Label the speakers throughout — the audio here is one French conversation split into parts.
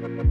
Speaker 1: thank you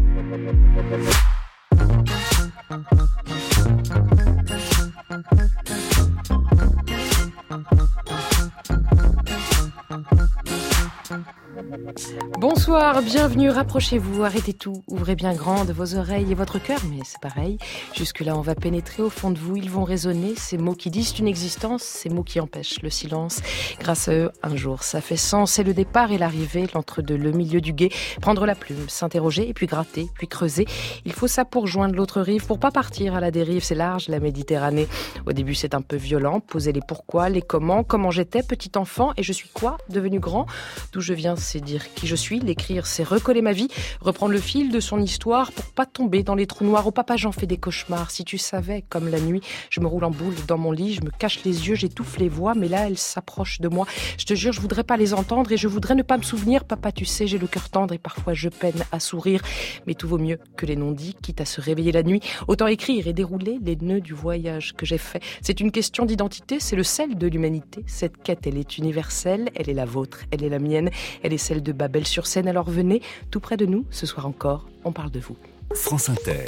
Speaker 1: Bonsoir, bienvenue, rapprochez-vous, arrêtez tout, ouvrez bien grande vos oreilles et votre cœur, mais c'est pareil. Jusque-là, on va pénétrer au fond de vous, ils vont résonner, ces mots qui disent une existence, ces mots qui empêchent le silence. Grâce à eux, un jour, ça fait sens, c'est le départ et l'arrivée, l'entre-deux, le milieu du guet, prendre la plume, s'interroger, et puis gratter, puis creuser. Il faut ça pour joindre l'autre rive, pour pas partir à la dérive, c'est large, la Méditerranée. Au début, c'est un peu violent, poser les pourquoi, les comment, comment j'étais, petit enfant, et je suis quoi, devenu grand? D'où je viens, c'est dire qui je suis l'écrire, c'est recoller ma vie, reprendre le fil de son histoire pour pas tomber dans les trous noirs. Au papa, j'en fais des cauchemars. Si tu savais, comme la nuit, je me roule en boule dans mon lit, je me cache les yeux, j'étouffe les voix, mais là, elles s'approchent de moi. Je te jure, je voudrais pas les entendre et je voudrais ne pas me souvenir. Papa, tu sais, j'ai le cœur tendre et parfois je peine à sourire. Mais tout vaut mieux que les non-dits, quitte à se réveiller la nuit. Autant écrire et dérouler les nœuds du voyage que j'ai fait. C'est une question d'identité, c'est le sel de l'humanité. Cette quête, elle est universelle, elle est la vôtre, elle est la mienne, elle est celle de Babel sur scène. Alors venez, tout près de nous, ce soir encore, on parle de vous.
Speaker 2: France Inter.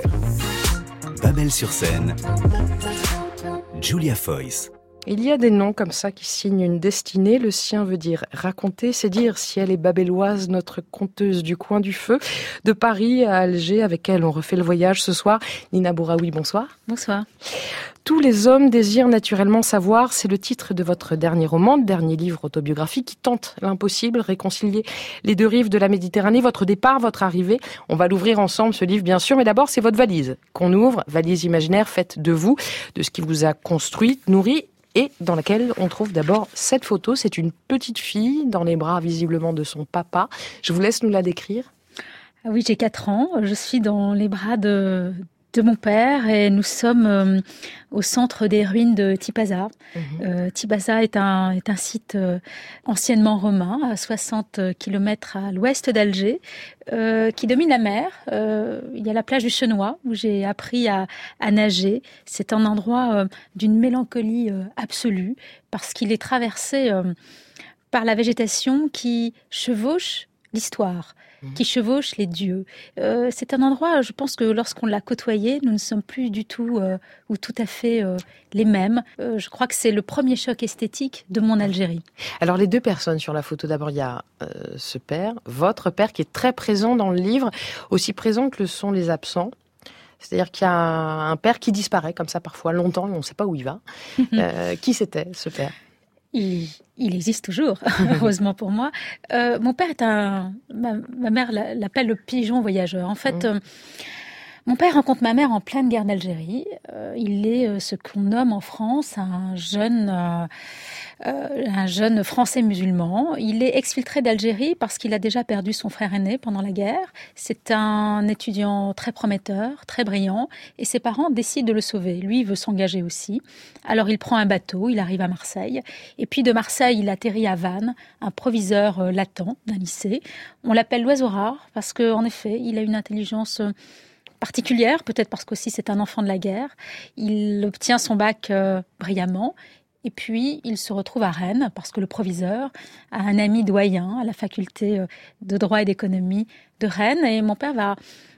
Speaker 2: Babel sur scène. Julia Foyce.
Speaker 1: Il y a des noms comme ça qui signent une destinée. Le sien veut dire raconter, c'est dire si elle est babelloise, notre conteuse du coin du feu, de Paris à Alger, avec elle on refait le voyage ce soir. Nina Bouraoui, bonsoir.
Speaker 3: Bonsoir.
Speaker 1: Tous les hommes désirent naturellement savoir, c'est le titre de votre dernier roman, dernier livre autobiographique qui tente l'impossible, réconcilier les deux rives de la Méditerranée, votre départ, votre arrivée. On va l'ouvrir ensemble, ce livre, bien sûr, mais d'abord, c'est votre valise qu'on ouvre, valise imaginaire faite de vous, de ce qui vous a construit, nourri et dans laquelle on trouve d'abord cette photo. C'est une petite fille dans les bras visiblement de son papa. Je vous laisse nous la décrire.
Speaker 3: Ah oui, j'ai 4 ans. Je suis dans les bras de, de mon père et nous sommes euh, au centre des ruines de Tipaza. Euh, Tipaza est un, est un site euh, anciennement romain, à 60 km à l'ouest d'Alger, qui domine la mer. il y a la plage du Chenois où j'ai appris à, à nager. C'est un endroit d'une mélancolie absolue parce qu'il est traversé par la végétation qui chevauche l'histoire. Mhm. qui chevauche les dieux. Euh, c'est un endroit, je pense que lorsqu'on l'a côtoyé, nous ne sommes plus du tout euh, ou tout à fait euh, les mêmes. je crois que c'est le premier choc esthétique de mon Algérie.
Speaker 1: Alors les deux personnes sur la photo, d'abord il y a ce père, votre père qui est très présent dans le livre, aussi présent que le sont les absents. C'est-à-dire qu'il y a un père qui disparaît comme ça parfois longtemps et on ne sait pas où il va. qui c'était ce père?
Speaker 3: Il, existe toujours, heureusement pour moi. Euh, mon père est un, ma, mère l'appelle le pigeon voyageur. En fait, mmh. euh, mon père rencontre ma mère en pleine guerre d'Algérie. Euh, il est ce qu'on nomme en France un jeune euh, un jeune français musulman. Il est exfiltré d'Algérie parce qu'il a déjà perdu son frère aîné pendant la guerre. C'est un étudiant très prometteur, très brillant, et ses parents décident de le sauver. Lui, veut s'engager aussi. Alors il prend un bateau, il arrive à Marseille, et puis de Marseille, il atterrit à Vannes, un proviseur euh, latent d'un lycée. On l'appelle l'oiseau rare parce qu'en effet, il a une intelligence euh, particulière, peut-être parce qu'aussi c'est un enfant de la guerre. Il obtient son bac brillamment. Et puis, il se retrouve à Rennes parce que le proviseur a un ami doyen à la faculté euh, de droit et d'économie de Rennes. Et mon père va,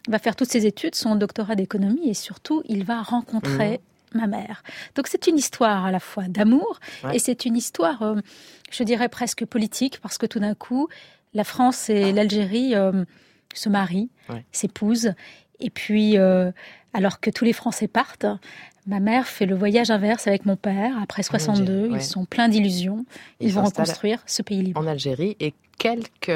Speaker 3: va faire toutes ses études, son doctorat d'économie, et surtout, il va rencontrer mmh. ma mère. Donc, c'est une histoire à la fois d'amour et c'est une histoire, euh, je dirais presque politique, parce que tout d'un coup, la France et l'Algérie euh, se marient, s'épousent. Et puis, alors que tous les Français partent, Ma mère fait le voyage inverse avec mon père. Après 62, ils sont pleins d'illusions. Ils, vont reconstruire ce pays libre.
Speaker 1: En Algérie. Et quelques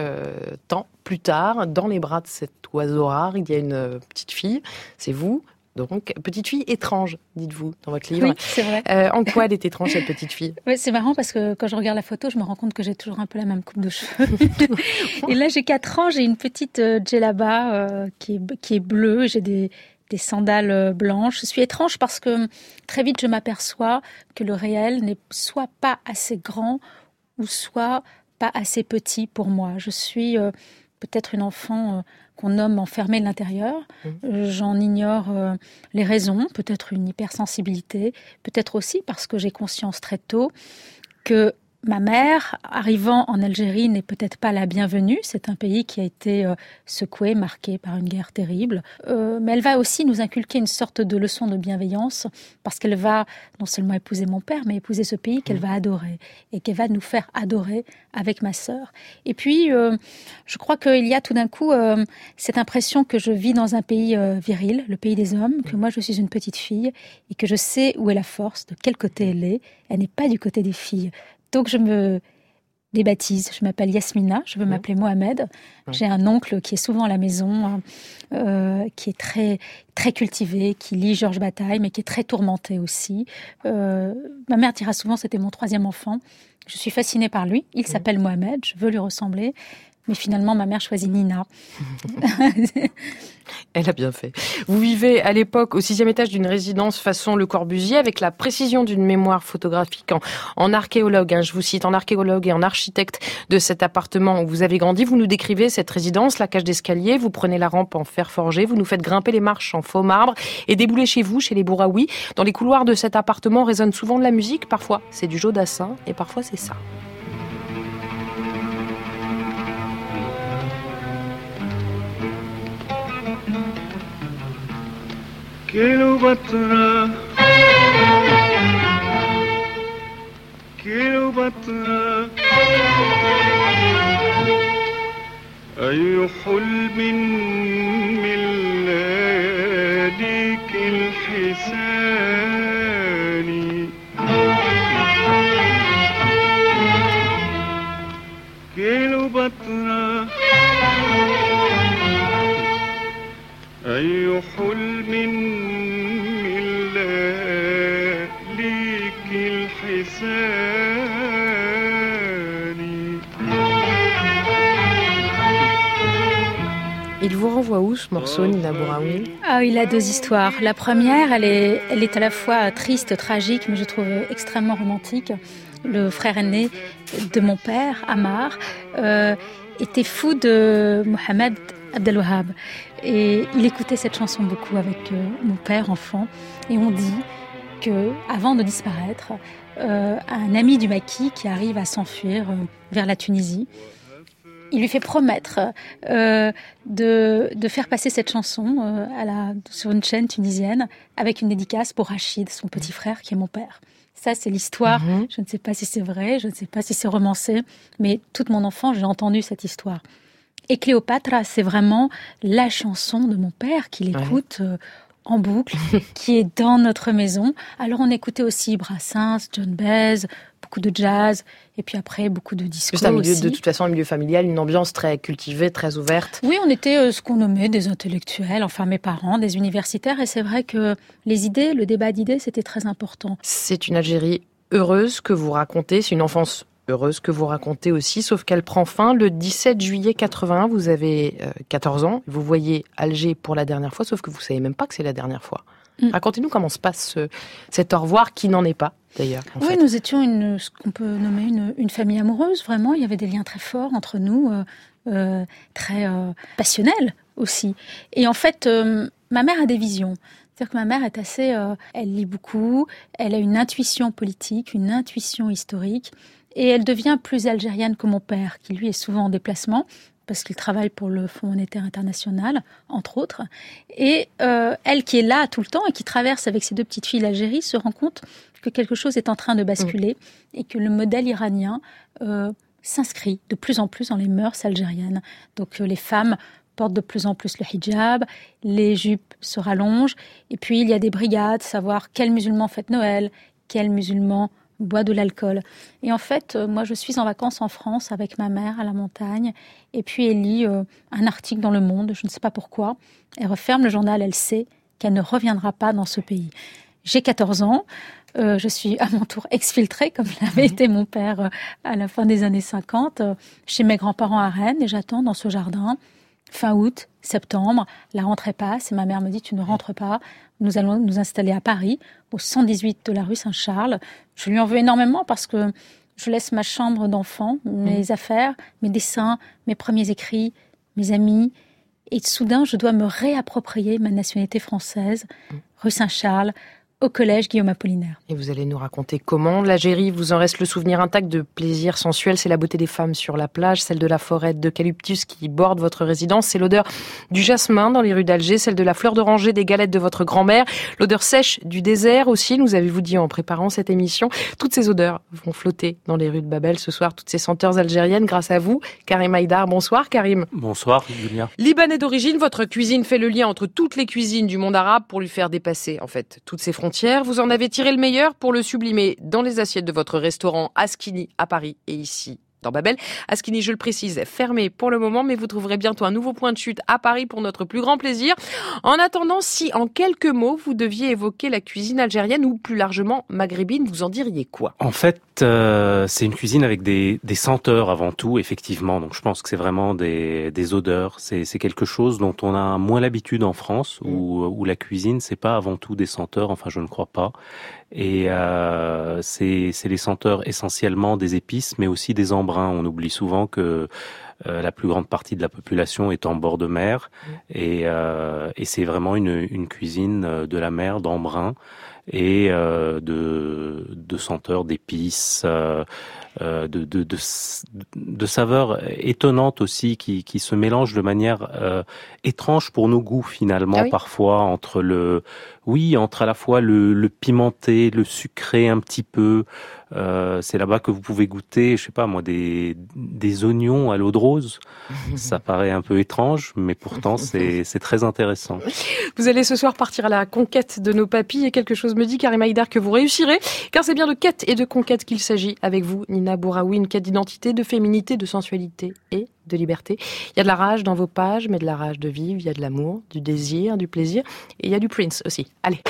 Speaker 1: temps plus tard, dans les bras de cet oiseau rare, il y a une petite fille. C'est vous. Donc, petite fille étrange, dites-vous, dans votre livre.
Speaker 3: Oui, c'est vrai.
Speaker 1: Euh, en quoi elle est étrange, cette petite fille
Speaker 3: C'est marrant parce que quand je regarde la photo, je me rends compte que j'ai toujours un peu la même coupe de cheveux. et là, j'ai 4 ans, j'ai une petite euh, djellaba euh, qui, est, qui est bleue, j'ai des, des sandales euh, blanches. Je suis étrange parce que très vite je m'aperçois que le réel n'est soit pas assez grand ou soit pas assez petit pour moi. Je suis euh, peut-être une enfant euh, qu'on nomme enfermée de l'intérieur. Mmh. J'en ignore les raisons, peut-être une hypersensibilité, peut-être aussi parce que j'ai conscience très tôt que ma mère, arrivant en Algérie, n'est peut-être pas la bienvenue. C'est un pays qui a été euh, secoué, marqué par une guerre terrible. Euh, mais elle va aussi nous inculquer une sorte de leçon de bienveillance, parce qu'elle va non seulement épouser mon père, mais épouser ce pays qu'elle va adorer et qu'elle va nous faire adorer avec ma sœur. Et puis, euh, je crois qu'il y a tout d'un coup cette impression que je vis dans un pays viril, le pays des hommes, que moi je suis une petite fille et que je sais où est la force, de quel côté elle est. Elle n'est pas du côté des filles. Donc je me débaptise. Je m'appelle Yasmina, je veux m'appeler Mohamed. J'ai un oncle qui est souvent à la maison, euh, qui est très très cultivé, qui lit Georges Bataille, mais qui est très tourmenté aussi. Euh, ma mère dira souvent c'était mon troisième enfant. Je suis fascinée par lui. Il s'appelle Mohamed. Je veux lui ressembler. Mais finalement, ma mère choisit Nina.
Speaker 1: Elle a bien fait. Vous vivez à l'époque au sixième étage d'une résidence façon Le Corbusier avec la précision d'une mémoire photographique en, archéologue. Hein, je vous cite en archéologue et en architecte de cet appartement où vous avez grandi. Vous nous décrivez cette résidence, la cage d'escalier. Vous prenez la rampe en fer forgé. Vous nous faites grimper les marches en faux marbre et déboulez chez vous, chez les Bouraoui. Dans les couloirs de cet appartement résonne souvent de la musique. Parfois c'est du Jodassin et parfois c'est ça.
Speaker 4: كيلوباترا كيلوباترا أي حلم من لياليك الحساني كيلوباترا أي حلم
Speaker 1: ce morceau, Nina Bouraoui
Speaker 3: Ah, il a deux histoires. La première, elle est, elle est à la fois triste, tragique, mais je trouve extrêmement romantique. Le frère aîné de mon père, Amar, euh, était fou de Mohamed Abdelwahab. Et il écoutait cette chanson beaucoup avec euh, mon père enfant. Et on dit que, avant de disparaître, euh, un ami du maquis qui arrive à s'enfuir euh, vers la Tunisie, il lui fait promettre de, de, faire passer cette chanson à la, sur une chaîne tunisienne avec une dédicace pour Rachid, son petit frère, qui est mon père. Ça, c'est l'histoire. Mhm. Je ne sais pas si c'est vrai, je ne sais pas si c'est romancé, mais toute mon enfance, j'ai entendu cette histoire. Et Cléopâtre, c'est vraiment la chanson de mon père qu'il écoute euh, en boucle, qui est dans notre maison. Alors on écoutait aussi Brassens, John Baez, beaucoup de jazz, et puis après beaucoup de disco.
Speaker 1: C'est un milieu, de toute façon, un milieu familial, une ambiance très cultivée, très ouverte.
Speaker 3: Oui, on était euh, ce qu'on nommait des intellectuels, enfin mes parents, des universitaires, et c'est vrai que les idées, le débat d'idées, c'était très important.
Speaker 1: C'est une Algérie heureuse que vous racontez, c'est une enfance heureuse que vous racontez aussi, sauf qu'elle prend fin le 17 juillet 81. Vous avez 14 euh, ans, vous voyez Alger pour la dernière fois, sauf que vous savez même pas que c'est la dernière fois. Mm. Racontez-nous comment se passe cet au revoir qui n'en est pas d'ailleurs.
Speaker 3: Oui, nous étions une, ce qu'on peut nommer une, une, famille amoureuse, vraiment. Il y avait des liens très forts entre nous, euh, euh, très passionnels aussi. Et en fait, ma mère a des visions. C'est-à-dire que ma mère est assez, elle lit beaucoup, elle a une intuition politique, une intuition historique et elle devient plus algérienne que mon père, qui lui est souvent en déplacement parce qu'il travaille pour le Fonds monétaire international, entre autres. Et euh, elle qui est là tout le temps et qui traverse avec ses deux petites filles l'Algérie se rend compte que quelque chose est en train de basculer et que le modèle iranien euh, s'inscrit de plus en plus dans les mœurs algériennes. Donc euh, les femmes portent de plus en plus le hijab, les jupes se rallongent, et puis il y a des brigades, savoir quel musulman fête Noël, quel musulman boit de l'alcool. Et en fait, euh, moi, je suis en vacances en France avec ma mère à la montagne, et puis elle lit euh, un article dans Le Monde, je ne sais pas pourquoi. Elle referme le journal, elle sait qu'elle ne reviendra pas dans ce pays. J'ai 14 ans, euh, je suis à mon tour exfiltrée, comme l'avait mhm. été mon père à la fin des années 50, chez mes grands-parents à Rennes, et j'attends dans ce jardin fin août, septembre, la rentrée passe et ma mère me dit tu ne rentres pas, nous allons nous installer à Paris, au 118 de la rue Saint-Charles. Je lui en veux énormément parce que je laisse ma chambre d'enfant, mes mmh. affaires, mes dessins, mes premiers écrits, mes amis. Et soudain, je dois me réapproprier ma nationalité française, mmh. rue Saint-Charles, au collège Guillaume Apollinaire.
Speaker 1: Et vous allez nous raconter comment l'Algérie vous en reste le souvenir intact de plaisir sensuel, c'est la beauté des femmes sur la plage, celle de la forêt d'eucalyptus qui borde votre résidence, c'est l'odeur du jasmin dans les rues d'Alger, celle de la fleur d'oranger des galettes de votre grand-mère, l'odeur sèche du désert aussi, nous avez-vous dit en préparant cette émission. Toutes ces odeurs vont flotter dans les rues de Babel ce soir, toutes ces senteurs algériennes grâce à vous. Karim Haïdar, bonsoir Karim.
Speaker 5: Bonsoir Julia.
Speaker 1: Libanais d'origine, votre cuisine fait le lien entre toutes les cuisines du monde arabe pour lui faire dépasser en fait toutes ces frontières. Vous en avez tiré le meilleur pour le sublimer dans les assiettes de votre restaurant Askini à Paris et ici dans Babel. Askini, je le précise, fermé pour le moment, mais vous trouverez bientôt un nouveau point de chute à Paris pour notre plus grand plaisir. En attendant, si en quelques mots vous deviez évoquer la cuisine algérienne ou plus largement maghrébine, vous en diriez quoi?
Speaker 5: En fait, euh, c'est une cuisine avec des, des, senteurs avant tout, effectivement. Donc je pense que c'est vraiment des, des odeurs. C'est quelque chose dont on a moins l'habitude en France, où, où la cuisine, c'est pas avant tout des senteurs. Enfin, je ne crois pas. Et euh, c'est les senteurs essentiellement des épices, mais aussi des embruns. On oublie souvent que euh, la plus grande partie de la population est en bord de mer, et, euh, et c'est vraiment une, une, cuisine de la mer, d'embrun et euh, de, de senteurs, d'épices, euh, euh, de, de, de, de, saveurs étonnantes aussi qui, qui se mélangent de manière euh, étrange pour nos goûts finalement
Speaker 1: Ah oui.
Speaker 5: parfois entre le oui entre à la fois le, le pimenté, le sucré un petit peu. Euh, c'est là-bas que vous pouvez goûter, je sais pas moi, des, des oignons à l'eau de rose. Ça paraît un peu étrange, mais pourtant c'est c'est très intéressant.
Speaker 1: Vous allez ce soir partir à la conquête de nos papilles et quelque chose me dit, Karim Haïdar, que vous réussirez, car c'est bien de quête et de conquête qu'il s'agit avec vous, Nina Bouraoui, une quête d'identité, de féminité, de sensualité et de liberté. Il y a de la rage dans vos pages, mais de la rage de vivre, il y a de l'amour, du désir, du plaisir, et il y a du Prince aussi. Allez.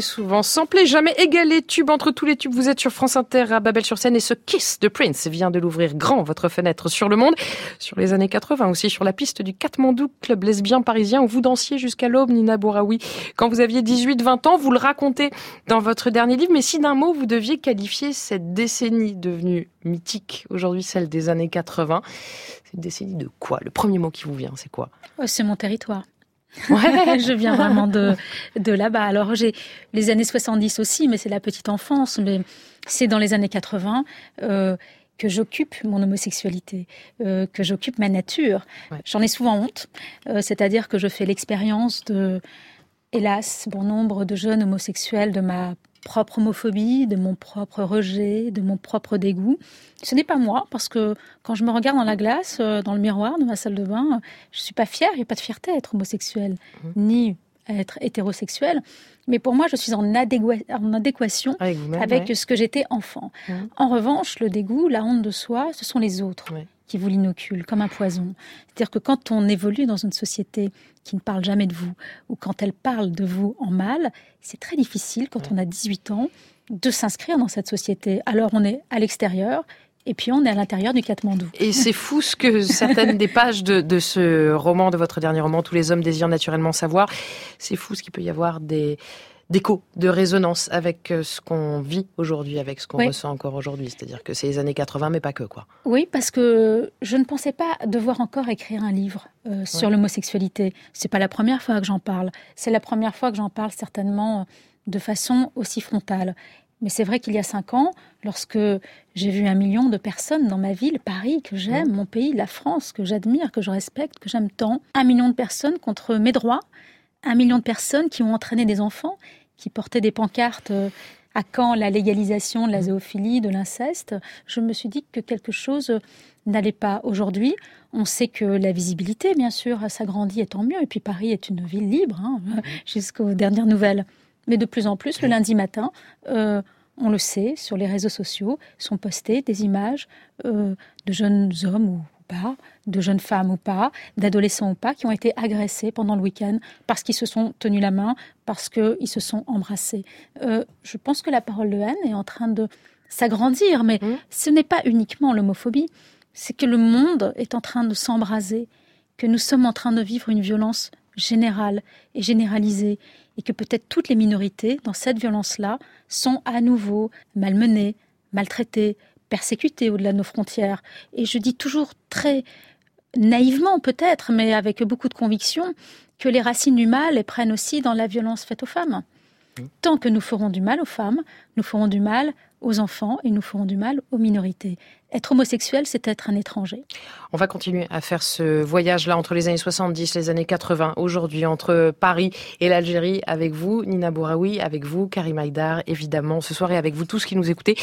Speaker 1: Souvent, samplé, jamais égalé, tube entre tous les tubes. Vous êtes sur France Inter à Babel-sur-Seine et ce Kiss de Prince vient de l'ouvrir grand, votre fenêtre sur le monde, sur les années 80 aussi, sur la piste du Katmandou, club lesbien parisien où vous dansiez jusqu'à l'aube, Nina Bouraoui. Quand vous aviez 18-20 ans, vous le racontez dans votre dernier livre, mais si d'un mot vous deviez qualifier cette décennie devenue mythique, aujourd'hui celle des années 80, c'est une décennie de quoi? Le premier mot qui vous vient, c'est quoi?
Speaker 3: C'est mon territoire.
Speaker 1: Ouais.
Speaker 3: je viens vraiment de, de là-bas. Alors j'ai les années 70 aussi, mais c'est la petite enfance. Mais c'est dans les années 80 euh, que j'occupe mon homosexualité, euh, que j'occupe ma nature.
Speaker 1: Ouais.
Speaker 3: J'en ai souvent honte, euh, c'est-à-dire que je fais l'expérience de, hélas, bon nombre de jeunes homosexuels de ma propre homophobie, de mon propre rejet, de mon propre dégoût. Ce n'est pas moi, parce que quand je me regarde dans la glace, euh, dans le miroir de ma salle de bain, je suis pas fière, il n'y a pas de fierté à être homosexuelle, ni à être hétérosexuelle. Mais pour moi, je suis en, adéquation
Speaker 1: Avec vous-même
Speaker 3: avec
Speaker 1: ouais.
Speaker 3: ce que j'étais enfant.
Speaker 1: Mhm.
Speaker 3: En revanche, le dégoût, la honte de soi, ce sont les autres
Speaker 1: Ouais.
Speaker 3: qui vous l'inoculent comme un poison. C'est-à-dire que quand on évolue dans une société qui ne parle jamais de vous, ou quand elle parle de vous en mal, c'est très difficile quand on a 18 ans de s'inscrire dans cette société. Alors on est à l'extérieur, et puis on est à l'intérieur du Katmandou.
Speaker 1: Et c'est fou ce que certaines des pages de, de ce roman, de votre dernier roman, Tous les hommes désirent naturellement savoir, c'est fou ce qu'il peut y avoir des d'écho, de résonance avec euh, ce qu'on vit aujourd'hui, avec ce qu'on
Speaker 3: Oui.
Speaker 1: ressent encore aujourd'hui. C'est-à-dire que c'est les années 80, mais pas que, quoi.
Speaker 3: Oui, parce que je ne pensais pas devoir encore écrire un livre euh, sur l'homosexualité. C'est pas la première fois que j'en parle. C'est la première fois que j'en parle certainement euh, de façon aussi frontale. Mais c'est vrai qu'il y a cinq ans, lorsque j'ai vu un million de personnes dans ma ville, Paris, que j'aime, mon pays, la France, que j'admire, que je respecte, que j'aime tant, un million de personnes contre mes droits, un million de personnes qui ont entraîné des enfants, qui portaient des pancartes euh, à quand la légalisation de la zoophilie, de l'inceste, je me suis dit que quelque chose n'allait pas. Aujourd'hui, on sait que la visibilité, bien sûr, s'agrandit et tant mieux. Et puis Paris est une ville libre, hein, jusqu'aux dernières nouvelles. Mais de plus en plus, le lundi matin, euh, on le sait, sur les réseaux sociaux, sont postées des images euh, de jeunes hommes ou pas, de jeunes femmes ou pas, d'adolescents ou pas, qui ont été agressés pendant le week-end parce qu'ils se sont tenus la main, parce qu'ils se sont embrassés. Euh, je pense que la parole de haine est en train de s'agrandir, mais ce n'est pas uniquement l'homophobie, c'est que le monde est en train de s'embraser, que nous sommes en train de vivre une violence générale et généralisée, et que peut-être toutes les minorités dans cette violence-là sont à nouveau malmenées, maltraitées, persécutées au-delà de nos frontières. Et je dis toujours très naïvement peut-être, mais avec beaucoup de conviction, que les racines du mal elles prennent aussi dans la violence faite aux femmes. Tant que nous ferons du mal aux femmes, nous ferons du mal aux enfants et nous ferons du mal aux minorités. Être homosexuel, c'est être un étranger.
Speaker 1: On va continuer à faire ce voyage-là entre les années 70, les années 80, aujourd'hui, entre Paris et l'Algérie, avec vous, Nina Bouraoui, avec vous, Karim Haïdar, évidemment, ce soir et avec vous tous qui nous écoutez.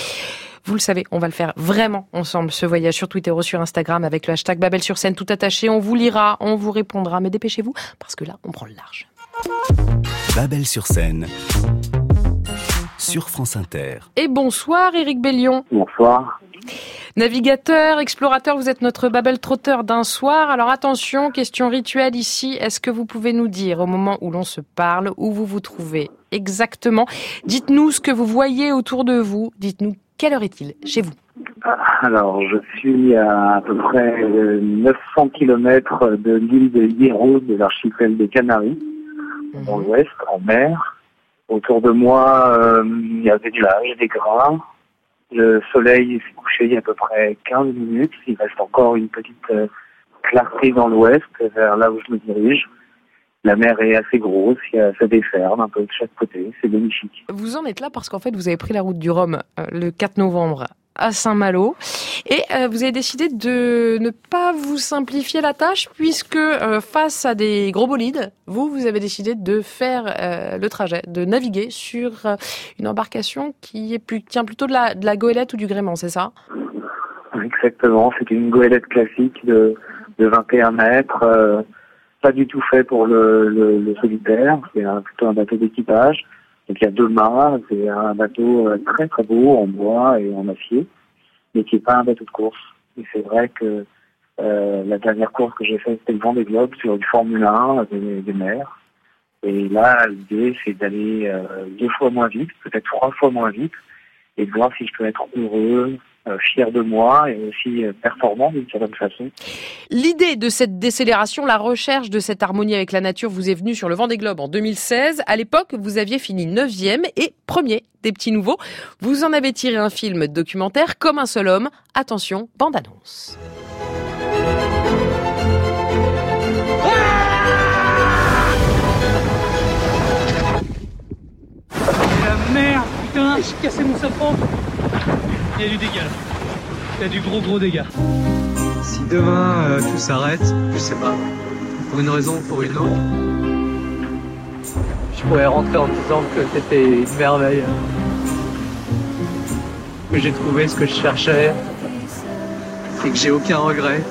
Speaker 1: Vous le savez, on va le faire vraiment ensemble, ce voyage sur Twitter ou sur Instagram avec le hashtag Babel sur scène tout attaché. On vous lira, on vous répondra, mais dépêchez-vous, parce que là, on prend le large.
Speaker 2: Babel sur scène. Sur France Inter.
Speaker 1: Et bonsoir, Éric Bellion.
Speaker 6: Bonsoir.
Speaker 1: Navigateur, explorateur, vous êtes notre Babel trotteur d'un soir. Alors attention, question rituelle ici. Est-ce que vous pouvez nous dire au moment où l'on se parle où vous vous trouvez exactement? Dites-nous ce que vous voyez autour de vous. Dites-nous quelle heure est-il chez vous?
Speaker 6: Alors, je suis à à peu près euh, 900 km de l'île de Hierro, de l'archipel des Canaries, dans l'ouest, en mer. Autour de moi, euh, il y a des nuages, des grains. Le soleil s'est couché il y a à peu près 15 minutes. Il reste encore une petite euh, clarté dans l'ouest, vers là où je me dirige. La mer est assez grosse, il y a, ça déferle un peu de chaque côté, c'est magnifique.
Speaker 1: Vous en êtes là parce qu'en fait, vous avez pris la route du Rhum euh, le 4 novembre à Saint-Malo et euh, vous avez décidé de ne pas vous simplifier la tâche puisque euh, face à des gros bolides, vous, vous avez décidé de faire euh, le trajet, de naviguer sur euh, une embarcation qui est plus, tient plutôt de la, de la goélette ou du gréement, c'est ça?
Speaker 6: Exactement, c'est une goélette classique de, de 21 mètres, euh, pas du tout fait pour le, le, le solitaire, c'est plutôt un bateau d'équipage. Donc il y a deux mâts, c'est un bateau euh, très très beau en bois et en acier, mais qui n'est pas un bateau de course. Et c'est vrai que euh, la dernière course que j'ai faite, c'était le Vendée Globe sur du Formule 1 des, des mers. Et là, l'idée, c'est d'aller euh, deux fois moins vite, peut-être trois fois moins vite, et de voir si je peux être heureux, fier de moi et aussi euh, performant d'une certaine façon.
Speaker 1: L'idée de cette décélération, la recherche de cette harmonie avec la nature vous est venue sur le Vendée Globe en 2016. À l'époque, vous aviez fini neuvième et premier des petits nouveaux. Vous en avez tiré un film documentaire comme un seul homme. Attention, bande annonce.
Speaker 7: J'ai cassé mon sapin. Il y a du dégât là. Il y a du gros gros dégât. Si demain euh, tout s'arrête, je sais pas, pour une raison ou pour une autre, je pourrais rentrer en disant que c'était une merveille. Que j'ai trouvé ce que je cherchais et que j'ai aucun regret.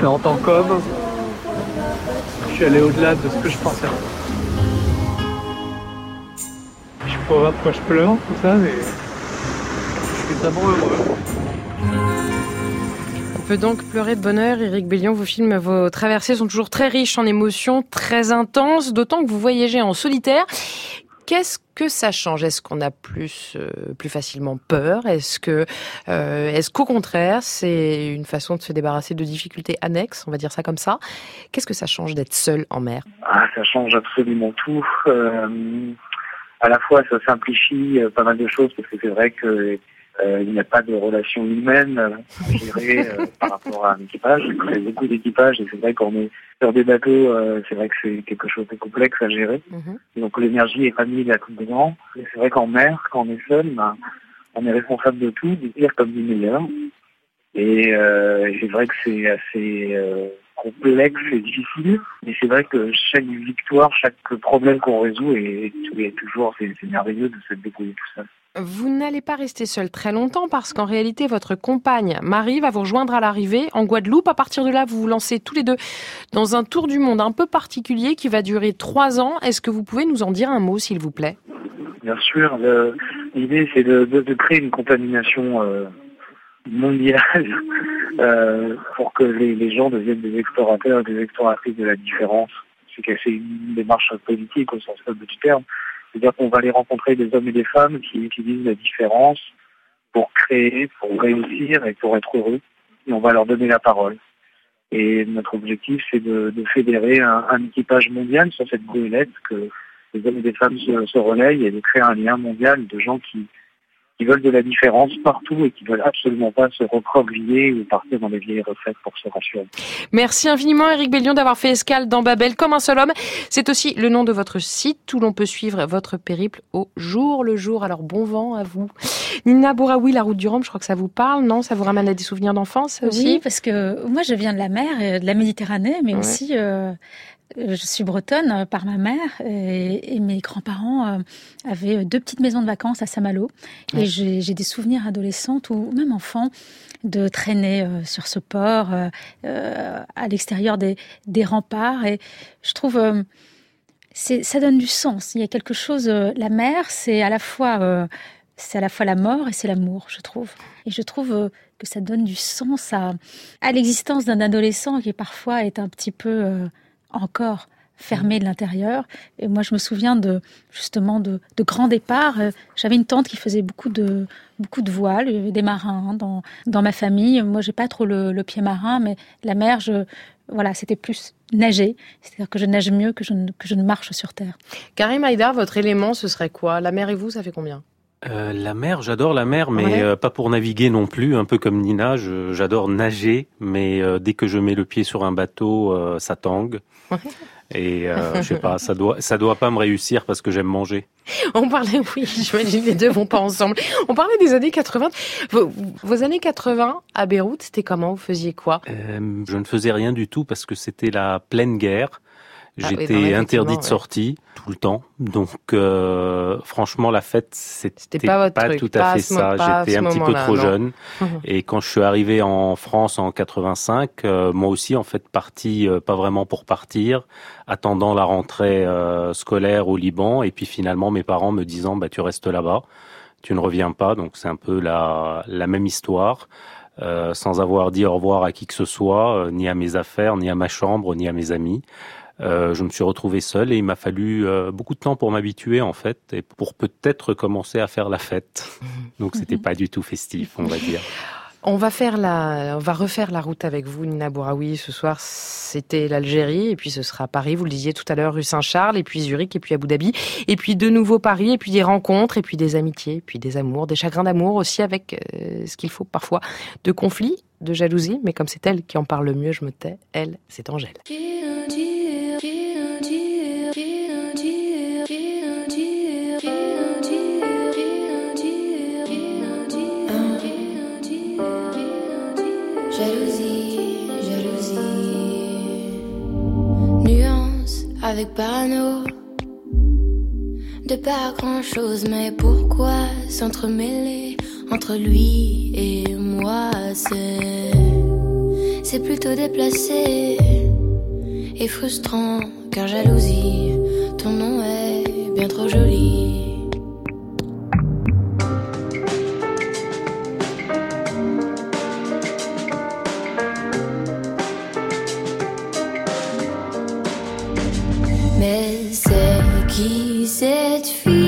Speaker 7: Mais en tant qu'homme, je suis allé au-delà de ce que je pensais. Pas pourquoi je pleure, tout ça, mais je suis vraiment heureux.
Speaker 1: On peut donc pleurer de bonheur. Éric Bellion, vos films, vos traversées sont toujours très riches en émotions, très intenses, d'autant que vous voyagez en solitaire. Qu'est-ce que ça change? Est-ce qu'on a plus euh, plus facilement peur? Est-ce que euh, est-ce qu'au contraire c'est une façon de se débarrasser de difficultés annexes On va dire ça comme ça? Qu'est-ce que ça change d'être seul en mer?
Speaker 6: Ah, ça change absolument tout. Euh, à la fois, ça simplifie euh, pas mal de choses parce que c'est vrai que euh, il n'y a pas de relation humaine euh, à gérer euh, par rapport à un équipage. Il y a beaucoup d'équipages et c'est vrai qu'on est sur des bateaux, euh, c'est vrai que c'est quelque chose de complexe à gérer.
Speaker 1: Mhm.
Speaker 6: Et donc l'énergie est pas mise à tout dedans. Et c'est vrai qu'en mer, quand on est seul, ben, on est responsable de tout, du pire comme du meilleur. Et euh, c'est vrai que c'est assez euh, complexe et difficile. Mais c'est vrai que chaque victoire, chaque problème qu'on résout est, est toujours, c'est merveilleux de se débrouiller tout seul.
Speaker 1: Vous n'allez pas rester seul très longtemps parce qu'en réalité, votre compagne Marie va vous rejoindre à l'arrivée en Guadeloupe. À partir de là, vous vous lancez tous les deux dans un tour du monde un peu particulier qui va durer trois ans. Est-ce que vous pouvez nous en dire un mot, s'il vous plaît?
Speaker 6: Bien sûr, l'idée c'est de, de- de créer une contamination euh, mondiale euh, pour que les, les gens deviennent des explorateurs et des exploratrices de la différence. C'est une démarche politique au sens noble du terme. C'est-à-dire qu'on va aller rencontrer des hommes et des femmes qui utilisent la différence pour créer, pour réussir et pour être heureux. Et on va leur donner la parole. Et notre objectif, c'est de, de fédérer un, un équipage mondial sur cette goélette que les hommes et les femmes se, se relayent et de créer un lien mondial de gens qui, qui veulent de la différence partout et qui veulent absolument pas se recroqueviller ou partir dans les vieilles recettes pour se rassurer.
Speaker 1: Merci infiniment, Éric Bellion, d'avoir fait escale dans Babel comme un seul homme. C'est aussi le nom de votre site où l'on peut suivre votre périple au jour le jour. Alors bon vent à vous. Nina Bouraoui, la route du Rhum, je crois que ça vous parle, non? Ça vous ramène à des souvenirs d'enfance ça
Speaker 3: Oui,
Speaker 1: aussi?
Speaker 3: parce que moi je viens de la mer, et de la Méditerranée, mais
Speaker 1: Ouais.
Speaker 3: aussi euh, je suis bretonne euh, par ma mère et, et mes grands-parents euh, avaient deux petites maisons de vacances à Saint-Malo.
Speaker 1: Ouais.
Speaker 3: Et j'ai des souvenirs adolescentes ou même enfants de traîner euh, sur ce port euh, euh, à l'extérieur des, des remparts. Et je trouve euh, ça donne du sens. Il y a quelque chose. euh, la mer, c'est à la fois euh, c'est à la fois la mort et c'est l'amour, je trouve. Et je trouve euh, que ça donne du sens à, à l'existence d'un adolescent qui parfois est un petit peu euh, encore fermé de l'intérieur. Et moi, je me souviens de justement de, de grands départs. Euh, J'avais une tante qui faisait beaucoup de beaucoup de voiles. Il y avait des marins dans dans ma famille. Moi, j'ai pas trop le, le pied marin, mais la mer, je voilà, c'était plus nager. C'est-à-dire que je nage mieux que je ne, que je ne marche sur terre.
Speaker 1: Karim Haïdar, votre élément, ce serait quoi? La mer et vous, ça fait combien?
Speaker 5: Euh, la mer, j'adore la mer, mais
Speaker 1: Ouais.
Speaker 5: euh, pas pour naviguer non plus. Un peu comme Nina, j'adore nager, mais euh, dès que je mets le pied sur un bateau, euh, ça tangue.
Speaker 1: Ouais.
Speaker 5: Et euh, je sais pas, ça doit, ça doit pas me réussir parce que j'aime manger.
Speaker 1: On parlait, oui, j'imagine les deux vont pas ensemble. On parlait des années 80. Vos, vos années 80 à Beyrouth, c'était comment? Vous faisiez quoi?
Speaker 5: Euh, je ne faisais rien du tout parce que c'était la pleine guerre.
Speaker 1: Ah oui,
Speaker 5: J'étais interdit de
Speaker 1: ouais.
Speaker 5: sortie tout le temps. Donc, euh, franchement, la fête, c'était
Speaker 1: pas truc,
Speaker 5: tout
Speaker 1: pas
Speaker 5: à fait ça.
Speaker 1: pas
Speaker 5: J'étais un petit peu trop
Speaker 1: non.
Speaker 5: jeune.
Speaker 1: Mhm.
Speaker 5: Et quand je suis arrivé en France en 85, euh, moi aussi, en fait, parti euh, pas vraiment pour partir, attendant la rentrée euh, scolaire au Liban. Et puis finalement, mes parents me disant, bah, tu restes là-bas, tu ne reviens pas. Donc c'est un peu la, la même histoire. Euh, sans avoir dit au revoir à qui que ce soit, euh, ni à mes affaires, ni à ma chambre, ni à mes amis. Euh, je me suis retrouvé seul et il m'a fallu euh, beaucoup de temps pour m'habituer en fait et pour peut-être commencer à faire la fête. Donc c'était pas du tout festif, on va dire.
Speaker 1: On va faire la, on va refaire la route avec vous, Nina Bouraoui. Ce soir, c'était l'Algérie, et puis ce sera Paris. Vous le disiez tout à l'heure, rue Saint-Charles, et puis Zurich, et puis Abu Dhabi, et puis de nouveau Paris, et puis des rencontres, et puis des amitiés, et puis des amours, des chagrins d'amour aussi, avec euh, ce qu'il faut parfois de conflits, de jalousie. Mais comme c'est elle qui en parle le mieux, je me tais. Elle, c'est Angèle.
Speaker 8: Avec parano. De pas grand chose, mais pourquoi s'entremêler entre lui et moi? C'est, c'est plutôt déplacé et frustrant, car jalousie, ton nom est bien trop joli. Qui cette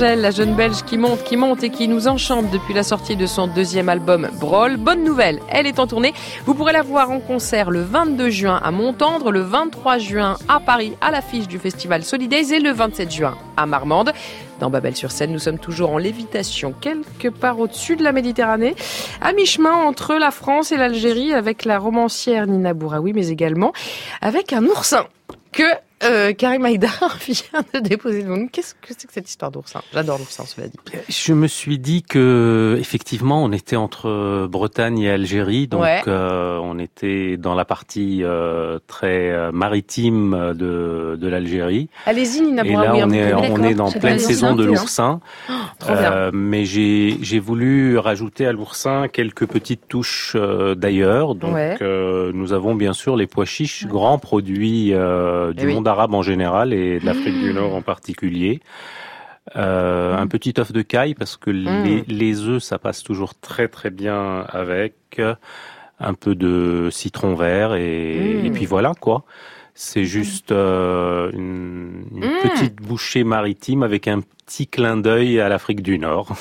Speaker 1: Angèle, la jeune Belge qui monte, qui monte et qui nous enchante depuis la sortie de son deuxième album Brawl. Bonne nouvelle, elle est en tournée. Vous pourrez la voir en concert le 22 juin à Montendre, le 23 juin à Paris à l'affiche du festival Solidays et le 27 juin à Marmande. Dans Babel-sur-Seine, nous sommes toujours en lévitation, quelque part au-dessus de la Méditerranée, à mi-chemin entre la France et l'Algérie, avec la romancière Nina Bouraoui, mais également avec un oursin que euh, Karim Haïdar vient de déposer nous. Qu'est-ce que c'est que cette histoire d'oursin J'adore l'oursin, cela dit.
Speaker 5: Je me suis dit que effectivement on était entre Bretagne et Algérie, donc
Speaker 1: Ouais.
Speaker 5: euh, on était dans la partie euh, très euh, maritime de, de l'Algérie.
Speaker 1: Allez-y, Nina
Speaker 5: Et là on est
Speaker 1: hein,
Speaker 5: on est dans pleine saison de
Speaker 3: oursins,
Speaker 5: l'oursin. Euh, mais j'ai voulu rajouter à l'oursin quelques petites touches d'ailleurs. Donc
Speaker 1: Ouais.
Speaker 5: nous avons bien sûr les pois chiches, grands produits du
Speaker 1: Eh oui.
Speaker 5: Monde arabe en général et de l'Afrique du Nord en particulier. Euh, Un petit œuf de caille parce que les, les œufs ça passe toujours très très bien avec un peu de citron vert et,
Speaker 1: Mm.
Speaker 5: et puis voilà quoi. C'est juste euh, une, une
Speaker 1: Mm.
Speaker 5: petite bouchée maritime avec un petit clin d'œil à l'Afrique du Nord.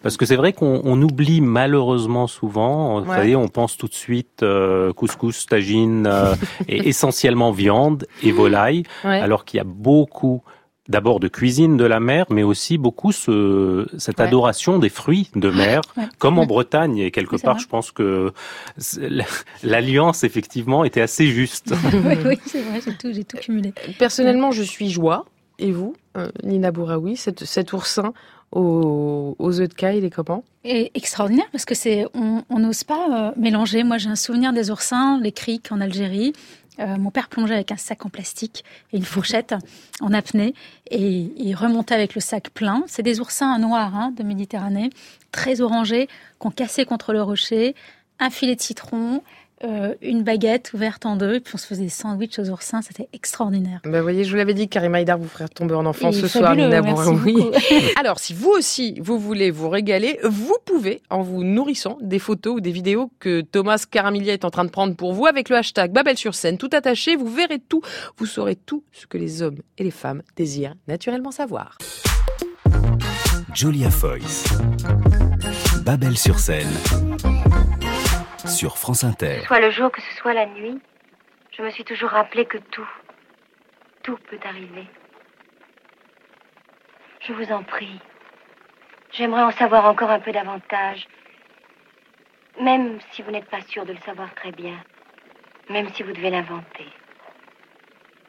Speaker 5: Parce que c'est vrai qu'on on oublie malheureusement souvent, vous savez, on pense tout de suite euh, couscous, tagine, euh, et essentiellement viande et volaille,
Speaker 1: ouais.
Speaker 5: alors qu'il y a beaucoup d'abord de cuisine de la mer, mais aussi beaucoup ce, cette
Speaker 1: Ouais.
Speaker 5: adoration des fruits de mer,
Speaker 3: Ouais.
Speaker 5: comme en Bretagne. Et quelque
Speaker 3: Oui,
Speaker 5: part, je pense que l'alliance, effectivement, était assez juste.
Speaker 3: oui, oui, c'est vrai, j'ai tout, cumulé.
Speaker 1: Personnellement, je suis joie. Et vous, euh, Nina Bouraoui, cet, cet oursin aux, aux œufs de caille, il est comment?
Speaker 3: Et extraordinaire parce que c'est, on on n'ose pas euh, mélanger. Moi, j'ai un souvenir des oursins, les criques en Algérie. Euh, mon père plongeait avec un sac en plastique et une fourchette en apnée et il remontait avec le sac plein. C'est des oursins noirs hein, de Méditerranée, très orangés, qu'on cassait contre le rocher, un filet de citron, euh, une baguette ouverte en deux, et puis on se faisait des sandwichs aux oursins, c'était extraordinaire.
Speaker 1: Bah, vous voyez, je vous l'avais dit, Karim Haïdar vous ferait tomber en enfant ce soir, Nina. Alors, si vous aussi, vous voulez vous régaler, vous pouvez, en vous nourrissant des photos ou des vidéos que Thomas Caramilia est en train de prendre pour vous avec le hashtag Babel sur scène, tout attaché, vous verrez tout, vous saurez tout ce que les hommes et les femmes désirent naturellement savoir.
Speaker 2: Julia Foyce. Babel sur scène. Sur France Inter.
Speaker 9: Que ce soit le jour, que ce soit la nuit, je me suis toujours rappelé que tout, tout peut arriver. Je vous en prie. J'aimerais en savoir encore un peu davantage. Même si vous n'êtes pas sûr de le savoir très bien. Même si vous devez l'inventer.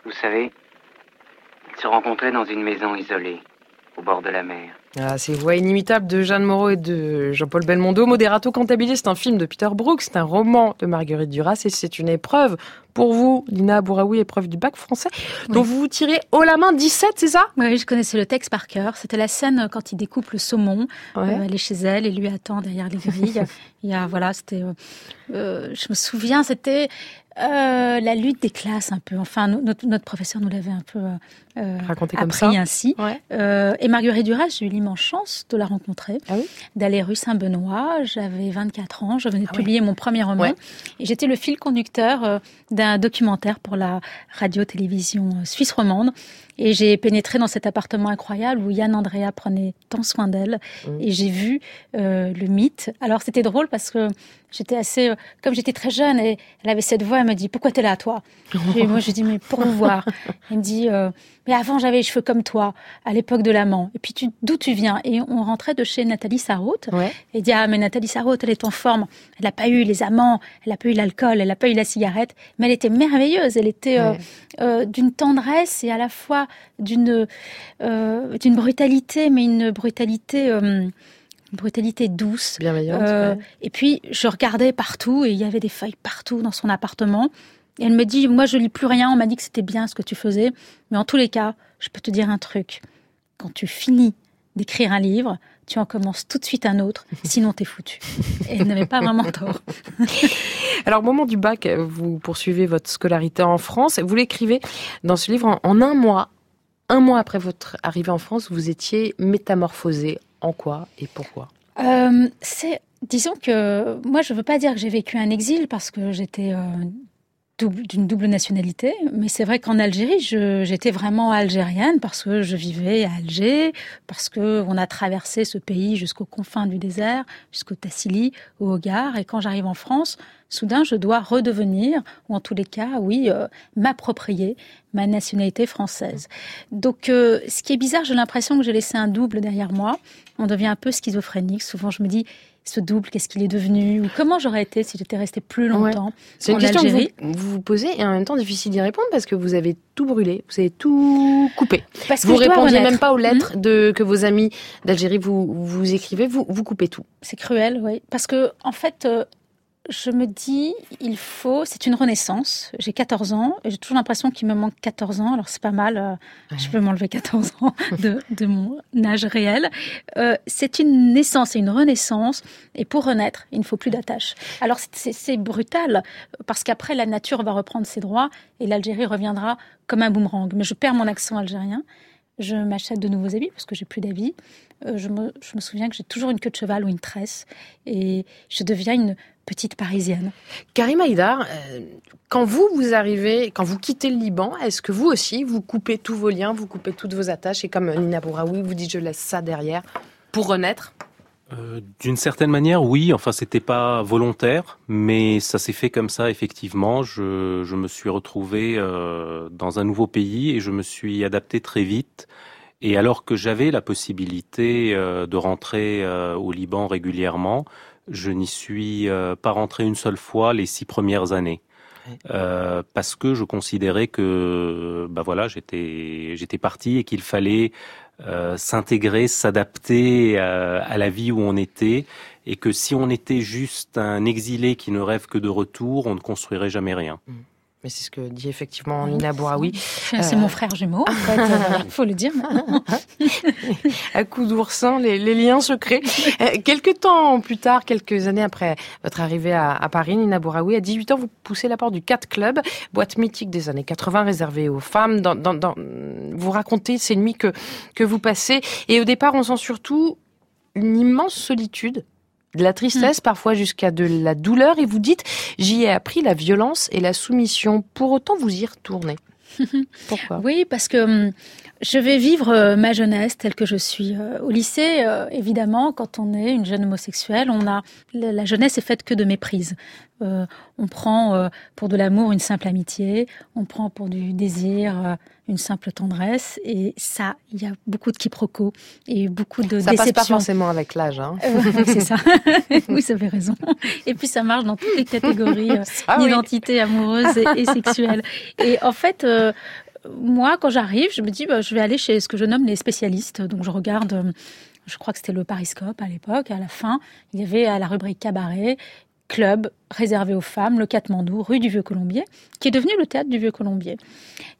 Speaker 10: Vous savez, ils se rencontraient dans une maison isolée, au bord de la mer.
Speaker 1: Ah, ces voix inimitables de Jeanne Moreau et de Jean-Paul Belmondo. Moderato Cantabile, c'est un film de Peter Brook, c'est un roman de Marguerite Duras et c'est une épreuve pour vous, Nina Bouraoui, épreuve du bac français, dont vous vous tirez haut la main 17, c'est ça?
Speaker 3: Oui, je connaissais le texte par cœur. C'était la scène quand il découpe le saumon.
Speaker 1: Ouais.
Speaker 3: Euh, elle est chez elle et lui attend derrière les grilles. Il y a, voilà, c'était. euh, euh, je me souviens, c'était euh, la lutte des classes un peu. Enfin, notre professeur nous l'avait un peu euh,
Speaker 1: Raconté comme
Speaker 3: appris
Speaker 1: ça.
Speaker 3: ainsi.
Speaker 1: Ouais.
Speaker 3: Euh, et Marguerite Duras, j'ai eu l'immense chance de la rencontrer,
Speaker 1: Ah oui
Speaker 3: d'aller rue Saint-Benoît. J'avais 24 ans, je venais de
Speaker 1: Ah ouais.
Speaker 3: publier mon premier roman.
Speaker 1: Ouais.
Speaker 3: Et j'étais le fil conducteur euh, d'un documentaire pour la radio-télévision euh, suisse romande. Et j'ai pénétré dans cet appartement incroyable où Yann Andrea prenait tant soin d'elle.
Speaker 1: Mm.
Speaker 3: Et j'ai vu euh, le mythe. Alors c'était drôle parce que j'étais assez... euh, comme j'étais très jeune et elle avait cette voix, elle me dit « Pourquoi t'es là, toi ?» Et moi, je dis « Mais pour vous voir. » Elle me dit euh, Mais avant, j'avais les cheveux comme toi, à l'époque de l'amant. Et puis, tu- d'où tu viens ?» Et on rentrait de chez Nathalie Sarraute.
Speaker 1: Ouais.
Speaker 3: Et dit Ah, mais Nathalie Sarraute, elle est en forme. Elle n'a pas eu les amants, elle n'a pas eu l'alcool, elle n'a pas eu la cigarette. Mais elle était merveilleuse. Elle était euh,
Speaker 1: Ouais.
Speaker 3: euh, d'une tendresse et à la fois d'une euh, d'une brutalité, mais une brutalité. une brutalité douce.
Speaker 1: Bienveillante.
Speaker 3: Euh,
Speaker 1: ouais.
Speaker 3: Et puis, je regardais partout et il y avait des feuilles partout dans son appartement. Et elle me dit, moi, je lis plus rien. On m'a dit que c'était bien ce que tu faisais. Mais en tous les cas, je peux te dire un truc. Quand tu finis d'écrire un livre, tu en commences tout de suite un autre. Sinon, t'es foutu. Et elle n'avait pas vraiment tort.
Speaker 1: Alors, au moment du bac, vous poursuivez votre scolarité en France. Vous l'écrivez dans ce livre en, en un mois. Un mois après votre arrivée en France, vous étiez métamorphosé. En quoi et pourquoi?
Speaker 3: Euh, c'est, disons que moi, je veux pas dire que j'ai vécu un exil parce que j'étais euh, d'une double nationalité, mais c'est vrai qu'en Algérie, j'étais vraiment algérienne parce que je vivais à Alger, parce que on a traversé ce pays jusqu'aux confins du désert, jusqu'au Tassili, au Hogar, et quand j'arrive en France, soudain, je dois redevenir, ou en tous les cas, oui, euh, m'approprier ma nationalité française. Donc, euh, ce qui est bizarre, j'ai l'impression que j'ai laissé un double derrière moi. On devient un peu schizophrénique. Souvent, je me dis, ce double, qu'est-ce qu'il est devenu Ou comment j'aurais été si j'étais restée plus longtemps
Speaker 1: C'est une question que
Speaker 3: Algérie
Speaker 1: vous, vous vous posez et en même temps difficile d'y répondre parce que vous avez tout brûlé, vous avez tout coupé.
Speaker 3: Parce que
Speaker 1: vous répondiez même pas aux lettres
Speaker 3: Hmm
Speaker 1: de, que vos amis d'Algérie vous, vous écrivaient, vous, vous coupez tout.
Speaker 3: C'est cruel, oui. Parce que, en fait, euh, je me dis, il faut. C'est une renaissance. J'ai 14 ans et j'ai toujours l'impression qu'il me manque 14 ans. Alors, c'est pas mal. euh, Je peux m'enlever 14 ans de, de mon âge réel. Euh, c'est une naissance et une renaissance. Et pour renaître, il ne faut plus d'attache. Alors, c'est- brutal parce qu'après, la nature va reprendre ses droits et l'Algérie reviendra comme un boomerang. Mais je perds mon accent algérien. Je m'achète de nouveaux habits parce que j'ai plus d'habits. Euh, je me souviens que j'ai toujours une queue de cheval ou une tresse et je deviens une petite parisienne.
Speaker 1: Karim Haïdar, euh, quand vous, vous arrivez, quand vous quittez le Liban, est-ce que vous aussi, vous coupez tous vos liens, vous coupez toutes vos attaches et comme Nina Bouraoui vous dit je laisse ça derrière pour renaître?
Speaker 5: Euh, D'une certaine manière, oui. Enfin, c'était pas volontaire, mais ça s'est fait comme ça, effectivement. Je, je me suis retrouvé euh, dans un nouveau pays et je me suis adapté très vite. Et alors que j'avais la possibilité euh, de rentrer euh, au Liban régulièrement, je n'y suis euh, pas rentré une seule fois les six premières années. Euh, parce que je considérais que bah voilà j'étais j'étais parti et qu'il fallait euh, s'intégrer, s'adapter à, à la vie où on était et que si on était juste un exilé qui ne rêve que de retour, on ne construirait jamais rien.
Speaker 1: Mais c'est ce que dit effectivement Nina Bouraoui.
Speaker 3: C'est mon frère jumeau, en fait, il faut le dire.
Speaker 1: à coup d'oursin, les, les, liens se créent. Euh, quelques temps plus tard, quelques années après votre arrivée à, à, Paris, Nina Bouraoui, à 18 ans, vous poussez la porte du Cat Club, boîte mythique des années 80 réservée aux femmes. Dans, dans, dans, vous racontez ces nuits que, que vous passez. Et au départ, on sent surtout une immense solitude de la tristesse, mmh. parfois jusqu'à de la douleur, et vous dites, j'y ai appris la violence et la soumission. Pour autant, vous y retournez. Pourquoi?
Speaker 3: Oui, parce que hum, je vais vivre euh, ma jeunesse telle que je suis. Euh, au lycée, euh, évidemment, quand on est une jeune homosexuelle, on a la jeunesse est faite que de méprise. Euh, on prend euh, pour de l'amour une simple amitié, on prend pour du désir euh, une simple tendresse, et ça, il y a beaucoup de quiproquos et beaucoup de
Speaker 1: ça
Speaker 3: déceptions.
Speaker 1: passe pas forcément avec l'âge, hein.
Speaker 3: c'est ça. oui, ça fait raison. Et puis ça marche dans toutes les catégories ah, d'identité oui. amoureuse et, et, sexuelle. Et en fait moi, quand j'arrive, je me dis, bah, je vais aller chez ce que je nomme les spécialistes. Donc, je regarde, je crois que c'était le Pariscope à l'époque. À la fin, il y avait à la rubrique cabaret, club réservé aux femmes, le Katmandou, rue du Vieux-Colombier, qui est devenu le théâtre du Vieux-Colombier.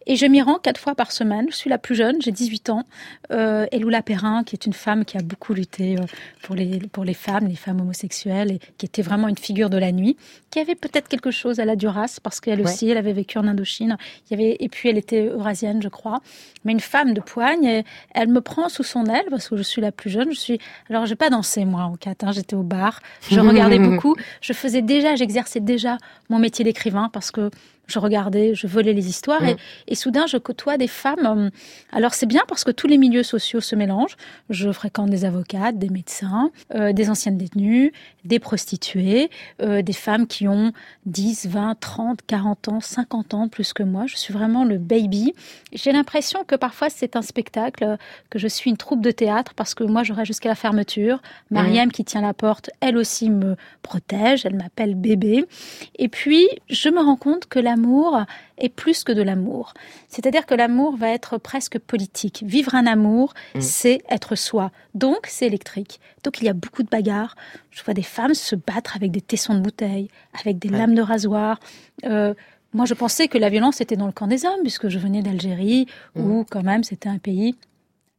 Speaker 3: Et je m'y rends quatre fois par semaine. Je suis la plus jeune, j'ai 18 ans. Euh, Eloula Perrin, qui est une femme qui a beaucoup lutté euh, pour les, pour les femmes, les femmes homosexuelles, et qui était vraiment une figure de la nuit, qui avait peut-être quelque chose à la Duras, parce qu'elle aussi, ouais. elle avait vécu en Indochine. Il y avait, et puis elle était eurasienne, je crois. Mais une femme de poigne, et elle me prend sous son aile, parce que je suis la plus jeune. Je suis, alors j'ai pas dansé, moi, en cat, hein, j'étais au bar. Je regardais beaucoup. Je faisais déjà, j'exerçais déjà mon métier d'écrivain, parce que je regardais, je volais les histoires mmh. et, et, soudain je côtoie des femmes. euh, Alors c'est bien parce que tous les milieux sociaux se mélangent. Je fréquente des avocates, des médecins, euh, des anciennes détenues, des prostituées, euh, des femmes qui ont 10, 20, 30, 40 ans, 50 ans plus que moi. Je suis vraiment le baby. J'ai l'impression que parfois c'est un spectacle, que je suis une troupe de théâtre parce que moi j'aurai jusqu'à la fermeture. Mariam mmh. qui tient la porte, elle aussi me protège, elle m'appelle bébé. Et puis je me rends compte que la l'amour est plus que de l'amour. C'est-à-dire que l'amour va être presque politique. Vivre un amour, mmh. c'est être soi. Donc, c'est électrique. Donc, il y a beaucoup de bagarres. Je vois des femmes se battre avec des tessons de bouteille, avec des ouais. lames de rasoir. Euh, moi, je pensais que la violence était dans le camp des hommes, puisque je venais d'Algérie, mmh. où quand même c'était un pays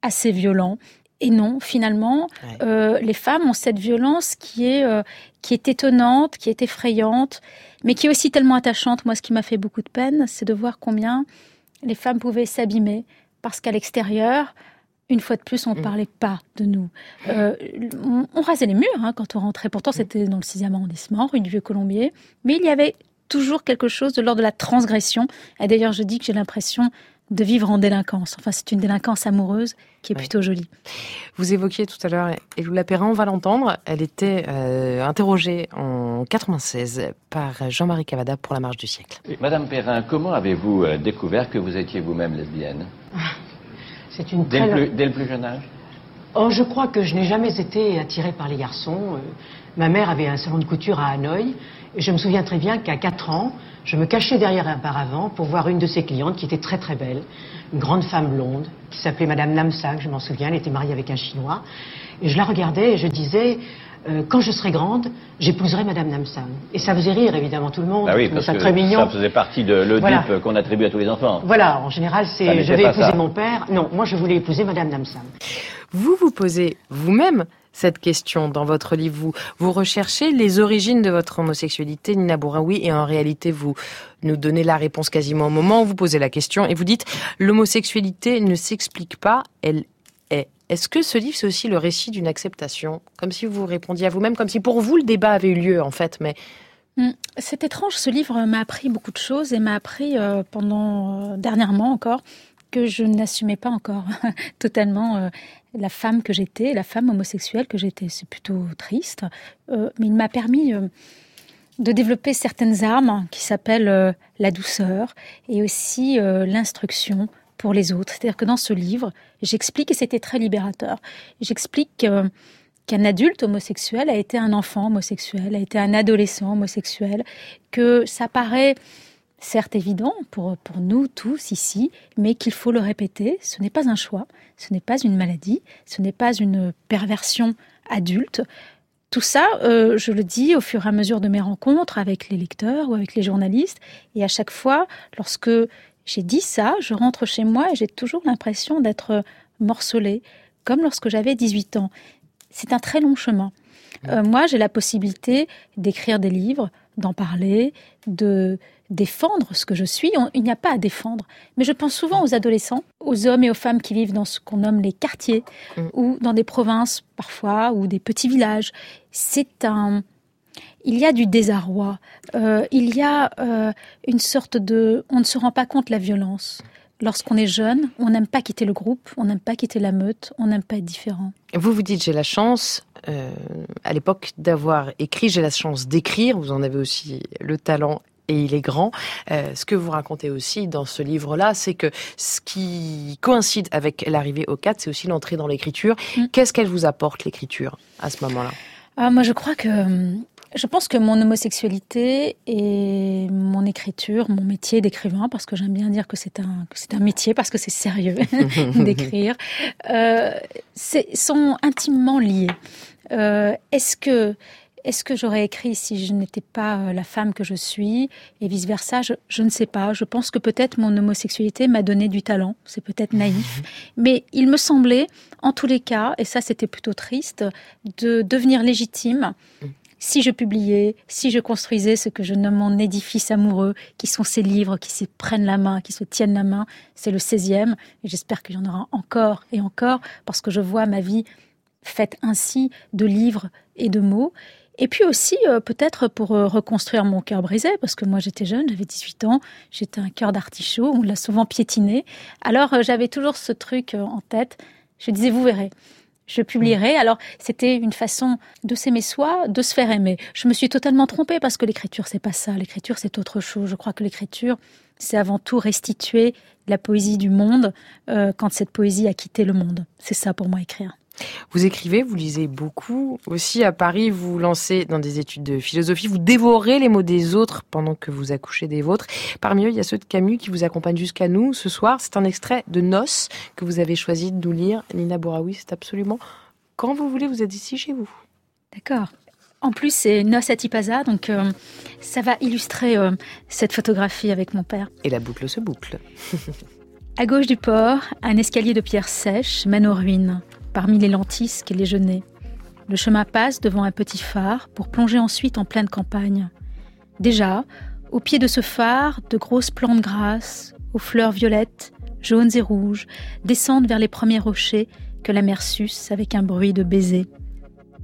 Speaker 3: assez violent. Et non, finalement, ouais. euh, les femmes ont cette violence qui est, euh, qui est étonnante, qui est effrayante, mais qui est aussi tellement attachante. Moi, ce qui m'a fait beaucoup de peine, c'est de voir combien les femmes pouvaient s'abîmer, parce qu'à l'extérieur, une fois de plus, on ne mmh. parlait pas de nous. Euh, on, on, rasait les murs hein, quand on rentrait. Pourtant, c'était dans le 6e arrondissement, rue du Vieux-Colombier. Mais il y avait toujours quelque chose de l'ordre de la transgression. Et d'ailleurs, je dis que j'ai l'impression de vivre en délinquance. Enfin, c'est une délinquance amoureuse qui est
Speaker 1: oui.
Speaker 3: plutôt jolie.
Speaker 1: Vous évoquiez tout à l'heure Eloula Perrin, on va l'entendre. Elle était euh, interrogée en 96 par Jean-Marie Cavada pour la marche du siècle.
Speaker 11: Madame Perrin, comment avez-vous euh, découvert que vous étiez vous-même lesbienne?
Speaker 12: C'est une
Speaker 11: dès, le plus, dès le plus jeune âge?
Speaker 12: Oh, je crois que je n'ai jamais été attirée par les garçons. Euh, ma mère avait un salon de couture à Hanoï. Et je me souviens très bien qu'à 4 ans, je me cachais derrière un paravent pour voir une de ses clientes qui était très très belle, une grande femme blonde qui s'appelait Madame Namsak, je m'en souviens, elle était mariée avec un Chinois. Et je la regardais et je disais, euh, quand je serai grande, j'épouserai Madame Namsak. Et ça faisait rire évidemment tout le monde,
Speaker 11: bah oui, parce
Speaker 12: ça
Speaker 11: que
Speaker 12: très mignon.
Speaker 11: Ça faisait partie de l'Oedipe voilà. qu'on attribue à tous les enfants.
Speaker 12: Voilà, en général c'est je vais épouser ça. mon père. Non, moi je voulais épouser Madame Namsak.
Speaker 1: Vous vous posez vous-même cette question dans votre livre. Vous, recherchez les origines de votre homosexualité, Nina Bouraoui, et en réalité, vous nous donnez la réponse quasiment au moment où vous posez la question, et vous dites l'homosexualité ne s'explique pas, elle est. Est-ce que ce livre, c'est aussi le récit d'une acceptation? Comme si vous répondiez à vous-même, comme si pour vous, le débat avait eu lieu, en fait, mais...
Speaker 3: Hum, c'est étrange, ce livre m'a appris beaucoup de choses et m'a appris euh, pendant, euh, dernièrement encore, que je n'assumais pas encore totalement euh, la femme que j'étais, la femme homosexuelle que j'étais. C'est plutôt triste, euh, mais il m'a permis euh, de développer certaines armes qui s'appellent euh, la douceur et aussi l'instruction pour les autres. C'est-à-dire que dans ce livre, j'explique, et c'était très libérateur, j'explique que- qu'un adulte homosexuel a été un enfant homosexuel, a été un adolescent homosexuel, que ça paraît certes évident pour, pour nous tous ici, mais qu'il faut le répéter. Ce n'est pas un choix, ce n'est pas une maladie, ce n'est pas une perversion adulte. Tout ça, euh, je le dis au fur et à mesure de mes rencontres avec les lecteurs ou avec les journalistes. Et à chaque fois, lorsque j'ai dit ça, je rentre chez moi et j'ai toujours l'impression d'être morcelée, comme lorsque j'avais 18 ans. C'est un très long chemin. Euh, moi, j'ai la possibilité d'écrire des livres, d'en parler, de défendre ce que je suis. On- il n'y a pas à défendre. Mais je pense souvent aux adolescents, aux hommes et aux femmes qui vivent dans ce qu'on nomme les quartiers, ou dans des provinces parfois, ou des petits villages. C'est un... Il y a du désarroi. Euh, il y a euh, une sorte de... On ne se rend pas compte de la violence. Lorsqu'on est jeune, on n'aime pas quitter le groupe, on n'aime pas quitter la meute, on n'aime pas être différent.
Speaker 1: Vous vous dites j'ai la chance euh, à l'époque d'avoir écrit, j'ai la chance d'écrire. Vous en avez aussi le talent et il est grand. Euh, ce que vous racontez aussi dans ce livre-là, c'est que ce qui coïncide avec l'arrivée au 4, c'est aussi l'entrée dans l'écriture. Qu'est-ce qu'elle vous apporte l'écriture à ce moment-là?
Speaker 3: Ah, moi, je crois que. hum, Je pense que mon homosexualité et mon écriture, mon métier d'écrivain, parce que j'aime bien dire que c'est un, que c'est un métier, parce que c'est sérieux d'écrire, euh, sont intimement liés. Euh, est-ce que. Est-ce que j'aurais écrit si je n'étais pas euh, la femme que je suis et vice-versa? Je, je ne sais pas. Je pense que peut-être mon homosexualité m'a donné du talent. C'est peut-être naïf. Mais il me semblait, en tous les cas, et ça c'était plutôt triste, de devenir légitime si je publiais, si je construisais ce que je nomme mon édifice amoureux, qui sont ces livres qui se prennent la main, qui se tiennent la main. C'est le 16e, et j'espère qu'il y en aura encore et encore, parce que je vois ma vie faite ainsi de livres et de mots. Et puis aussi, euh, peut-être pour euh, reconstruire mon cœur brisé, parce que moi j'étais jeune, j'avais 18 ans, j'étais un cœur d'artichaut, on l'a souvent piétiné. Alors euh, j'avais toujours ce truc en tête. Je disais, vous verrez, je publierai. Alors, c'était une façon de s'aimer soi, de se faire aimer. Je me suis totalement trompée parce que l'écriture, c'est pas ça. L'écriture, c'est autre chose. Je crois que l'écriture, c'est avant tout restituer la poésie du monde quand cette poésie a quitté le monde. C'est ça pour moi écrire.
Speaker 1: Vous écrivez, vous lisez beaucoup. Aussi, à Paris, vous lancez dans des études de philosophie. Vous dévorez les mots des autres pendant que vous accouchez des vôtres. Parmi eux, il y a ceux de Camus qui vous accompagnent jusqu'à nous ce soir. C'est un extrait de Noces que vous avez choisi de nous lire. Nina Bouraoui, c'est absolument quand vous voulez, vous êtes ici chez vous.
Speaker 3: D'accord. En plus, c'est à Tipaza, donc euh, ça va illustrer euh, cette photographie avec mon père.
Speaker 1: Et la boucle se boucle.
Speaker 3: À gauche du port, un escalier de pierre sèche mène aux ruines, parmi les lentisques et les genêts. Le chemin passe devant un petit phare pour plonger ensuite en pleine campagne. Déjà, au pied de ce phare, de grosses plantes grasses, aux fleurs violettes, jaunes et rouges, descendent vers les premiers rochers que la mer suce avec un bruit de baisers.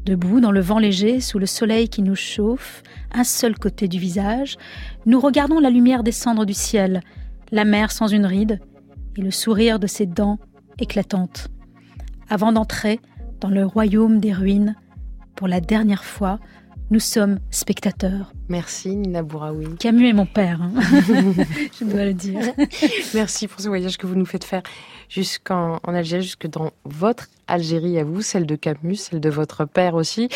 Speaker 3: Debout dans le vent léger, sous le soleil qui nous chauffe, un seul côté du visage, nous regardons la lumière descendre du ciel, la mer sans une ride, et le sourire de ses dents éclatantes. Avant d'entrer dans le royaume des ruines, pour la dernière fois, nous sommes spectateurs.
Speaker 1: Merci Nina Bouraoui.
Speaker 3: Camus est mon père, hein. je dois le dire.
Speaker 1: Merci pour ce voyage que vous nous faites faire jusqu'en en Algérie, jusque dans votre Algérie à vous, celle de Camus, celle de votre père aussi.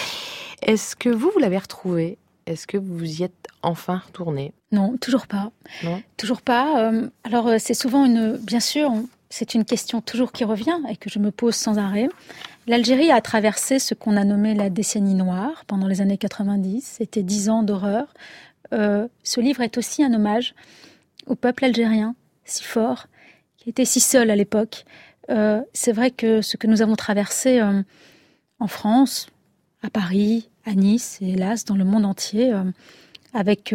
Speaker 1: Est-ce que vous, vous l'avez retrouvé Est-ce que vous y êtes enfin retourné
Speaker 3: Non, toujours pas.
Speaker 1: Non?
Speaker 3: Toujours pas. Euh, alors, euh, c'est souvent une. Bien sûr, c'est une question toujours qui revient et que je me pose sans arrêt. L'Algérie a traversé ce qu'on a nommé la décennie noire pendant les années 90. C'était dix ans d'horreur. Euh, ce livre est aussi un hommage au peuple algérien, si fort, qui était si seul à l'époque. Euh, c'est vrai que ce que nous avons traversé euh, en France, à Paris, à Nice et hélas dans le monde entier, avec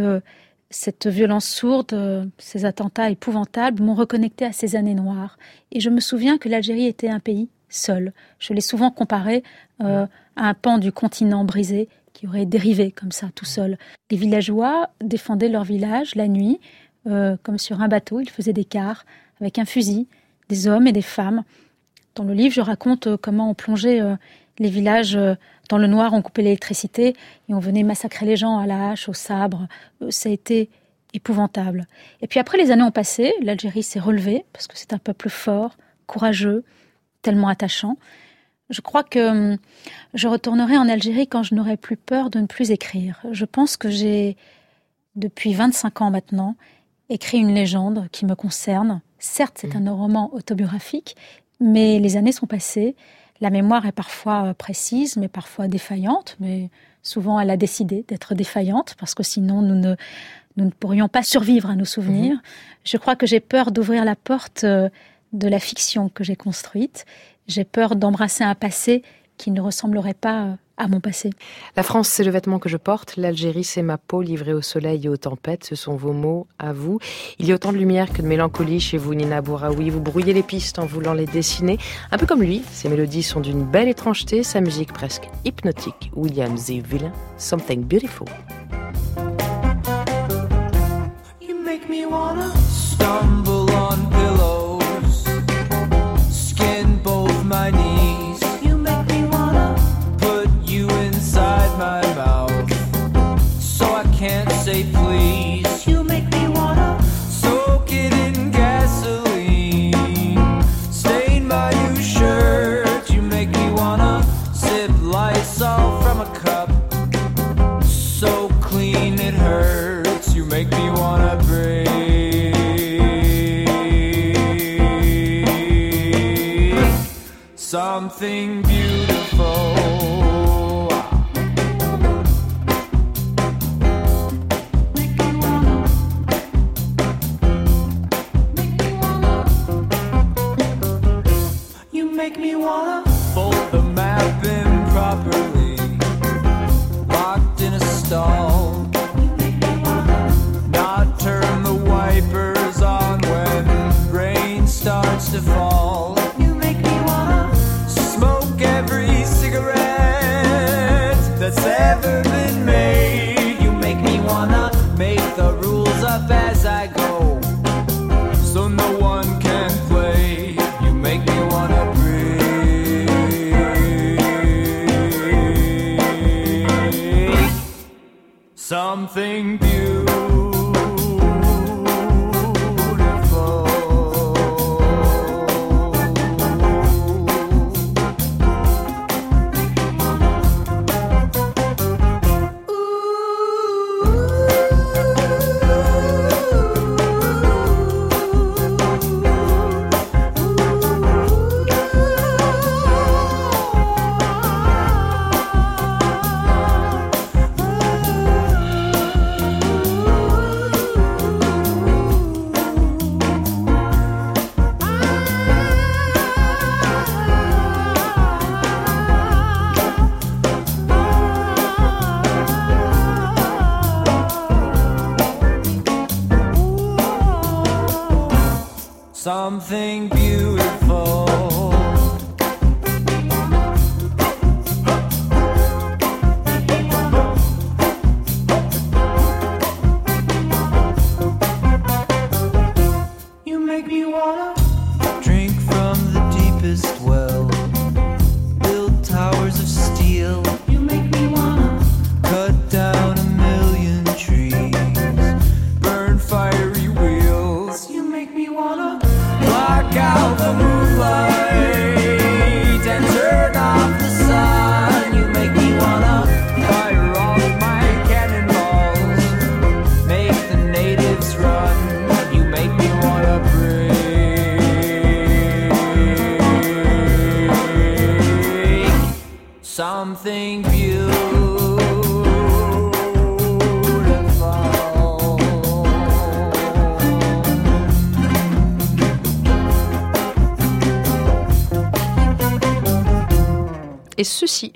Speaker 3: cette violence sourde, euh, ces attentats épouvantables, m'ont reconnecté à ces années noires. Et je me souviens que l'Algérie était un pays seul. Je l'ai souvent comparé euh, à un pan du continent brisé qui aurait dérivé comme ça, tout seul. Les villageois défendaient leur village la nuit, euh, comme sur un bateau. Ils faisaient des quarts avec un fusil, des hommes et des femmes Dans le livre, je raconte comment on plongeait euh, les villages euh, dans le noir, on coupait l'électricité et on venait massacrer les gens à la hache, au sabre. Euh, Ça a été épouvantable. Et puis après, les années ont passé, l'Algérie s'est relevée parce que c'est un peuple fort, courageux, tellement attachant. Je crois que hum, je retournerai en Algérie quand je n'aurai plus peur de ne plus écrire. Je pense que j'ai, depuis 25 ans maintenant, écrit une légende qui me concerne. Certes, c'est un roman autobiographique, mais les années sont passées. La mémoire est parfois euh, précise, mais parfois défaillante. Mais souvent, elle a décidé d'être défaillante parce que sinon, nous ne, nous ne pourrions pas survivre à nos souvenirs. Je crois que j'ai peur d'ouvrir la porte euh, de la fiction que j'ai construite. J'ai peur d'embrasser un passé qui ne ressemblerait pas euh, à mon passé.
Speaker 1: La France, c'est le vêtement que je porte. L'Algérie, c'est ma peau livrée au soleil et aux tempêtes. Ce sont vos mots à vous. Il y a autant de lumière que de mélancolie chez vous, Nina Bouraoui. Vous brouillez les pistes en voulant les dessiner. Un peu comme lui, ses mélodies sont d'une belle étrangeté, sa musique presque hypnotique. William Z. Villain, Something Beautiful.
Speaker 13: You make me wanna stumble say please. You make me wanna soak it in gasoline, stain my new shirt. You make me wanna sip Lysol from a cup so clean it hurts. You make me wanna breathe something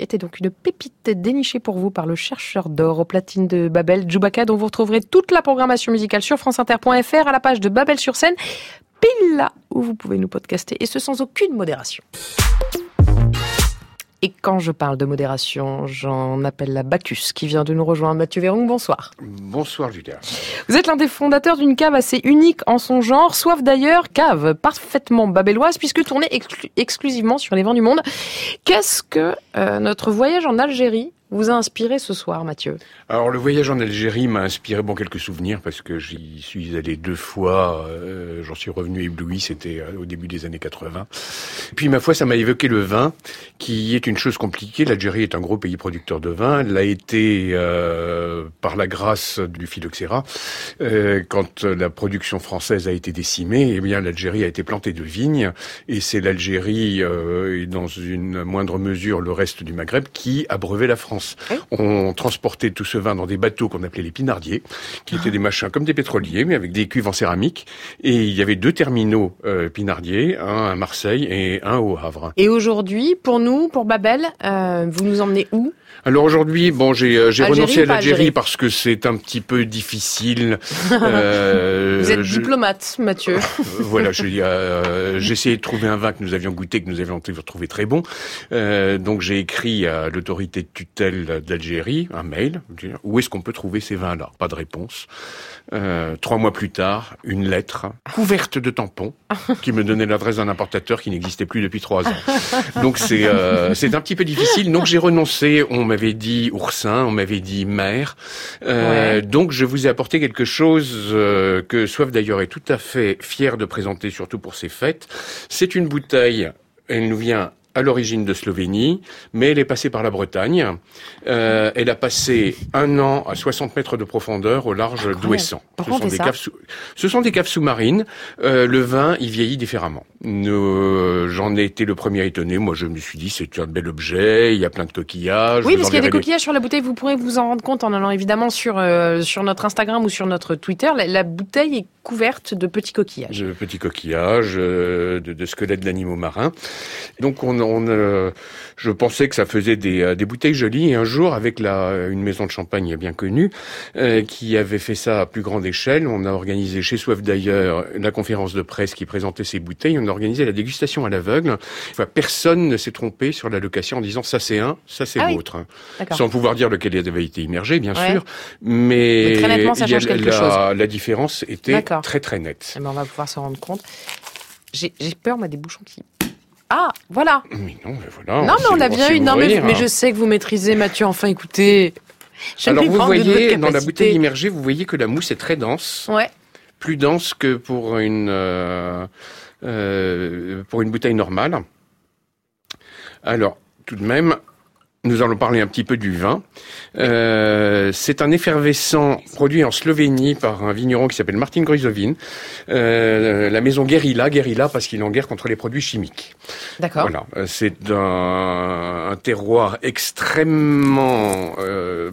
Speaker 1: était donc une pépite dénichée pour vous par le chercheur d'or aux platines de Babel, Djoubaka, dont vous retrouverez toute la programmation musicale sur franceinter.fr à la page de Babel sur scène, pile là où vous pouvez nous podcaster, et ce sans aucune modération. Et quand je parle de modération, j'en appelle la Bacchus qui vient de nous rejoindre. Mathieu Véron, bonsoir.
Speaker 14: Bonsoir Julia.
Speaker 1: Vous êtes l'un des fondateurs d'une cave assez unique en son genre, soif d'ailleurs, cave parfaitement babelloise puisque tournée exclu- exclusivement sur les vents du monde. Qu'est-ce que euh, notre voyage en Algérie vous a inspiré ce soir, Mathieu?
Speaker 14: Alors le voyage en Algérie m'a inspiré bon quelques souvenirs parce que j'y suis allé deux fois. euh, J'en suis revenu ébloui. C'était euh, au début des années 80. Puis ma foi, ça m'a évoqué le vin, qui est une chose compliquée. L'Algérie est un gros pays producteur de vin. Elle l'a été euh, par la grâce du phylloxéra. Euh, quand la production française a été décimée, eh bien l'Algérie a été plantée de vignes et c'est l'Algérie et dans une moindre mesure le reste du Maghreb qui abreuvait la France. On transportait tout ce vin dans des bateaux qu'on appelait les pinardiers, qui étaient des machins comme des pétroliers, mais avec des cuves en céramique. Et il y avait deux terminaux euh, pinardiers, un à Marseille et un au Havre.
Speaker 1: Et aujourd'hui, pour nous, pour Babel, euh, vous nous emmenez où?
Speaker 14: Alors aujourd'hui, bon, j'ai euh, renoncé à l'Algérie
Speaker 1: Algérie?
Speaker 14: parce que c'est un petit peu difficile. Euh,
Speaker 1: Vous êtes
Speaker 14: je-
Speaker 1: diplomate, Mathieu.
Speaker 14: Voilà, euh, j'ai essayé de trouver un vin que nous avions goûté, que nous avions trouvé très bon. Donc j'ai écrit à l'autorité de tutelle d'Algérie un mail. Où est-ce qu'on peut trouver ces vins-là? Pas de réponse. Euh, trois mois plus tard, une lettre couverte de tampons qui me donnait l'adresse d'un importateur qui n'existait plus depuis trois ans. Donc c'est euh, c'est un petit peu difficile. Donc j'ai renoncé. On m'avait dit oursin, on m'avait dit mer. Euh, Donc je vous ai apporté quelque chose euh, que Soif d'ailleurs est tout à fait fier de présenter, surtout pour ses fêtes. C'est une bouteille. Elle nous vient à l'origine de Slovénie, mais elle est passée par la Bretagne. Euh, elle a passé un an à 60 mètres de profondeur au large d'Ouessant. Ce sont, des caves sous- ce sont des caves sous-marines. Euh, le vin, il vieillit différemment. Euh, J'en ai été le premier étonné. Moi, je me suis dit, c'est un bel objet. Il y a plein de coquillages.
Speaker 1: Oui, parce qu'il y a des coquillages sur la bouteille. Vous pourrez vous en rendre compte en allant évidemment sur, sur notre Instagram ou sur notre Twitter. La, la bouteille est couverte de petits coquillages.
Speaker 14: de petits coquillages, de, de squelettes d'animaux marins. Donc on, on euh, je pensais que ça faisait des, euh, des bouteilles jolies. Et un jour, avec la, une maison de champagne bien connue, euh, qui avait fait ça à plus grande échelle, on a organisé chez Soif d'ailleurs la conférence de presse qui présentait ces bouteilles. On a organisé la dégustation à l'aveugle. Enfin, personne ne s'est trompé sur la location en disant ça c'est un, ça c'est
Speaker 1: Ah
Speaker 14: l'autre.
Speaker 1: D'accord.
Speaker 14: Sans pouvoir dire lequel avait été immergé, bien
Speaker 1: Ouais.
Speaker 14: sûr. Mais,
Speaker 1: Mais très nettement, ça change quelque
Speaker 14: la,
Speaker 1: chose.
Speaker 14: La différence était très très nette.
Speaker 1: Eh ben, on va pouvoir se rendre compte. J'ai j'ai peur, moi, des bouchons qui. Ah, voilà.
Speaker 14: Mais non, mais voilà.
Speaker 1: non, mais on l'a bien eu. Non, mais,
Speaker 14: hein.
Speaker 1: je sais que vous maîtrisez, Mathieu. Enfin, écoutez.
Speaker 14: Alors vous voyez, dans la bouteille immergée, vous voyez que la mousse est très dense,
Speaker 1: Ouais.
Speaker 14: plus dense que pour une euh, euh, pour une bouteille normale. Alors, tout de même, nous allons parler un petit peu du vin. Euh, c'est un effervescent produit en Slovénie par un vigneron qui s'appelle Martin Gruzovin. Euh, la maison Guerilla, Guerilla parce qu'il est en guerre contre les produits chimiques.
Speaker 1: D'accord.
Speaker 14: Voilà, Euh, c'est un, un terroir extrêmement euh,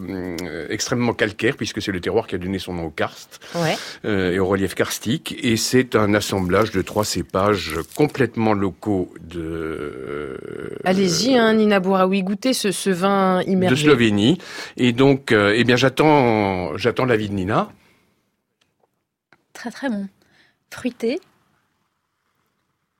Speaker 14: extrêmement calcaire puisque c'est le terroir qui a donné son nom au karst
Speaker 1: Ouais.
Speaker 14: euh, et au relief karstique et c'est un assemblage de trois cépages complètement locaux de
Speaker 1: Allez-y, hein, Nina Bouraoui, goûtez ce, ce vin
Speaker 14: de
Speaker 1: immergé.
Speaker 14: Slovénie et donc euh, eh bien j'attends j'attends l'avis de Nina.
Speaker 3: Très très bon. Fruité.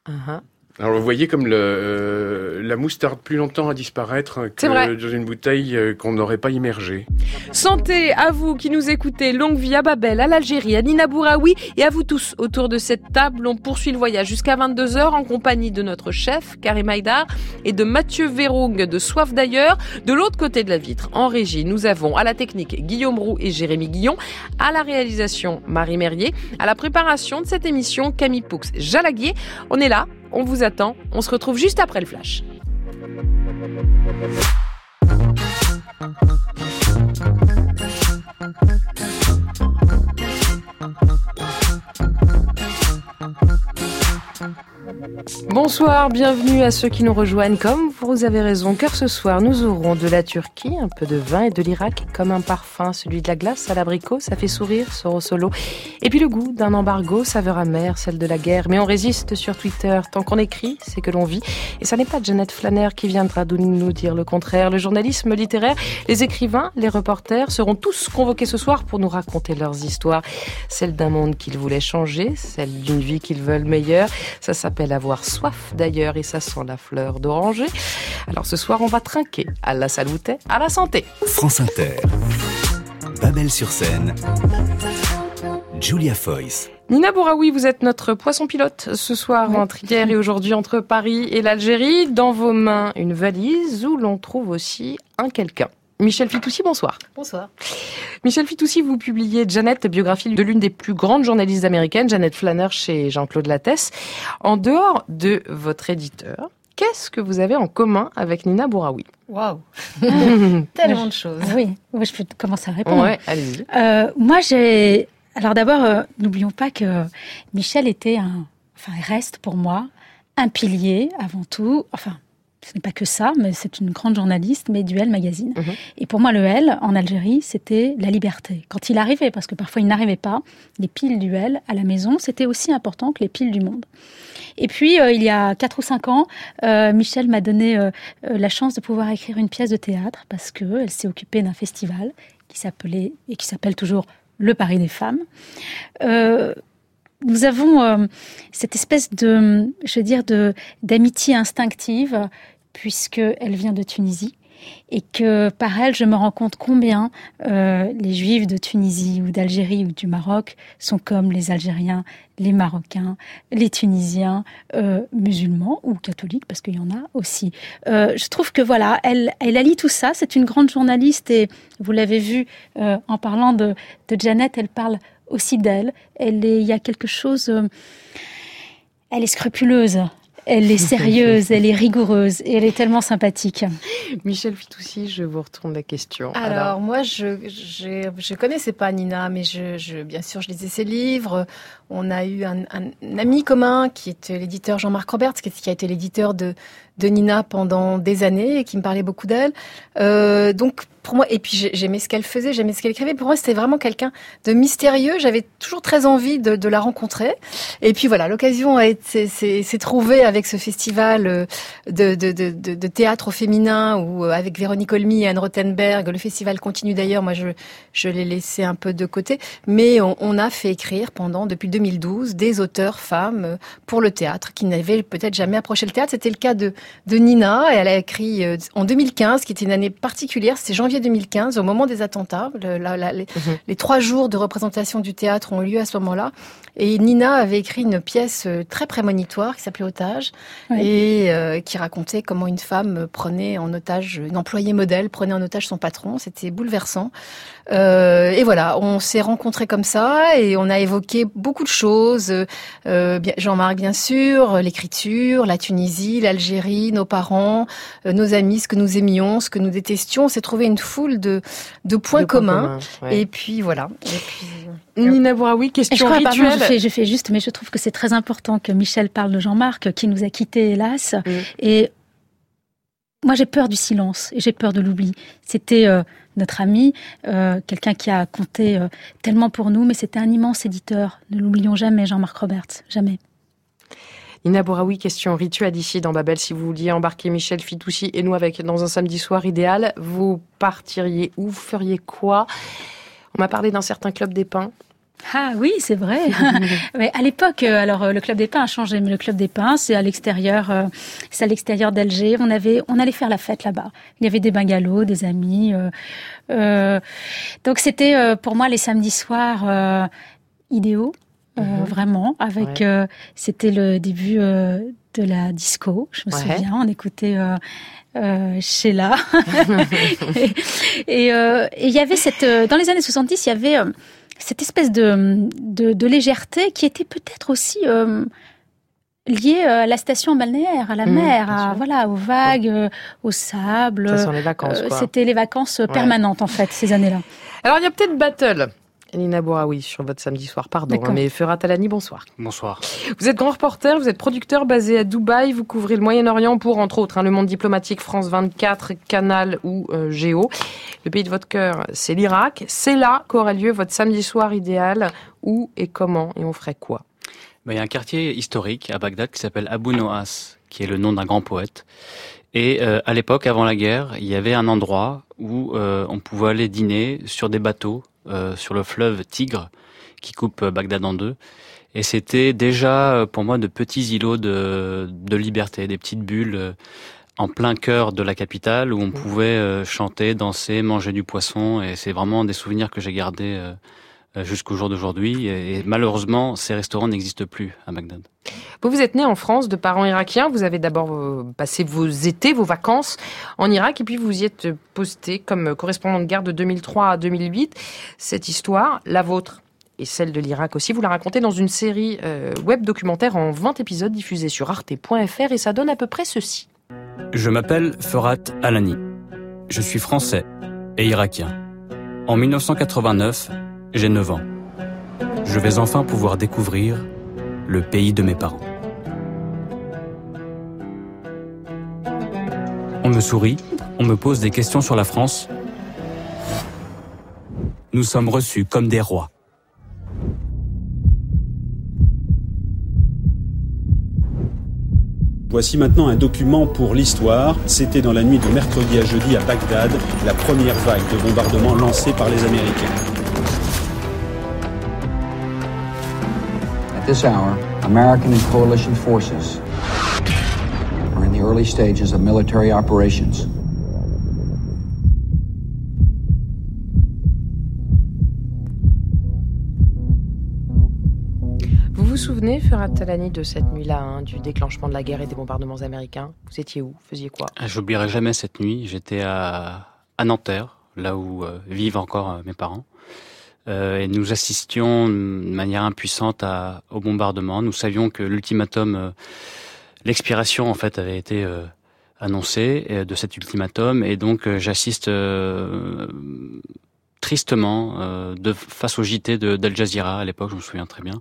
Speaker 1: Uh-huh.
Speaker 14: Alors vous voyez comme le, euh, la mousse tarde plus longtemps à disparaître
Speaker 1: vrai.
Speaker 14: que dans une bouteille euh, qu'on n'aurait pas immergée.
Speaker 1: Santé à vous qui nous écoutez. Longue vie à Babel, à l'Algérie, à Nina Bouraoui et à vous tous autour de cette table. On poursuit le voyage jusqu'à 22h en compagnie de notre chef, Karim Haïdar, et de Mathieu Véroung de Soif d'ailleurs. De l'autre côté de la vitre, en régie, nous avons à la technique Guillaume Roux et Jérémy Guillon, à la réalisation Marie Merrier, à la préparation de cette émission Camille Poux Jalaguier. On est là, on vous attend, on se retrouve juste après le flash. Bonsoir, bienvenue à ceux qui nous rejoignent. Comme vous avez raison, car ce soir nous aurons de la Turquie, un peu de vin et de l'Irak, comme un parfum, celui de la glace à l'abricot, ça fait sourire, Soro Solo. Et puis le goût d'un embargo, saveur amère, celle de la guerre. Mais on résiste sur Twitter. Tant qu'on écrit, c'est que l'on vit. Et ça n'est pas Janet Flanner qui viendra nous dire le contraire. Le journalisme littéraire, les écrivains, les reporters seront tous convoqués ce soir pour nous raconter leurs histoires. Celle d'un monde qu'ils voulaient changer, celle d'une vie qu'ils veulent meilleure. Ça s'appelle avoir soif soif d'ailleurs et ça sent la fleur d'oranger. Alors ce soir, on va trinquer à la saluté, à la santé.
Speaker 2: France Inter. Babel sur scène. Julia Foyce.
Speaker 1: Nina Bouraoui, vous êtes notre poisson pilote ce soir entre hier et aujourd'hui entre Paris et l'Algérie. Dans vos mains, une valise où l'on trouve aussi un quelqu'un. Michel Fitoussi, bonsoir.
Speaker 15: Bonsoir.
Speaker 1: Michel Fitoussi, vous publiez Janet, biographie de l'une des plus grandes journalistes américaines, Janet Flanner chez Jean-Claude Lattès. En dehors de votre éditeur, qu'est-ce que vous avez en commun avec Nina Bouraoui?
Speaker 15: Waouh Tellement de choses.
Speaker 3: Oui, je peux commencer à répondre.
Speaker 1: Ouais, allez-y.
Speaker 3: Euh, moi, j'ai. Alors d'abord, euh, n'oublions pas que Michel était un. Enfin, il reste pour moi un pilier avant tout. Enfin, ce n'est pas que ça, mais c'est une grande journaliste, mais du L Magazine.
Speaker 1: Mhm.
Speaker 3: Et pour moi, le L, en Algérie, c'était la liberté. Quand il arrivait, parce que parfois il n'arrivait pas, les piles du L à la maison, c'était aussi important que les piles du monde. Et puis, euh, il y a quatre ou cinq ans, euh, Michel m'a donné euh, euh, la chance de pouvoir écrire une pièce de théâtre parce qu'elle s'est occupée d'un festival qui s'appelait et qui s'appelle toujours Le Paris des femmes. Nous avons euh, cette espèce de, je veux dire, de d'amitié instinctive puisque elle vient de Tunisie et que par elle, je me rends compte combien euh, les Juifs de Tunisie ou d'Algérie ou du Maroc sont comme les Algériens, les Marocains, les Tunisiens euh, musulmans ou catholiques, parce qu'il y en a aussi. Euh, je trouve que voilà, elle, elle allie tout ça. C'est une grande journaliste et vous l'avez vu en parlant de, de Janet, elle parle aussi d'elle. Elle il y a quelque chose. elle est scrupuleuse. Elle est sérieuse, elle est rigoureuse et elle est tellement sympathique.
Speaker 1: Michel Fitoussi, je vous retourne la question.
Speaker 15: Alors, moi, je, je je connaissais pas Nina, mais je, je bien sûr je lisais ses livres. On a eu un, un ami commun qui était l'éditeur Jean-Marc Roberts, qui, a été l'éditeur de de Nina pendant des années et qui me parlait beaucoup d'elle. Euh, donc pour moi, et puis j'ai- j'aimais ce qu'elle faisait, j'aimais ce qu'elle écrivait. Pour moi, c'était vraiment quelqu'un de mystérieux. J'avais toujours très envie de, de la rencontrer. Et puis voilà, l'occasion s'est trouvée avec ce festival euh, de, de, de, théâtre au féminin où euh, avec Véronique Olmy et Anne Rothenberg, le festival continue d'ailleurs. Moi, je, je l'ai laissé un peu de côté, mais on, on a fait écrire pendant depuis 2012 des auteurs femmes euh, pour le théâtre qui n'avaient peut-être jamais approché le théâtre. C'était le cas de, de Nina. Et elle a écrit euh, en 2015, qui était une année particulière. C'est janvier 2015, au moment des attentats. Le- la- la- les, les trois jours de représentation du théâtre ont eu lieu à ce moment-là. Et Nina avait écrit une pièce euh, très prémonitoire qui s'appelait Otage et euh, qui racontait comment une femme prenait en otage, une employée modèle prenait en otage son patron. C'était bouleversant. Euh, et voilà, on s'est rencontrés comme ça et on a évoqué beaucoup de choses. Euh, bien- Jean-Marc, bien sûr, l'écriture, la Tunisie, l'Algérie, nos parents, euh, nos amis, ce que nous aimions, ce que nous détestions. On s'est trouvé une foule de, de points
Speaker 1: De
Speaker 15: communs.
Speaker 1: ouais.
Speaker 15: Et puis voilà. Et puis,
Speaker 1: Nina Bouraoui,
Speaker 3: je
Speaker 1: question
Speaker 3: pardon,
Speaker 1: rituelle.
Speaker 3: je fais, je fais juste, mais je trouve que c'est très important que Michel parle de Jean-Marc, qui nous a quittés, hélas. Et moi, j'ai peur du silence et j'ai peur de l'oubli. C'était euh, notre ami, euh, quelqu'un qui a compté euh, tellement pour nous, mais c'était un immense éditeur. Ne l'oublions jamais, Jean-Marc Roberts, jamais.
Speaker 1: Nina Bouraoui, question rituelle ici dans Babel. Si vous vouliez embarquer Michel Fitoussi et nous avec dans un samedi soir idéal, vous partiriez où? Vous feriez quoi? On m'a parlé d'un certain club des pins.
Speaker 3: Ah oui, c'est vrai. mais à l'époque, euh, alors euh, le club des pins a changé, mais le club des pins, c'est à l'extérieur, euh, c'est à l'extérieur d'Alger. On avait, on allait faire la fête là-bas. Il y avait des bungalows, des amis. euh, euh, donc c'était pour moi les samedis soirs idéaux,
Speaker 1: Mhm.
Speaker 3: vraiment. Avec,
Speaker 1: Ouais.
Speaker 3: c'était le début de la disco. Je me
Speaker 1: Ouais.
Speaker 3: souviens, on écoutait. Euh, Sheila. et euh, il y avait cette, euh, dans les années 70, il y avait cette espèce de, de, de légèreté qui était peut-être aussi euh, liée euh, à la station balnéaire, à la
Speaker 1: Mhm,
Speaker 3: mer, à, voilà, aux vagues, euh, au sable.
Speaker 1: Ça sent les vacances,
Speaker 3: Euh. C'était les vacances
Speaker 1: Ouais.
Speaker 3: permanentes en fait ces années-là.
Speaker 1: Alors il y a peut-être battle. Nina Bouraoui sur votre samedi soir, pardon, hein, mais Ferrat Talani, bonsoir.
Speaker 5: Bonsoir.
Speaker 1: Vous êtes grand reporter, vous êtes producteur basé à Dubaï, vous couvrez le Moyen-Orient pour, entre autres, hein, le monde diplomatique, France 24, Canal ou euh, Géo. Le pays de votre cœur, c'est l'Irak. C'est là qu'aura lieu votre samedi soir idéal. Où et comment et on ferait quoi?
Speaker 16: Ben, il y a un quartier historique à Bagdad qui s'appelle Abu Noas, qui est le nom d'un grand poète. Et euh, à l'époque, avant la guerre, il y avait un endroit où euh, on pouvait aller dîner sur des bateaux sur le fleuve Tigre, qui coupe euh, Bagdad en deux. Et c'était déjà euh, pour moi de petits îlots de, de liberté, des petites bulles euh, en plein cœur de la capitale où on pouvait euh, chanter, danser, manger du poisson. Et c'est vraiment des souvenirs que j'ai gardés euh, euh, jusqu'au jour d'aujourd'hui. Et, malheureusement, ces restaurants n'existent plus à Bagdad.
Speaker 1: Vous, vous êtes né en France de parents irakiens. Vous avez d'abord euh, passé vos étés, vos vacances en Irak, et puis vous y êtes posté comme correspondant de guerre de 2003 à 2008. Cette histoire, la vôtre et celle de l'Irak aussi, vous la racontez dans une série euh, web documentaire en 20 épisodes diffusés sur arte.fr, et ça donne à peu près ceci.
Speaker 17: Je m'appelle Ferhat Alani. Je suis français et irakien. En 1989, j'ai 9 ans. Je vais enfin pouvoir découvrir le pays de mes parents. On me sourit, on me pose des questions sur la France. Nous sommes reçus comme des rois.
Speaker 18: Voici maintenant un document pour l'histoire. C'était dans la nuit de mercredi à jeudi à Bagdad, la première vague de bombardements lancée par les Américains.
Speaker 19: This hour, American and coalition forces are in the early stages of military operations.
Speaker 1: Vous vous souvenez, Ferhat Talani, de cette nuit-là, hein, du déclenchement de la guerre et des bombardements américains? Vous étiez où? Faisiez quoi?
Speaker 16: Ah, J'oublierai jamais cette nuit. J'étais à, à Nanterre, là où euh, vivent encore euh, mes parents. Euh, et nous assistions de manière impuissante à, au bombardement. Nous savions que l'ultimatum, euh, l'expiration en fait avait été euh, annoncée euh, de cet ultimatum, et donc euh, j'assiste tristement de, face au JT d'Al Jazeera à l'époque, je me souviens très bien,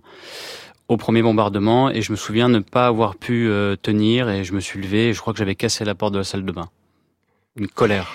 Speaker 16: au premier bombardement, et je me souviens ne pas avoir pu tenir, et je me suis levé, et je crois que j'avais cassé la porte de la salle de bain. Une colère.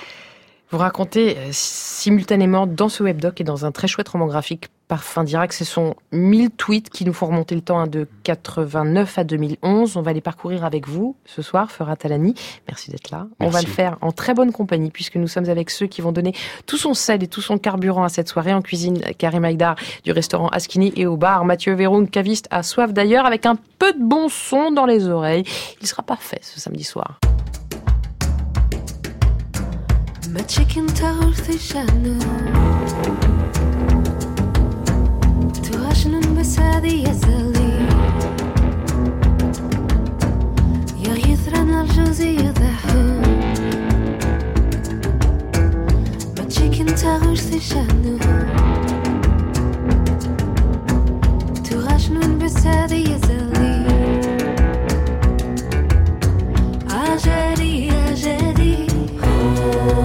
Speaker 1: Vous racontez euh, simultanément dans ce webdoc et dans un très chouette roman graphique Parfum d'Irak, ce sont 1000 tweets qui nous font remonter le temps hein, de 89 à 2011. On va les parcourir avec vous ce soir, Ferhat Talani. Merci d'être là. On va le faire en très bonne compagnie puisque nous sommes avec ceux qui vont donner tout son sel et tout son carburant à cette soirée en cuisine. Karim Aïdar du restaurant Askini et au bar Mathieu Véroun, caviste à soif d'ailleurs, avec un peu de bon son dans les oreilles. Il sera parfait ce samedi soir
Speaker 20: يضحون ما chicken تغرث شانو تواشنن بس هذه يزالي عجلي عجلي عجلي عجلي ما chicken تغرث شانو تواشنون بس هذا يزالي يا يثرن لاشوزي يدخل ما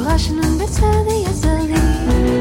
Speaker 20: Ulaşının beterdi yazılı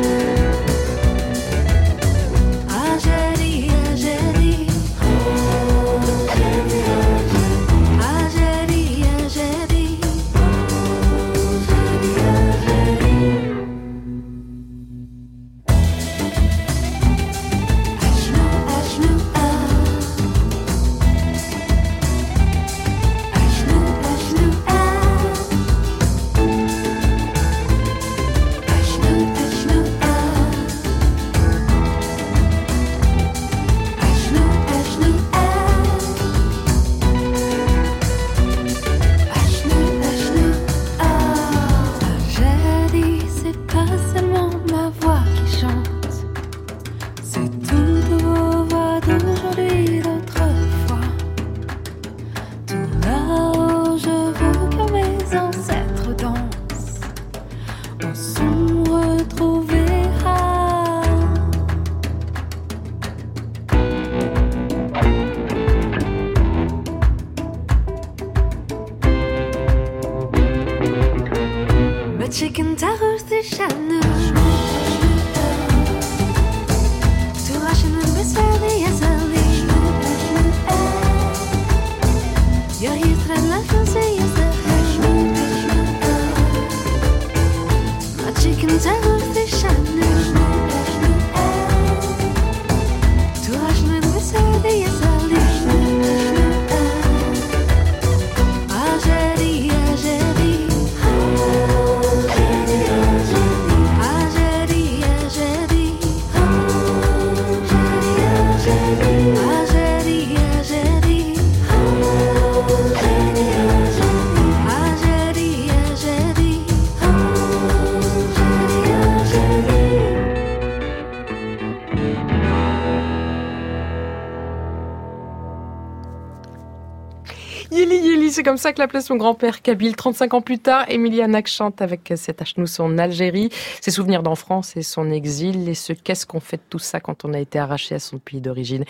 Speaker 20: c'est
Speaker 1: comme ça que l'appelait son grand-père Kabyle. 35 ans plus tard, Emilia chante avec cet achnous en Algérie, ses souvenirs d'enfance et son exil. Et ce qu'est-ce qu'on fait de tout ça quand on a été arraché à son pays d'origine?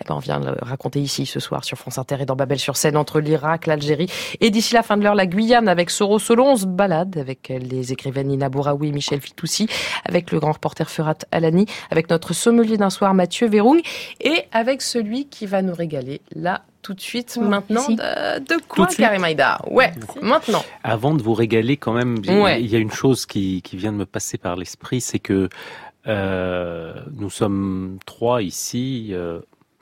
Speaker 1: Eh ben, on vient le raconter ici ce soir sur France Inter et dans Babel sur scène entre l'Irak, l'Algérie et d'ici la fin de l'heure la Guyane avec Soro Solo. On se balade avec les écrivaines Nina Bouraoui et Michel Fitoussi, avec le grand reporter Ferhat Alani, avec notre sommelier d'un soir Mathieu Véroung et avec celui qui va nous régaler là tout de suite maintenant
Speaker 3: si.
Speaker 1: de, de quoi Karim Aïda Ouais, maintenant.
Speaker 5: Avant de vous régaler, quand même, il y a-
Speaker 1: Ouais.
Speaker 5: y a une chose qui, qui vient de me passer par l'esprit, c'est que euh, nous sommes trois ici, euh,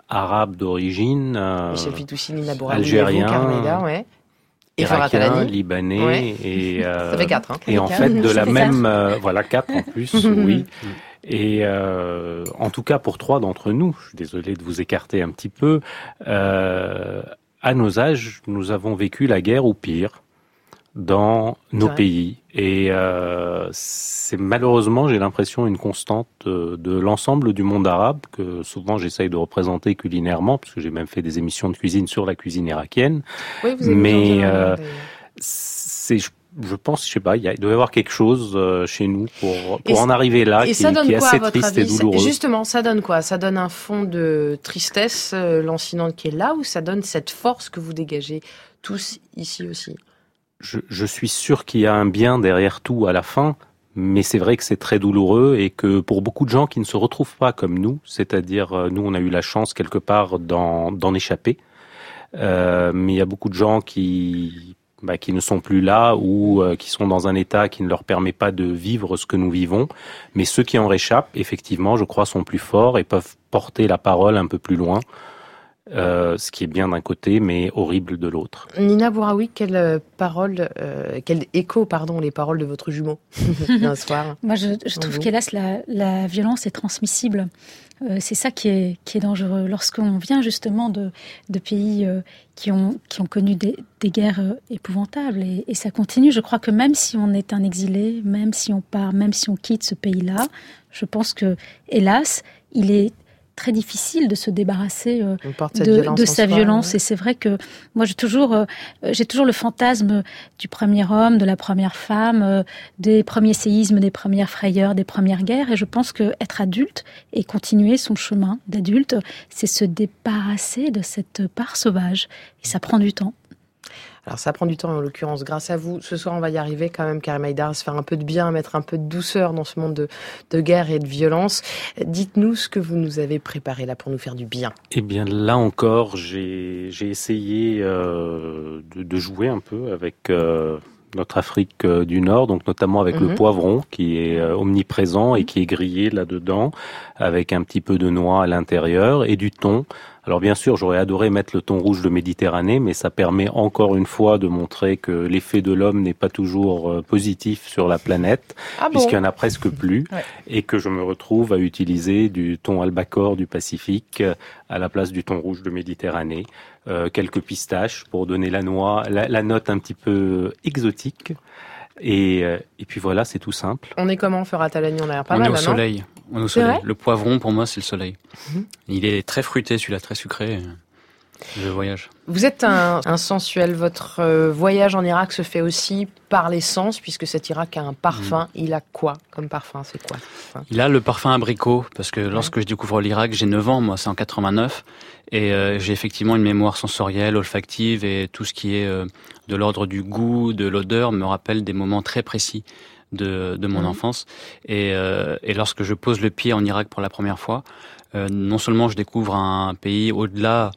Speaker 5: arabes d'origine, euh,
Speaker 1: Michel Fitoussi, Nina Bouraoui,
Speaker 5: Algérien,
Speaker 1: et vous, Karim Aïda, ouais. Et Ferhat
Speaker 5: Irakiens,
Speaker 1: Alani.
Speaker 5: libanais
Speaker 1: Ouais.
Speaker 5: et euh,
Speaker 1: Ça fait quatre, hein.
Speaker 5: et en fait de la même euh, voilà quatre en plus oui et euh, en tout cas pour trois d'entre nous je suis désolé de vous écarter un petit peu euh, à nos âges nous avons vécu la guerre ou pire dans nos pays. Et euh, c'est malheureusement j'ai l'impression une constante de l'ensemble du monde arabe que souvent j'essaye de représenter culinairement parce que j'ai même fait des émissions de cuisine sur la cuisine irakienne.
Speaker 1: Oui, vous avez
Speaker 5: mais euh, c'est je, je pense je sais pas il, y a- il doit y avoir quelque chose euh, chez nous pour
Speaker 1: Et
Speaker 5: pour en arriver là
Speaker 1: et
Speaker 5: qui,
Speaker 1: ça donne
Speaker 5: qui est
Speaker 1: quoi,
Speaker 5: assez
Speaker 1: à votre
Speaker 5: triste et
Speaker 1: avis?
Speaker 5: Douloureux.
Speaker 1: Justement, ça donne quoi? Ça donne un fond de tristesse euh, lancinante qui est là ou ça donne cette force que vous dégagez tous ici aussi?
Speaker 5: Je, je suis sûr qu'il y a un bien derrière tout à la fin, mais c'est vrai que c'est très douloureux et que pour beaucoup de gens qui ne se retrouvent pas comme nous, c'est-à-dire euh, nous on a eu la chance quelque part d'en d'en échapper, euh, mais il y a beaucoup de gens qui bah, qui ne sont plus là ou euh, qui sont dans un état qui ne leur permet pas de vivre ce que nous vivons. Mais ceux qui en réchappent, effectivement, je crois, sont plus forts et peuvent porter la parole un peu plus loin. Euh, ce qui est bien d'un côté, mais horrible de l'autre.
Speaker 1: Nina Bouraoui, quelle euh, parole, euh, quel écho, pardon, les paroles de votre jumeau d'un soir
Speaker 3: Moi, je, je trouve qu'hélas, la, la violence est transmissible. Euh, c'est ça qui est, qui est dangereux. Lorsqu'on vient justement de, de pays qui, ont, qui ont connu des, des guerres épouvantables, et, et ça continue, je crois que même si on est un exilé, même si on part, même si on quitte ce pays-là, je pense que, hélas, il est très difficile de se débarrasser euh, de,
Speaker 1: violence
Speaker 3: de
Speaker 1: en
Speaker 3: sa
Speaker 1: soi,
Speaker 3: violence.
Speaker 1: ouais.
Speaker 3: Et c'est vrai que moi, j'ai toujours, euh, j'ai toujours le fantasme du premier homme, de la première femme, euh, des premiers séismes, des premières frayeurs, des premières guerres. Et je pense que être adulte et continuer son chemin d'adulte, c'est se débarrasser de cette part sauvage. Et ça prend du temps.
Speaker 1: Alors ça prend du temps en l'occurrence. Grâce à vous, ce soir on va y arriver quand même, Karim Haïdar, à se faire un peu de bien, à mettre un peu de douceur dans ce monde de, de guerre et de violence. Dites-nous ce que vous nous avez préparé là pour nous faire du bien.
Speaker 5: Eh bien, là encore, j'ai j'ai essayé euh, de, de jouer un peu avec euh, notre Afrique euh, du Nord, donc notamment avec
Speaker 1: Mhm.
Speaker 5: le poivron qui est euh, omniprésent et qui est grillé là-dedans, avec un petit peu de noix à l'intérieur et du thon. Alors bien sûr, j'aurais adoré mettre le thon rouge de Méditerranée, mais ça permet encore une fois de montrer que l'effet de l'homme n'est pas toujours euh, positif sur la planète,
Speaker 1: Ah bon?
Speaker 5: puisqu'il y en a presque plus,
Speaker 1: Ouais.
Speaker 5: et que je me retrouve à utiliser du thon albacore du Pacifique euh, à la place du thon rouge de Méditerranée, euh, quelques pistaches pour donner la noix, la, la note un petit peu exotique. Et, euh, et puis voilà, c'est tout simple.
Speaker 1: On est comment, On a l'air pas
Speaker 16: on
Speaker 1: mal
Speaker 16: est au
Speaker 1: là,
Speaker 16: soleil. Au soleil. Le poivron, pour moi, c'est le soleil.
Speaker 1: Mhm.
Speaker 16: Il est très fruité, celui-là, très sucré. Je voyage.
Speaker 1: Vous êtes un, un sensuel. Votre euh, voyage en Irak se fait aussi par les sens, puisque cet Irak a un parfum. Il a quoi comme parfum? C'est quoi parfum?
Speaker 16: Il a le parfum abricot, parce que lorsque je découvre l'Irak, j'ai 9 ans, moi, c'est en 89, et euh, j'ai effectivement une mémoire sensorielle, olfactive, et tout ce qui est euh, de l'ordre du goût, de l'odeur, me rappelle des moments très précis de, de mon
Speaker 1: Mhm.
Speaker 16: enfance. Et, euh, et lorsque je pose le pied en Irak pour la première fois, euh, non seulement je découvre un pays au-delà,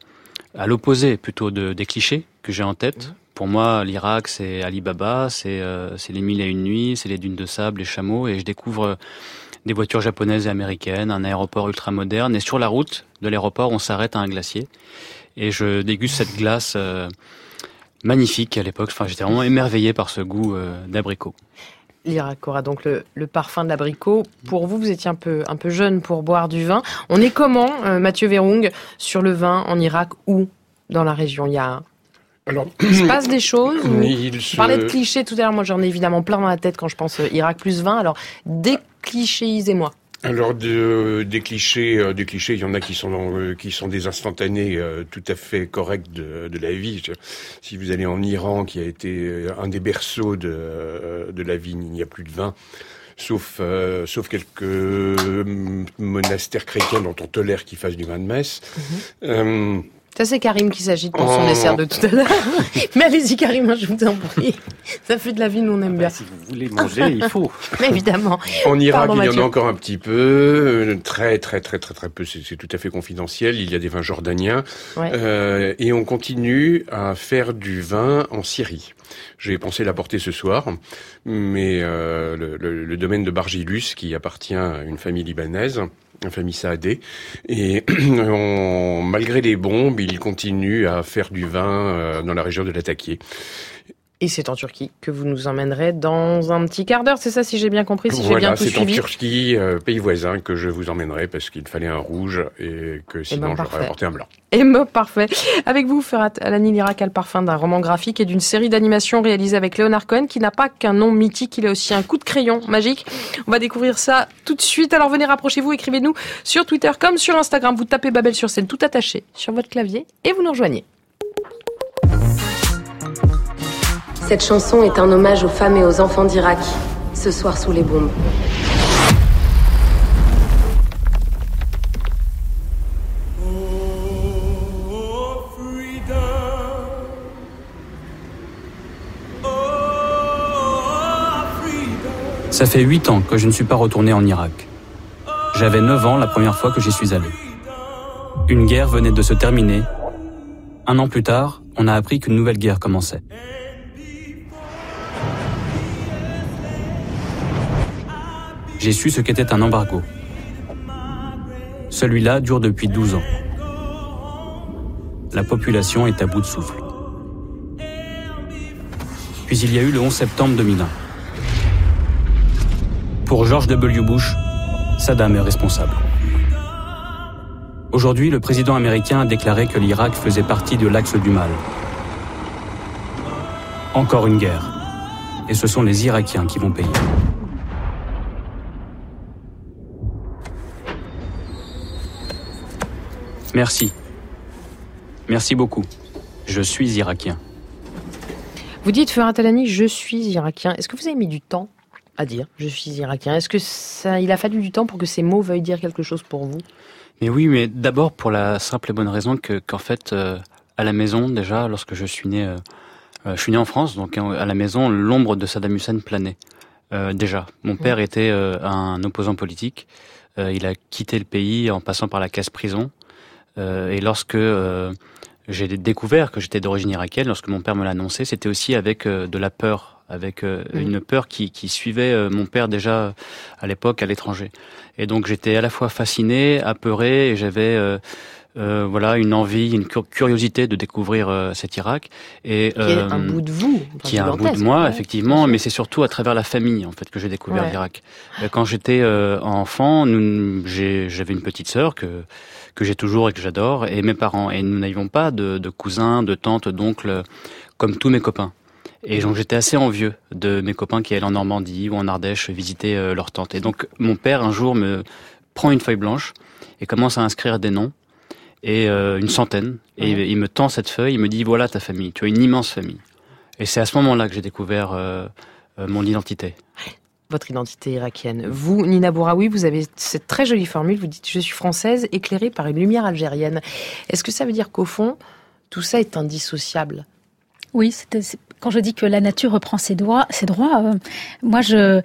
Speaker 16: à l'opposé plutôt de, des clichés que j'ai en tête. Pour moi, l'Irak, c'est Ali Baba, c'est euh, c'est les mille et une nuits, c'est les dunes de sable, les chameaux, et je découvre des voitures japonaises et américaines, un aéroport ultra moderne, et sur la route de l'aéroport, on s'arrête à un glacier, et je déguste cette glace euh, magnifique à l'époque. Enfin, j'étais vraiment émerveillé par ce goût euh, d'abricot.
Speaker 1: L'Irak aura donc le, le parfum de l'abricot. Pour vous, vous étiez un peu, un peu jeune pour boire du vin. On est comment, euh, Mathieu Véroung, sur le vin en Irak ou dans la région Il y a
Speaker 14: Alors,
Speaker 1: il se passe des choses ou-
Speaker 14: Il se-
Speaker 1: de clichés tout à l'heure. Moi, j'en ai évidemment plein dans la tête quand je pense euh, Irak plus vin. Alors, déclichéisez-moi.
Speaker 14: Alors de, des clichés, euh, des clichés, il y en a qui sont dans- euh, qui sont des instantanés euh, tout à fait corrects de, de la vie. Si vous allez en Iran, qui a été un des berceaux de, de la vigne, il n'y a plus de vin. Sauf, euh, sauf quelques monastères chrétiens dont on tolère qu'ils fassent du vin de messe. Euh,
Speaker 1: Ça, c'est Karim qui s'agite pour son
Speaker 14: Oh.
Speaker 1: dessert de tout à l'heure. Mais allez-y, Karim, je vous en prie. Ça fait de la vie, nous, on aime bien.
Speaker 5: Si vous voulez manger, il faut.
Speaker 1: Mais évidemment.
Speaker 14: En Irak,
Speaker 1: Pardon,
Speaker 14: il y en a encore un petit peu, euh, très très très très très peu. C'est c'est tout à fait confidentiel. Il y a des vins jordaniens
Speaker 1: Ouais.
Speaker 14: Euh, et on continue à faire du vin en Syrie. J'ai pensé l'apporter ce soir, mais euh, le, le- le domaine de Bargilus, qui appartient à une famille libanaise, une famille saadée, et on- malgré les bombes, il continue à faire du vin euh, dans la région de Latakié.
Speaker 1: Et c'est en Turquie que vous nous emmènerez dans un petit quart d'heure, c'est ça, si j'ai bien compris, si j'ai bien
Speaker 14: Voilà, c'est en. Turquie, euh, pays voisin, que je vous emmènerai parce qu'il fallait un rouge et que sinon
Speaker 1: ben,
Speaker 14: j'aurais apporté un blanc.
Speaker 1: Et me parfait. Avec vous, Ferhat Alani l'Irak a le parfum d'un roman graphique et d'une série d'animations réalisée avec Leonard Cohen qui n'a pas qu'un nom mythique, il a aussi un coup de crayon magique. On va découvrir ça tout de suite. Alors venez, rapprochez-vous, écrivez-nous sur Twitter comme sur Instagram. Vous tapez Babel sur scène tout attaché sur votre clavier et vous nous rejoignez.
Speaker 21: Cette chanson est un hommage aux femmes et aux enfants d'Irak, ce soir sous les bombes.
Speaker 22: Ça fait huit ans que je ne suis pas retourné en Irak. J'avais 9 ans la première fois que j'y suis allé. Une guerre venait de se terminer. Un an plus tard, on a appris qu'une nouvelle guerre commençait. J'ai su ce qu'était un embargo. Celui-là dure depuis 12 ans. La population est à bout de souffle. Puis il y a eu le 11 septembre 2001. Pour George W. Bush, Saddam est responsable. Aujourd'hui, le président américain a déclaré que l'Irak faisait partie de l'axe du mal. Encore une guerre. Et ce sont les Irakiens qui vont payer. Merci. Merci beaucoup. Je suis irakien.
Speaker 1: Vous dites, Ferhat Alani, je suis irakien. Est-ce que vous avez mis du temps à dire je suis irakien? Est-ce que ça, il a fallu du temps pour que ces mots veuillent dire quelque chose pour vous?
Speaker 16: Mais oui, mais d'abord pour la simple et bonne raison que qu'en fait, euh, à la maison déjà, lorsque je suis né, euh, euh, je suis né en France, donc euh, à la maison, l'ombre de Saddam Hussein planait. Euh, déjà, mon père était euh, un opposant politique. Il a quitté le pays en passant par la case prison. Euh, et lorsque euh, j'ai découvert que j'étais d'origine irakienne, lorsque mon père me l'a annoncé, c'était aussi avec euh, de la peur, avec euh,
Speaker 1: Mhm.
Speaker 16: une peur qui, qui suivait euh, mon père déjà à l'époque à l'étranger. Et donc j'étais à la fois fasciné, apeuré, et j'avais euh, euh, voilà une envie, une cur- curiosité de découvrir euh, cet Irak. Et
Speaker 1: Qui est un bout de vous. enfin,
Speaker 16: qui est un bout de moi,
Speaker 1: ouais.
Speaker 16: effectivement, mais c'est surtout à travers la famille, en fait, que j'ai découvert
Speaker 1: Ouais.
Speaker 16: l'Irak. Quand j'étais euh, enfant, j'avais une petite sœur que que j'ai toujours et que j'adore, et mes parents. Et nous n'avions pas de, de cousins, de tantes, d'oncles, comme tous mes copains. Et donc j'étais assez envieux de mes copains qui allaient en Normandie ou en Ardèche visiter euh, leur tante. Et donc mon père un jour me prend une feuille blanche et commence à inscrire des noms et euh, une centaine. Et il, il me tend cette feuille, il me dit voilà ta famille, tu as une immense famille. Et c'est à ce moment-là que j'ai découvert euh, euh, mon identité.
Speaker 1: Votre identité irakienne. Vous, Nina Bouraoui, vous avez cette très jolie formule. Vous dites Je suis française, éclairée par une lumière algérienne. Est-ce que ça veut dire qu'au fond, tout ça est indissociable?
Speaker 3: Oui, c'était- quand je dis que la nature reprend ses, droits, ses droits, euh, moi je.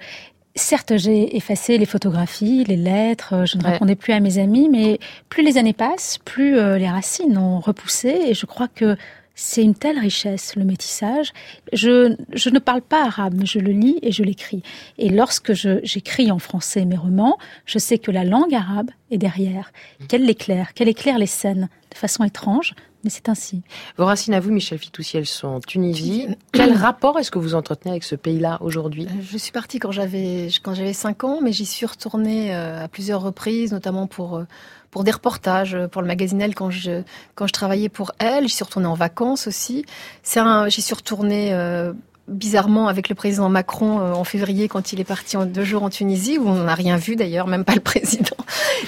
Speaker 3: Certes, j'ai effacé les photographies, les lettres, euh, je ne
Speaker 1: Ouais.
Speaker 3: répondais plus à mes amis, mais plus les années passent, plus euh, les racines ont repoussé, et je crois que c'est une telle richesse, le métissage. Je, je ne parle pas arabe, mais je le lis et je l'écris. Et lorsque j'écris en français mes romans, je sais que la langue arabe est derrière, qu'elle l'éclaire, qu'elle éclaire les scènes de façon étrange, mais c'est ainsi.
Speaker 1: Vos racines à vous, Michel Fitoussi, elles sont en Tunisie. Quel rapport est-ce que vous entretenez avec ce pays-là aujourd'hui?
Speaker 15: Je suis partie quand j'avais quand j'avais 5 ans, mais j'y suis retournée euh, à plusieurs reprises, notamment pour euh, pour des reportages euh, pour le magazine Elle quand je quand je travaillais pour Elle. J'y suis retournée en vacances aussi. J'y suis retournée euh, bizarrement avec le président Macron euh, en février quand il est parti en deux jours en Tunisie, où on n'a rien vu d'ailleurs, même pas le président.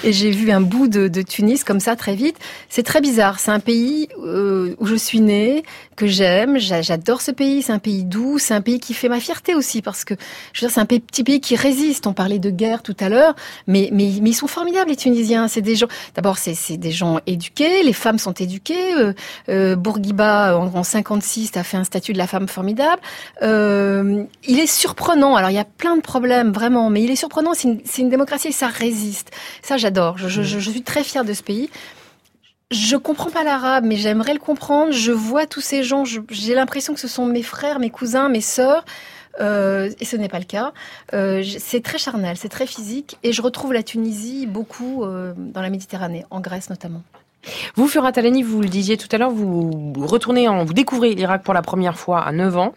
Speaker 15: Et j'ai vu un bout de, de, Tunis comme ça très vite. C'est très bizarre. C'est un pays euh, où je suis née, que j'aime. J'adore ce pays. C'est un pays doux. C'est un pays qui fait ma fierté aussi parce que je veux dire, c'est un petit pays qui résiste. On parlait de guerre tout à l'heure, mais, mais, mais ils sont formidables les Tunisiens. C'est des gens. D'abord, c'est des gens éduqués. Les femmes sont éduquées. Euh, euh, Bourguiba en, en 56 a fait un statut de la femme formidable. Euh, il est surprenant. Alors il y a plein de problèmes vraiment, mais il est surprenant. C'est une, une, démocratie et ça résiste. Ça j'adore. Je, je, je, je suis très fière de ce pays. Je comprends pas l'arabe, mais j'aimerais le comprendre. Je vois tous ces gens. J'ai l'impression que ce sont mes frères, mes cousins, mes sœurs. Euh, et ce n'est pas le cas. Euh, c'est très charnel, c'est très physique, et je retrouve la Tunisie beaucoup euh, dans la Méditerranée, en Grèce notamment.
Speaker 1: Vous, Furat Alani, vous le disiez tout à l'heure, vous retournez en, vous découvrez l'Irak pour la première fois à 9 ans.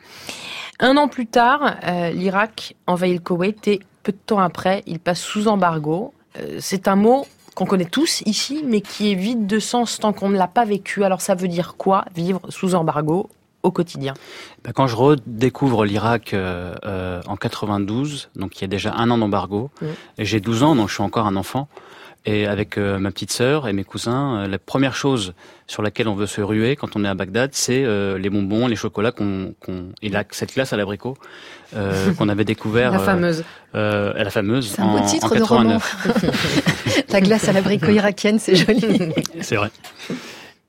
Speaker 1: Un an plus tard, euh, l'Irak envahit le Koweït et peu de temps après, il passe sous embargo. Euh, c'est un mot qu'on connaît tous ici, mais qui est vide de sens tant qu'on ne l'a pas vécu. Alors ça veut dire quoi, vivre sous embargo au quotidien?
Speaker 16: Ben Quand je redécouvre l'Irak euh, euh, en 92, donc il y a déjà un an d'embargo, mmh. et j'ai 12 ans, donc je suis encore un enfant, et avec euh, ma petite sœur et mes cousins, euh, la première chose sur laquelle on veut se ruer quand on est à Bagdad, c'est euh, les bonbons, les chocolats qu'on, qu'on et la, cette glace à l'abricot euh, qu'on avait découvert.
Speaker 1: la fameuse.
Speaker 16: Euh, la fameuse.
Speaker 15: C'est un beau titre de roman. la glace à l'abricot irakienne, c'est joli.
Speaker 16: c'est vrai.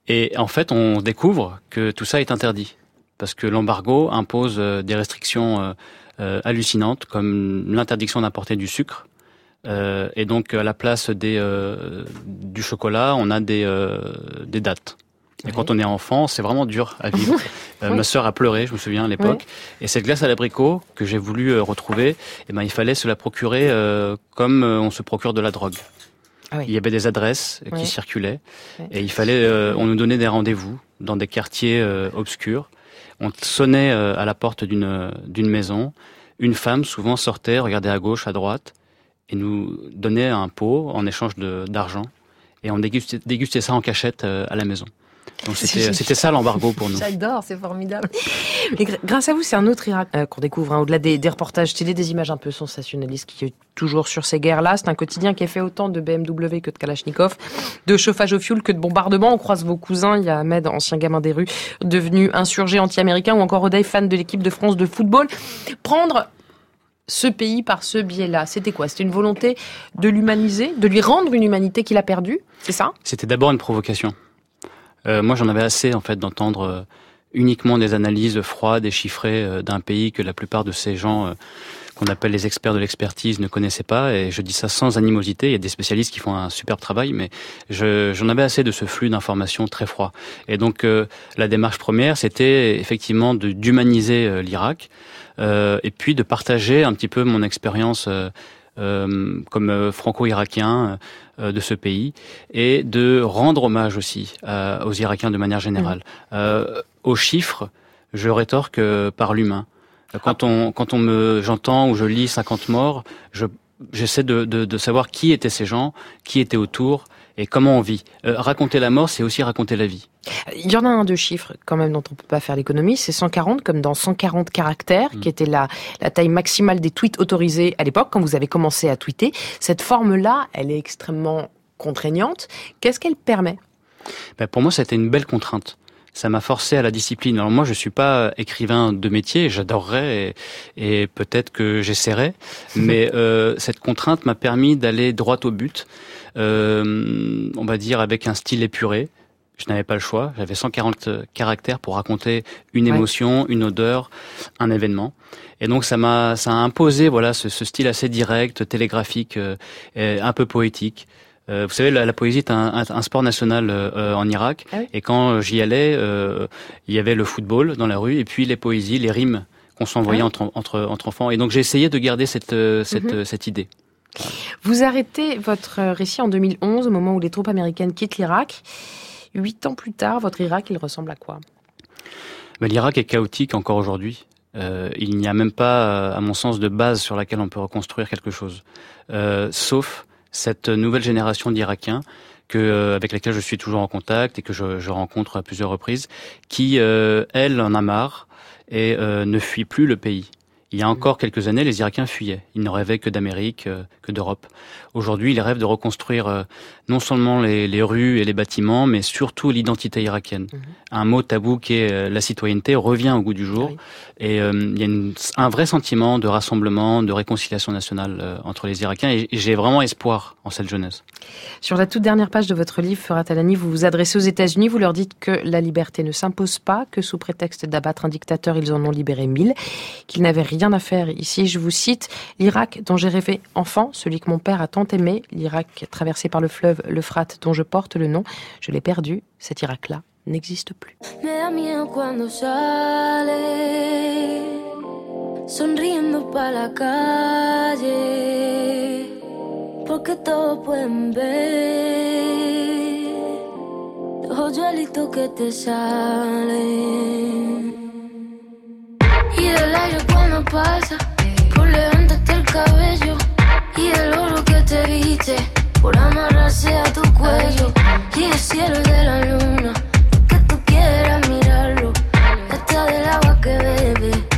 Speaker 16: Et en fait, on découvre que tout ça est interdit parce que l'embargo impose des restrictions hallucinantes comme l'interdiction d'importer du sucre euh, et donc à la place des euh, du chocolat, on a des euh, des dates. Et quand on est enfant, c'est vraiment dur à vivre. oui. Ma sœur a pleuré, je me souviens à l'époque. Oui. Et cette glace à l'abricot que j'ai voulu retrouver, eh ben il fallait se la procurer comme on se procure de la drogue. Ah oui. Il y avait des adresses qui circulaient et il fallait, on nous donnait des rendez-vous dans des quartiers obscurs. On sonnait à la porte d'une d'une maison. Une femme souvent sortait, regardait à gauche, à droite et nous donnait un pot en échange d'argent et on dégustait, dégustait, ça en cachette euh, à la maison. Donc c'était c'était ça l'embargo pour nous.
Speaker 15: J'adore, c'est formidable.
Speaker 1: Et grâce à vous, c'est un autre Irak euh, qu'on découvre, hein, au-delà des, des, reportages télé, des images un peu sensationnalistes qui est toujours sur ces guerres-là. C'est un quotidien qui est fait autant de BMW que de Kalachnikov, de chauffage au fioul que de bombardement. On croise vos cousins, il y a Ahmed, ancien gamin des rues, devenu insurgé anti-américain, ou encore Oday, fan de l'équipe de France de football. Prendre ce pays par ce biais-là C'était quoi? C'était une volonté de l'humaniser, de lui rendre une humanité qu'il a perdue? C'est ça?
Speaker 16: C'était d'abord une provocation. Euh, moi, j'en avais assez, en fait, d'entendre euh, uniquement des analyses froides et chiffrées euh, d'un pays que la plupart de ces gens euh, qu'on appelle les experts de l'expertise ne connaissaient pas. Et je dis ça sans animosité. Il y a des spécialistes qui font un superbe travail, mais j'en avais assez de ce flux d'informations très froid. Et donc, euh, la démarche première, c'était effectivement d'humaniser l'Irak et puis de partager un petit peu mon expérience euh, euh, comme franco-irakien euh, de ce pays et de rendre hommage aussi euh, aux Irakiens de manière générale. Mmh. aux chiffres, je rétorque par l'humain. Quand on quand on me j'entends ou je lis 50 morts, je j'essaie de, de, de savoir qui étaient ces gens, qui étaient autour, et comment on vit? Euh, raconter la mort, c'est aussi raconter la vie.
Speaker 1: Il y en a un de chiffres quand même dont on peut pas faire l'économie, c'est 140 comme dans 140 caractères, mmh. qui était la, la taille maximale des tweets autorisés à l'époque quand vous avez commencé à tweeter. Cette forme-là, elle est extrêmement contraignante. Qu'est-ce qu'elle permet?
Speaker 16: Ben Pour moi, c'était une belle contrainte ça m'a forcé à la discipline. Alors moi, je suis pas écrivain de métier, j'adorerais et, et peut-être que j'essaierai, mais euh, cette contrainte m'a permis d'aller droit au but, euh, on va dire avec un style épuré. Je n'avais pas le choix. J'avais 140 caractères pour raconter une émotion, ouais. une odeur, un événement. Et donc ça m'a, ça a imposé voilà ce, ce style assez direct, télégraphique, euh, un peu poétique. Euh, vous savez, la, la poésie est un, un, un sport national euh, en Irak. Ah oui. Et quand j'y allais, euh, il y avait le football dans la rue et puis les poésies, les rimes qu'on s'envoyait ah oui. entre, entre, entre, enfants. Et donc j'ai essayé de garder cette, cette, mm -hmm. cette idée.
Speaker 1: Vous arrêtez votre récit en 2011, au moment où les troupes américaines quittent l'Irak. Huit ans plus tard, votre Irak, il ressemble à quoi?
Speaker 16: Ben, L'Irak est chaotique encore aujourd'hui. Euh, il n'y a même pas, à mon sens, de base sur laquelle on peut reconstruire quelque chose, euh, sauf cette nouvelle génération d'Irakiens euh, avec laquelle je suis toujours en contact et que je, je rencontre à plusieurs reprises, qui euh, elle en a marre et euh, ne fuit plus le pays. Il y a encore quelques années, les Irakiens fuyaient. Ils ne rêvaient que d'Amérique, euh, que d'Europe. Aujourd'hui, ils rêvent de reconstruire euh, non seulement les, les rues et les bâtiments, mais surtout l'identité irakienne. Un mot tabou qui est euh, la citoyenneté revient au goût du jour. Et euh, il y a une- un vrai sentiment de rassemblement, de réconciliation nationale euh, entre les Irakiens. Et, j'ai vraiment espoir en cette jeunesse.
Speaker 1: Sur la toute dernière page de votre livre, Ferat Alani, vous vous adressez aux États-Unis, vous leur dites que la liberté ne s'impose pas, que sous prétexte d'abattre un dictateur, ils en ont libéré mille, qu'ils n'avaient rien à faire ici. Je vous cite, l'Irak dont j'ai rêvé enfant, celui que mon père a tant aimé, l'Irak traversé par le fleuve l'Euphrate dont je porte le nom, je l'ai perdu, cet Irak-là n'existe plus.
Speaker 8: Por levantarte el cabello, y el oro que te viste, por amarrarse a tu cuello, y el cielo de la luna que tú quieras mirarlo. Hasta del agua que bebe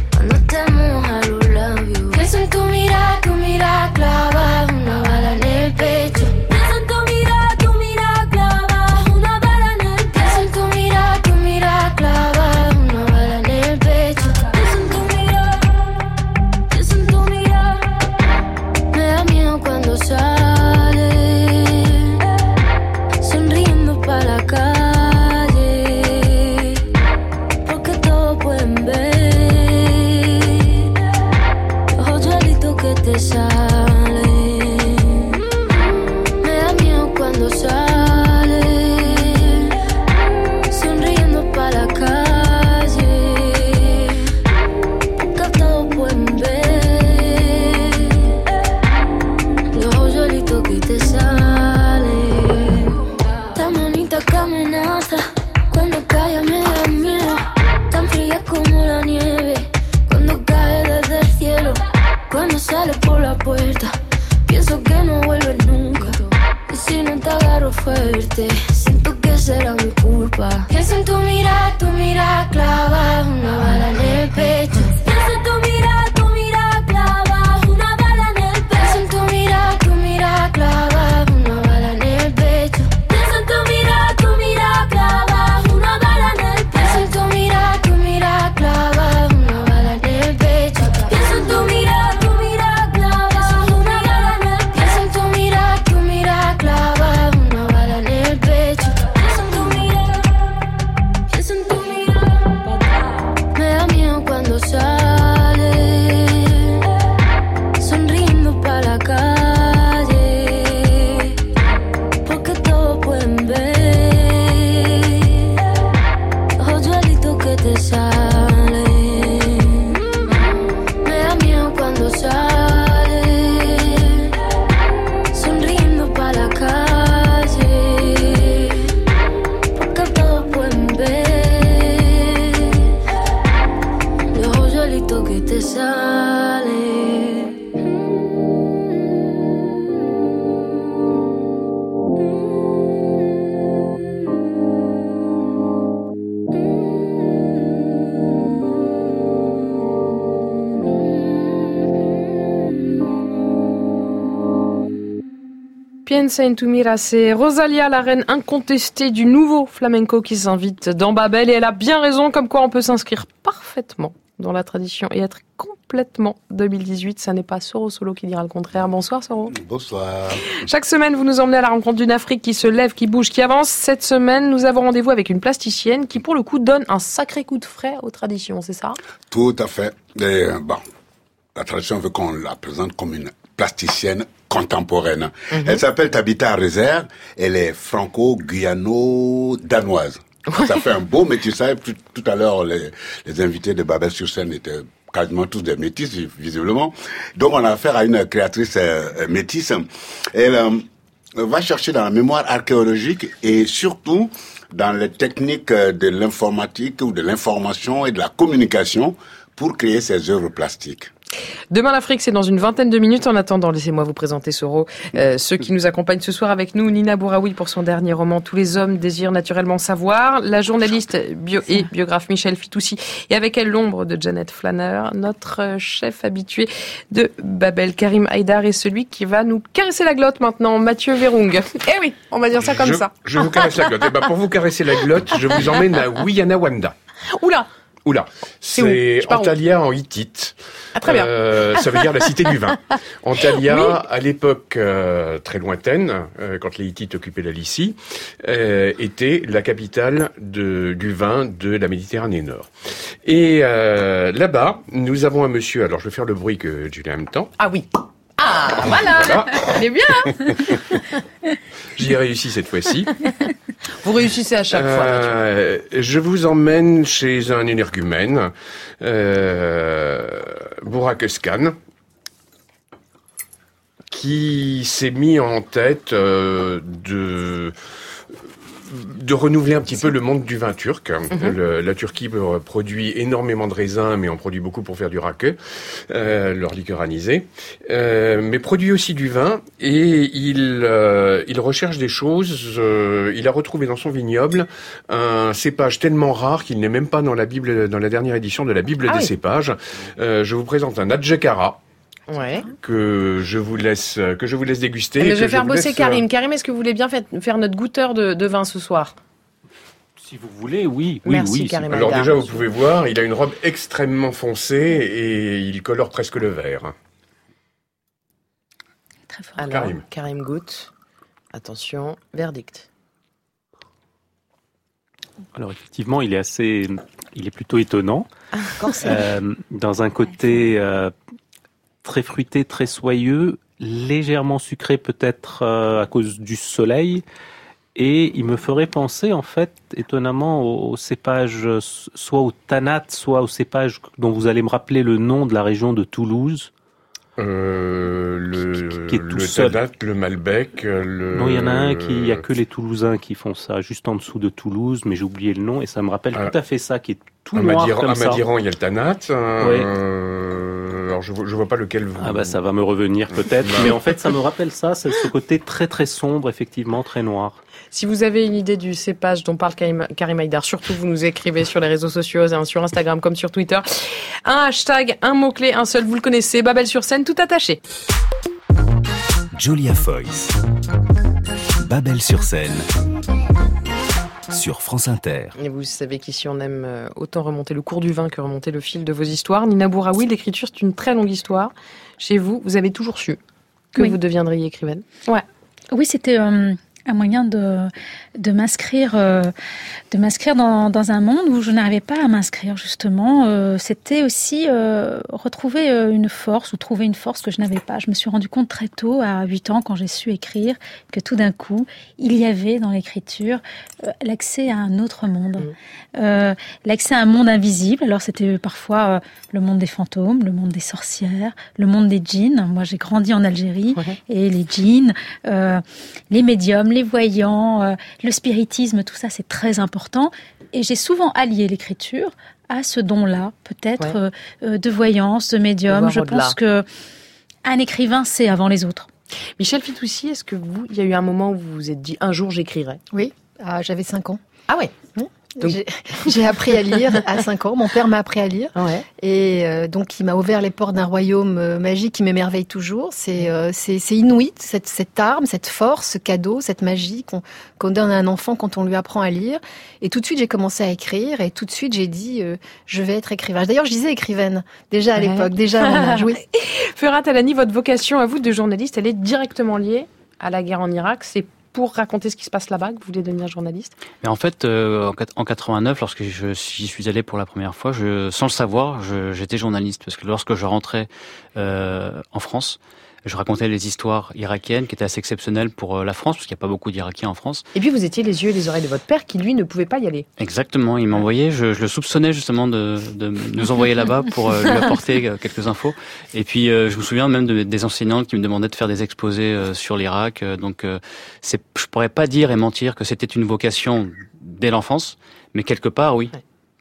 Speaker 1: Mira, c'est Rosalia, la reine incontestée du nouveau flamenco qui s'invite dans Babel et elle a bien raison, comme quoi on peut s'inscrire parfaitement dans la tradition et être complètement 2018. Ça n'est pas Soro Solo qui dira le contraire. Bonsoir Soro.
Speaker 23: Bonsoir.
Speaker 1: Chaque semaine, vous nous emmenez à la rencontre d'une Afrique qui se lève, qui bouge, qui avance. Cette semaine, nous avons rendez-vous avec une plasticienne qui, pour le coup, donne un sacré coup de frais aux traditions, c'est ça?
Speaker 23: Tout à fait. Et, bon, la tradition veut qu'on la présente comme une plasticienne contemporaine.
Speaker 1: Mhm.
Speaker 23: Elle s'appelle Tabitha Rezer. Elle est franco-guyano-danoise. Ça fait un beau métissage. Tout, tout à l'heure, les, les invités de Babel sur scène étaient quasiment tous des métis, visiblement. Donc, on a affaire à une créatrice euh, métisse. Elle euh, va chercher dans la mémoire archéologique et surtout dans les techniques euh, de l'informatique ou de l'information et de la communication pour créer ses œuvres plastiques.
Speaker 1: Demain l'Afrique, c'est dans une vingtaine de minutes. En attendant, laissez-moi vous présenter Soro, euh, ceux qui nous accompagnent ce soir avec nous. Nina Bouraoui pour son dernier roman Tous les hommes désirent naturellement savoir. La journaliste bio et biographe Michel Fitoussi et avec elle l'ombre de Janet Flanner, notre euh, chef habitué de Babel, Karim Haïdar et celui qui va nous caresser la glotte maintenant, Mathieu Verung. Eh oui, on va dire ça comme
Speaker 14: je,
Speaker 1: ça.
Speaker 14: Je vous caresse la glotte. Eh ben, pour vous caresser la glotte, je vous emmène à Wiyanawanda.
Speaker 1: Oula
Speaker 14: Oula,
Speaker 1: C'est
Speaker 14: Antalya en hittite.
Speaker 1: Ah, très bien.
Speaker 14: Euh, ça veut dire la cité du vin. Antalya,
Speaker 1: Oui.
Speaker 14: à l'époque euh, très lointaine, euh, quand les Hittites occupaient la Lycie, euh, était la capitale de, du vin de la Méditerranée Nord. Et euh, là-bas, nous avons un monsieur. Alors, je vais faire le bruit que Julien aime tant.
Speaker 1: Ah oui. Ah, voilà,
Speaker 14: Voilà.
Speaker 1: Elle est bien.
Speaker 14: J'y ai réussi cette fois-ci.
Speaker 1: Vous réussissez à chaque fois.
Speaker 14: Euh, je vous emmène chez un énergumène, euh, Özkan, qui s'est mis en tête euh, de de renouveler un petit peu le monde du vin turc.
Speaker 1: Mhm.
Speaker 14: Le- la Turquie produit énormément de raisins, mais on produit beaucoup pour faire du raqueux, euh, leur liqueur anisée, euh, mais produit aussi du vin et il, euh, il recherche des choses. euh, il a retrouvé dans son vignoble un cépage tellement rare qu'il n'est même pas dans la Bible, dans la dernière édition de la Bible
Speaker 1: Ah
Speaker 14: des
Speaker 1: oui.
Speaker 14: cépages. Euh, je vous présente un Adjekara
Speaker 1: Ouais.
Speaker 14: que je vous laisse que je vous laisse déguster.
Speaker 1: Eh
Speaker 14: que
Speaker 1: je vais faire bosser
Speaker 14: laisse,
Speaker 1: Karim. Karim, est-ce que vous voulez bien fait- faire notre goûteur de, de vin ce soir?
Speaker 5: Si vous voulez, oui, oui,
Speaker 1: Merci,
Speaker 5: oui.
Speaker 1: Karim
Speaker 14: Alors déjà, vous pouvez voir, il a une robe extrêmement foncée et il colore presque le vert.
Speaker 3: Très fort.
Speaker 1: Alors,
Speaker 14: Karim.
Speaker 1: Karim goûte. Attention, verdict.
Speaker 5: Alors effectivement, il est assez, il est plutôt étonnant.
Speaker 1: Ça.
Speaker 5: Euh, dans un côté euh, très fruité, très soyeux, légèrement sucré peut-être euh, à cause du soleil. Et il me ferait penser, en fait, étonnamment, au, au cépage, euh, soit au tanat, soit au cépage dont vous allez me rappeler le nom de la région de Toulouse.
Speaker 14: Euh, le,
Speaker 5: qui est tout
Speaker 14: le
Speaker 5: seul.
Speaker 14: Tadat, le Malbec, le...
Speaker 5: Non, il y en a un qui, il y a que les Toulousains qui font ça, juste en dessous de Toulouse, mais j'ai oublié le nom, et ça me rappelle
Speaker 14: Ah.
Speaker 5: tout à fait ça, qui est tout
Speaker 14: à
Speaker 5: noir
Speaker 14: Madiran,
Speaker 5: comme
Speaker 14: à
Speaker 5: ça.
Speaker 14: Madiran, il y a le Tanat.
Speaker 5: Oui.
Speaker 14: Euh, alors je vois, je vois pas lequel vous...
Speaker 5: Ah bah ça va me revenir peut-être, mais en fait ça me rappelle ça, c'est ce côté très très sombre, effectivement très noir.
Speaker 1: Si vous avez une idée du cépage dont parle Karim, Karim Haïdar, surtout vous nous écrivez sur les réseaux sociaux, hein, sur Instagram comme sur Twitter. Un hashtag, un mot-clé, un seul, vous le connaissez, Babel sur scène, tout attaché.
Speaker 2: Julia Foyce. Babel sur scène. Sur France Inter.
Speaker 1: Et vous savez qu'ici on aime euh, autant remonter le cours du vin que remonter le fil de vos histoires. Nina Bouraoui, l'écriture c'est une très longue histoire. Chez vous, vous avez toujours su que
Speaker 3: Oui.
Speaker 1: vous deviendriez écrivaine. Ouais.
Speaker 3: Oui, c'était euh, un moyen de, de m'inscrire euh, de m'inscrire dans, dans un monde où je n'arrivais pas à m'inscrire justement. Euh, c'était aussi euh, retrouver une force ou trouver une force que je n'avais pas. Je me suis rendu compte très tôt, à 8 ans, quand j'ai su écrire, que tout d'un coup, il y avait dans l'écriture l'accès à un autre monde, Euh, l'accès à un monde invisible. Alors c'était parfois le monde des fantômes, le monde des sorcières, le monde des djinns. Moi, j'ai grandi en Algérie et les djinns, les médiums, les voyants, euh, le spiritisme, tout ça, c'est très important. Et j'ai souvent allié l'écriture à ce don-là, peut-être
Speaker 1: Ouais.
Speaker 3: euh, euh, de voyance, de médium. Je pense que un écrivain, c'est avant les autres.
Speaker 1: Michel Fitoussi, est-ce que vous, il y a eu un moment où vous vous êtes dit un jour j'écrirai?
Speaker 15: Oui, ah, j'avais 5 ans.
Speaker 1: Ah ouais?
Speaker 15: J'ai- J'ai appris à lire à 5 ans. Mon père m'a appris à lire.
Speaker 1: Ouais.
Speaker 15: Et euh, donc, il m'a ouvert les portes d'un royaume euh, magique qui m'émerveille toujours. C'est euh, inouï, cette, cette arme, cette force, ce cadeau, cette magie qu'on qu'on donne à un enfant quand on lui apprend à lire. Et tout de suite, j'ai commencé à écrire. Et tout de suite, j'ai dit, euh, je vais être écrivain. D'ailleurs, je disais écrivaine, déjà à
Speaker 1: Ouais.
Speaker 15: l'époque, déjà à mon âge, oui.
Speaker 1: Ferhat Alani, votre vocation à vous de journaliste, elle est directement liée à la guerre en Irak. C'est pour raconter ce qui se passe là-bas que vous voulez devenir journaliste?
Speaker 16: Mais en fait, euh, en quat- en 89, lorsque je suis allé pour la première fois, je, sans le savoir, j'étais journaliste parce que lorsque je rentrais euh, en France, je racontais les histoires irakiennes qui étaient assez exceptionnelles pour euh, la France parce qu'il n'y a pas beaucoup d'Irakiens en France.
Speaker 1: Et puis vous étiez les yeux et les oreilles de votre père qui, lui, ne pouvait pas y aller.
Speaker 16: Exactement, il m'envoyait, je, je le soupçonnais justement de, de nous envoyer là-bas pour euh, lui apporter euh, quelques infos. Et puis je me souviens même de- des enseignantes qui me demandaient de faire des exposés sur l'Irak. Donc c'est, je pourrais pas dire et mentir que c'était une vocation dès l'enfance, mais quelque part oui.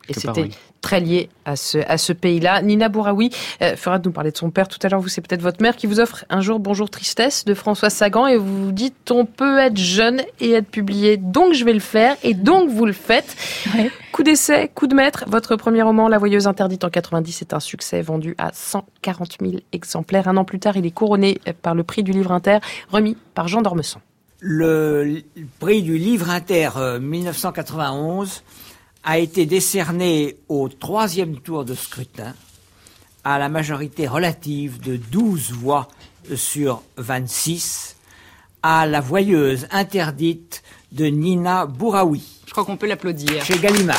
Speaker 1: Et c'était
Speaker 16: oui.
Speaker 1: Très lié à ce, à ce pays-là. Nina Bouraoui euh, fera de nous parler de son père tout à l'heure. Vous, c'est peut-être votre mère qui vous offre un jour Bonjour Tristesse de François Sagan et vous vous dites on peut être jeune et être publié, donc je vais le faire et donc vous le faites. Coup d'essai, coup de maître. Votre premier roman, La Voyeuse interdite en 90, est un succès vendu à 140 000 exemplaires. Un an plus tard, il est couronné par le prix du livre inter, remis par Jean Dormesson.
Speaker 24: Le prix du livre inter euh, 1991 a été décerné au troisième tour de scrutin à la majorité relative de 12 voix sur 26 à la voyeuse interdite de Nina Bouraoui.
Speaker 25: Je crois qu'on peut l'applaudir.
Speaker 24: Chez Gallimard.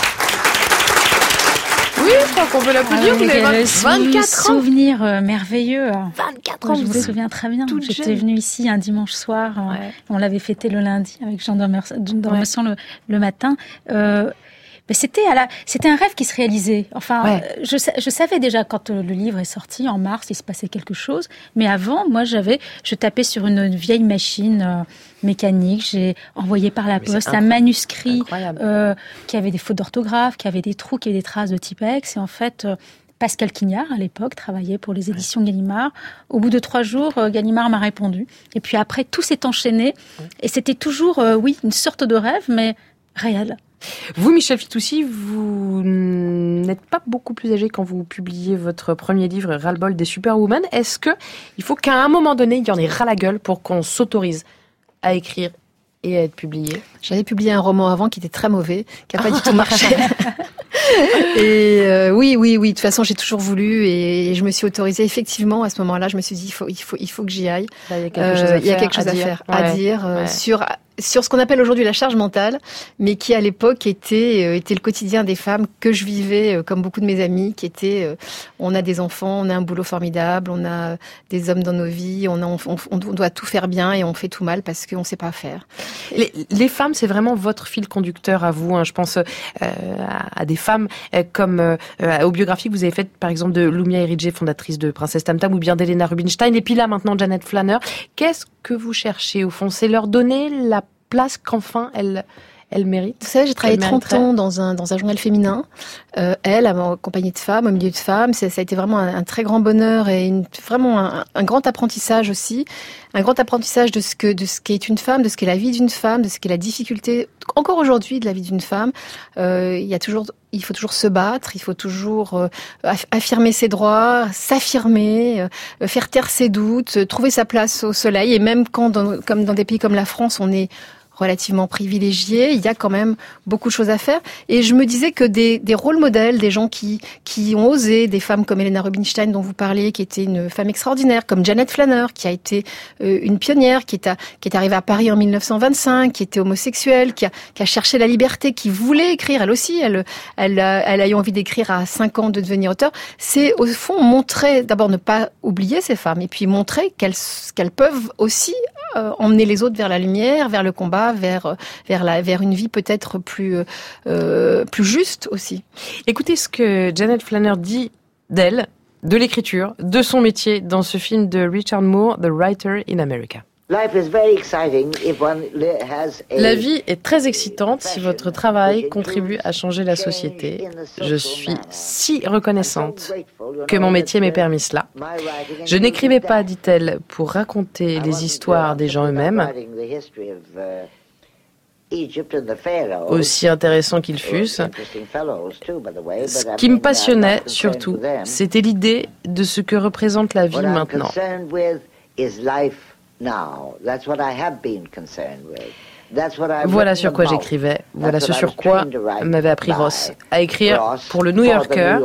Speaker 1: Oui, je crois qu'on peut l'applaudir.
Speaker 3: Ah
Speaker 1: vous
Speaker 3: oui,
Speaker 1: avez
Speaker 3: quel
Speaker 1: 24 ans.
Speaker 3: souvenir euh, merveilleux.
Speaker 1: 24
Speaker 3: Moi,
Speaker 1: ans,
Speaker 3: je
Speaker 1: vous
Speaker 3: me souviens très bien. J'étais venue ici un dimanche soir. euh, On l'avait fêté le lundi avec Jean Dormesson le, le matin. Euh, mais c'était à la, c'était un rêve qui se réalisait. Enfin,
Speaker 1: Ouais.
Speaker 3: euh, je, sa- je savais déjà quand euh, le livre est sorti en mars, il se passait quelque chose. Mais avant, moi, j'avais, je tapais sur une vieille machine euh, mécanique. J'ai envoyé par la
Speaker 1: Mais
Speaker 3: poste un manuscrit euh, qui avait des fautes d'orthographe, qui avait des trous, qui avait des traces de typex. Et en fait, euh, Pascal Quignard, à l'époque, travaillait pour les éditions Gallimard. Au bout de trois jours, euh, Gallimard m'a répondu. Et puis après, tout s'est enchaîné. Et c'était toujours, euh, oui, une sorte de rêve, mais réel.
Speaker 1: Vous, Michel Fitoussi, vous n'êtes pas beaucoup plus âgé quand vous publiez votre premier livre, Ras-le-bol des Superwoman. Est-ce que il faut qu'à un moment donné, il y en ait ras la gueule pour qu'on s'autorise à écrire et à être publié?
Speaker 15: J'avais publié un roman avant qui était très mauvais, qui n'a pas du tout marché. et euh, oui, oui, oui. De toute façon, j'ai toujours voulu et je me suis autorisée. Effectivement, à ce moment-là, je me suis dit, il faut, il faut, il faut que j'y aille.
Speaker 1: Il y a quelque chose à faire,
Speaker 15: quelque chose
Speaker 1: à
Speaker 15: à,
Speaker 1: dire.
Speaker 15: faire, à dire euh,
Speaker 1: Ouais.
Speaker 15: sur sur ce qu'on appelle aujourd'hui la charge mentale, mais qui à l'époque était euh, était le quotidien des femmes que je vivais, euh, comme beaucoup de mes amis, qui étaient, euh, on a des enfants, on a un boulot formidable, on a des hommes dans nos vies, on, a, on, doit tout faire bien et on fait tout mal parce qu'on ne sait pas faire.
Speaker 1: Les, femmes, c'est vraiment votre fil conducteur à vous. hein. Je pense à, des femmes comme aux biographies que vous avez faites, par exemple, de Lumia Eridje, fondatrice de Princesse Tam Tam, ou bien d'Elena Rubinstein, et puis là maintenant Janet Flanner. Qu'est-ce que vous cherchez au fond C'est leur donner la place qu'enfin elles, elles méritent
Speaker 15: Vous savez, j'ai travaillé
Speaker 1: Qu'elles
Speaker 15: 30
Speaker 1: mériteraient
Speaker 15: ans dans un, dans un journal féminin. Euh, elle, accompagnée de femmes, au milieu de femmes. Ça a été vraiment un, un très grand bonheur et une, vraiment un, un grand apprentissage aussi. Un grand apprentissage de ce que de ce qu'est une femme, de ce qu'est la vie d'une femme, de ce qu'est la difficulté encore aujourd'hui de la vie d'une femme. Euh, il y a toujours, il faut toujours se battre, il faut toujours euh, aff- affirmer ses droits, s'affirmer, euh, faire taire ses doutes, trouver sa place au soleil. Et même quand, dans, comme dans des pays comme la France, on est relativement privilégié, il y a quand même beaucoup de choses à faire. Et je me disais que des, des rôles modèles, des gens qui, qui ont osé, des femmes comme Elena Rubinstein dont vous parliez, qui était une femme extraordinaire, comme Janet Flanner, qui a été euh, une pionnière, qui est, à- qui est arrivée à Paris en 1925, qui était homosexuelle, qui a, qui a cherché la liberté, qui voulait écrire, elle aussi, elle, elle, a, elle a eu envie d'écrire à 5 ans de devenir auteur. C'est au fond montrer, d'abord ne pas oublier ces femmes, et puis montrer qu'elles qu'elles peuvent aussi euh, emmener les autres vers la lumière, vers le combat, vers vers la vers une vie peut-être plus euh, plus juste aussi.
Speaker 1: Écoutez ce que Janet Flanner dit d'elle, de l'écriture, de son métier dans ce film de Richard Moore, The Writer in America.
Speaker 26: Life is very exciting if one li- has a
Speaker 1: La vie est très excitante si votre travail contribue à changer la société. Je suis si reconnaissante que mon métier m'ait permis cela. Je n'écrivais pas, dit-elle, pour raconter les histoires des gens eux-mêmes, aussi intéressants qu'ils fussent. Ce qui me passionnait surtout, c'était l'idée de ce que représente la vie maintenant. Voilà sur quoi j'écrivais, voilà ce sur quoi m'avait appris Ross à écrire pour le. New Yorker.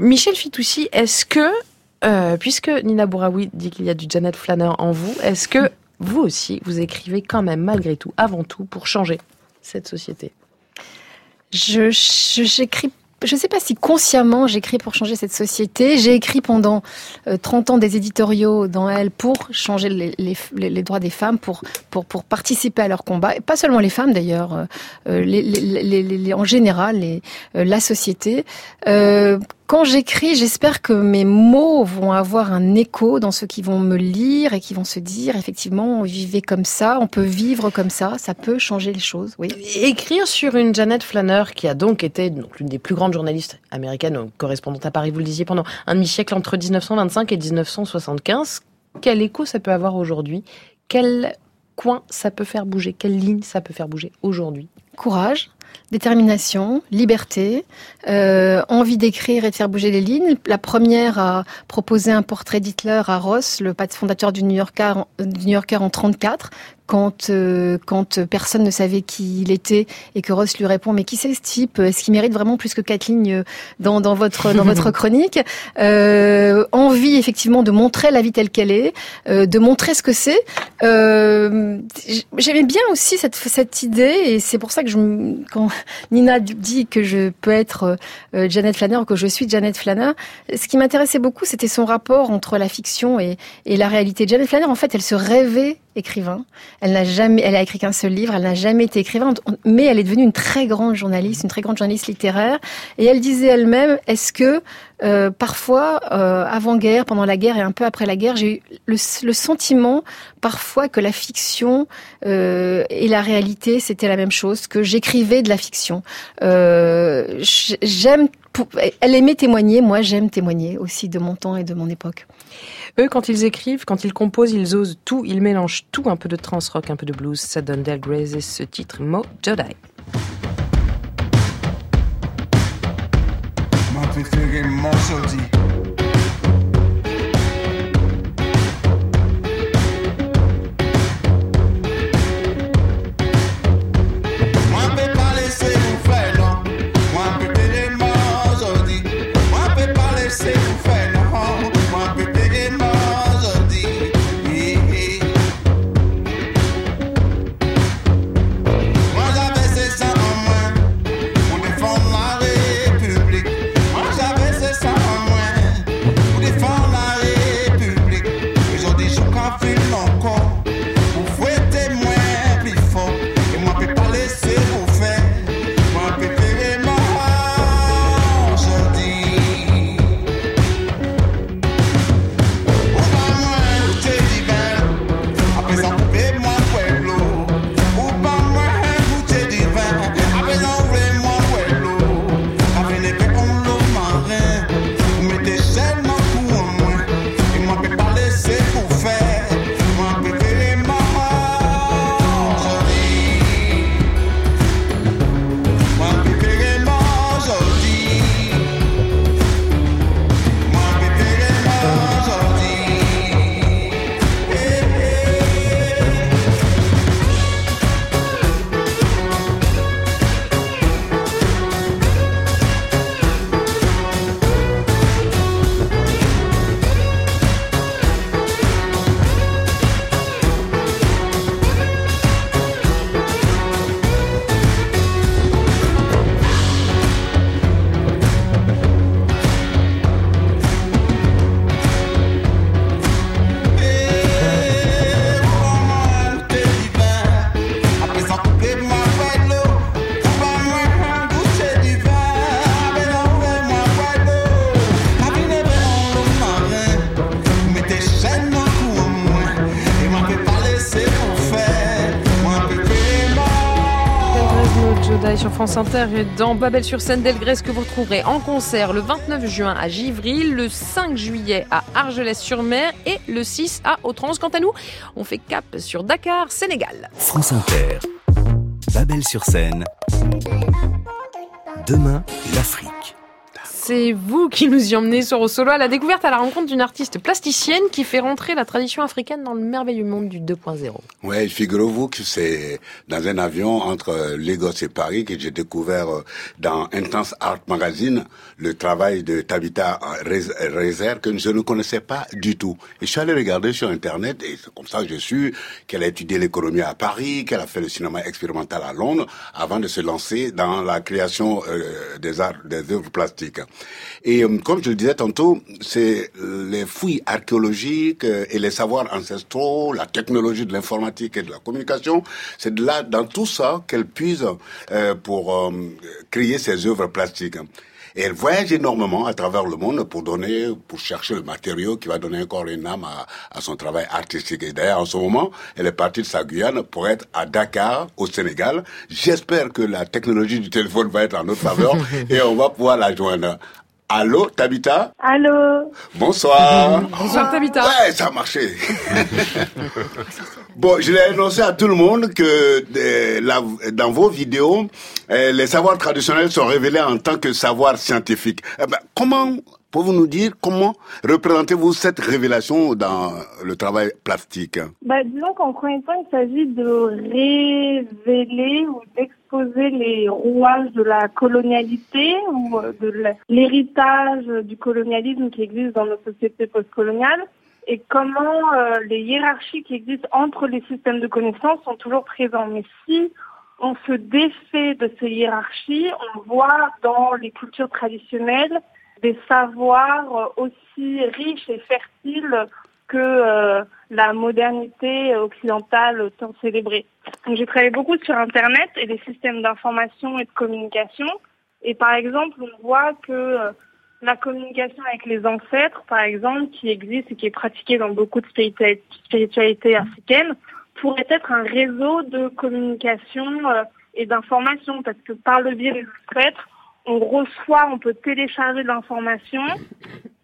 Speaker 1: Michel Fitoussi, est-ce que, euh, puisque Nina Bouraoui dit qu'il y a du Janet Flanner en vous, est-ce que vous aussi, vous écrivez quand même malgré tout, avant tout, pour changer cette société
Speaker 15: Je j'écris je ne sais pas si consciemment j'écris pour changer cette société. J'ai écrit pendant euh, 30 ans des éditoriaux dans Elle pour changer les, droits des femmes, pour, pour, participer à leur combat. Et pas seulement les femmes d'ailleurs, euh, euh, en général, euh, la société. Euh, quand j'écris, j'espère que mes mots vont avoir un écho dans ceux qui vont me lire et qui vont se dire, effectivement, on vivait comme ça, on peut vivre comme ça, ça peut changer les choses, oui.
Speaker 27: Écrire sur une Janet Flanner qui a donc été l'une des plus grandes journalistes américaines, donc, correspondante à Paris, vous le disiez, pendant un demi-siècle entre 1925 et 1975, quel écho ça peut avoir aujourd'hui? Quel coin ça peut faire bouger? Quelle ligne ça peut faire bouger aujourd'hui?
Speaker 15: Courage, détermination, liberté, euh, envie d'écrire et de faire bouger les lignes. La première a proposé un portrait d'Hitler à Ross, le fondateur du New Yorker, du New Yorker en 34, quand euh, quand personne ne savait qui il était et que Ross lui répond mais qui c'est ce type? Est-ce qu'il mérite vraiment plus que quatre lignes euh, dans, dans votre dans votre chronique? Euh, Envie effectivement de montrer la vie telle qu'elle est, euh, de montrer ce que c'est. Euh, J'aimais bien aussi cette cette idée et c'est pour ça que je quand Nina dit que je peux être euh, Janet Flanner ou que je suis Janet Flanner, ce qui m'intéressait beaucoup c'était son rapport entre la fiction et, et la réalité. Janet Flanner en fait elle se rêvait écrivain. Elle n'a jamais, elle a écrit qu'un seul livre, elle n'a jamais été écrivain, mais elle est devenue une très grande journaliste, une très grande journaliste littéraire. Et elle disait elle-même, est-ce que euh, parfois, euh, avant-guerre, pendant la guerre et un peu après la guerre, j'ai eu le, sentiment parfois que la fiction euh, et la réalité c'était la même chose, que j'écrivais de la fiction. Euh, j'aime, elle aimait témoigner, moi j'aime témoigner aussi de mon temps et de mon époque.
Speaker 27: Eux, quand ils écrivent, quand ils composent, ils osent tout, ils mélangent tout, un peu de trans rock, un peu de blues. Ça donne Del Grace ce titre, Mo Jedi. France Inter dans Babel sur scène Del Grace que vous retrouverez en concert le 29 juin à Givry, le 5 juillet à Argelès-sur-Mer et le 6 à Autrans. Quant à nous, on fait cap sur Dakar, Sénégal.
Speaker 2: France Inter. Babel sur scène. Demain, l'Afrique.
Speaker 27: C'est vous qui nous y emmenez sur Au Solo à la découverte à la rencontre d'une artiste plasticienne qui fait rentrer la tradition africaine dans le merveilleux monde du 2.0.
Speaker 23: Ouais, figurez-vous que c'est dans un avion entre Lagos et Paris que j'ai découvert euh, dans Intense Art Magazine le travail de Tabitha Rezer que je ne connaissais pas du tout. Et je suis allé regarder sur Internet et c'est comme ça que j'ai su qu'elle a étudié l'économie à Paris, qu'elle a fait le cinéma expérimental à Londres avant de se lancer dans la création euh, des arts, des œuvres plastiques. Et euh, comme je le disais tantôt, c'est les fouilles archéologiques euh, et les savoirs ancestraux, la technologie de l'informatique et de la communication, c'est de là, dans tout ça, qu'elle puise euh, pour euh, créer ses œuvres plastiques. Et elle voyage énormément à travers le monde pour donner, pour chercher le matériau qui va donner encore une âme à, à son travail artistique. Et d'ailleurs, en ce moment, elle est partie de sa Guyane pour être à Dakar, au Sénégal. J'espère que la technologie du téléphone va être en notre faveur et on va pouvoir la joindre. Allô, Tabita
Speaker 28: Allô?
Speaker 23: Bonsoir.
Speaker 28: Bonsoir, Tabitha.
Speaker 23: Ouais, ça a marché. bon, je l'ai annoncé à tout le monde que euh, la- dans vos vidéos, euh, les savoirs traditionnels sont révélés en tant que savoir scientifique. Eh ben, comment pouvez-vous nous dire comment représentez-vous cette révélation dans le travail plastique?
Speaker 28: Bah, disons qu'en premier temps, il s'agit de révéler ou d'exposer les rouages de la colonialité ou euh, de l'héritage du colonialisme qui existe dans nos sociétés postcoloniales et comment euh, les hiérarchies qui existent entre les systèmes de connaissances sont toujours présents. Mais si on se défait de ces hiérarchies, on voit dans les cultures traditionnelles des savoirs euh, aussi riches et fertiles que euh, la modernité occidentale tant célébrée. Donc, J'ai travaillé beaucoup sur Internet et les systèmes d'information et de communication. Et par exemple, on voit que euh, la communication avec les ancêtres, par exemple, qui existe et qui est pratiquée dans beaucoup de spirituali- spiritualités africaines, pourrait être un réseau de communication euh, et d'information, parce que par le biais des ancêtres, on reçoit, on peut télécharger l'information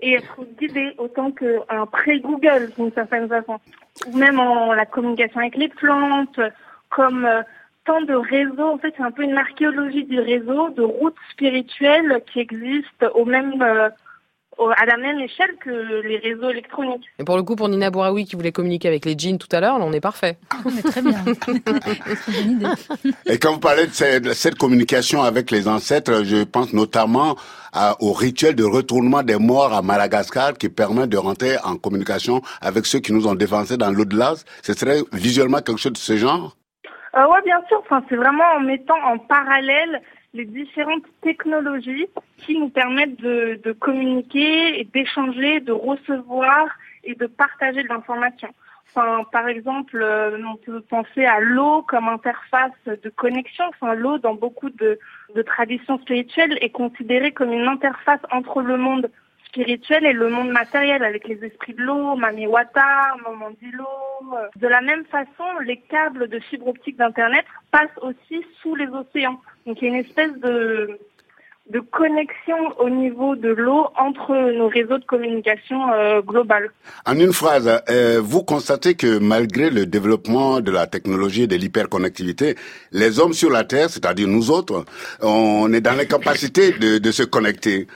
Speaker 28: et être guidé autant qu'un pré-Google d'une certaine façon. Ou même en la communication avec les plantes, comme euh, tant de réseaux. En fait, c'est un peu une archéologie du réseau, de routes spirituelles qui existent au même, euh, à la même échelle que les réseaux électroniques.
Speaker 1: Et pour le coup, pour Nina Bouraoui qui voulait communiquer avec les jeans tout à l'heure, là, on est parfait.
Speaker 3: On est très bien.
Speaker 23: Et quand vous parlez de cette, de cette communication avec les ancêtres, je pense notamment à- au rituel de retournement des morts à Madagascar qui permet de rentrer en communication avec ceux qui nous ont dévancés dans l'au-delà. Ce serait visuellement quelque chose de ce genre?
Speaker 28: Euh, ouais, bien sûr. Enfin, c'est vraiment en mettant en parallèle les différentes technologies qui nous permettent de, de communiquer et d'échanger, de recevoir et de partager de l'information. Enfin, par exemple, euh, on peut penser à l'eau comme interface de connexion. Enfin, l'eau, dans beaucoup de, de traditions spirituelles, est considérée comme une interface entre le monde spirituel et le monde matériel, avec les esprits de l'eau, Mamiwata, Momandilo. Euh, De la même façon, les câbles de fibre optique d'Internet passent aussi sous les océans. Donc il y a une espèce de, de connexion au niveau de l'eau entre nos réseaux de communication euh.
Speaker 23: En une phrase, euh, vous constatez que malgré le développement de la technologie et de l'hyperconnectivité, les hommes sur la Terre, c'est-à-dire nous autres, on est dans l'incapacité de, de se connecter.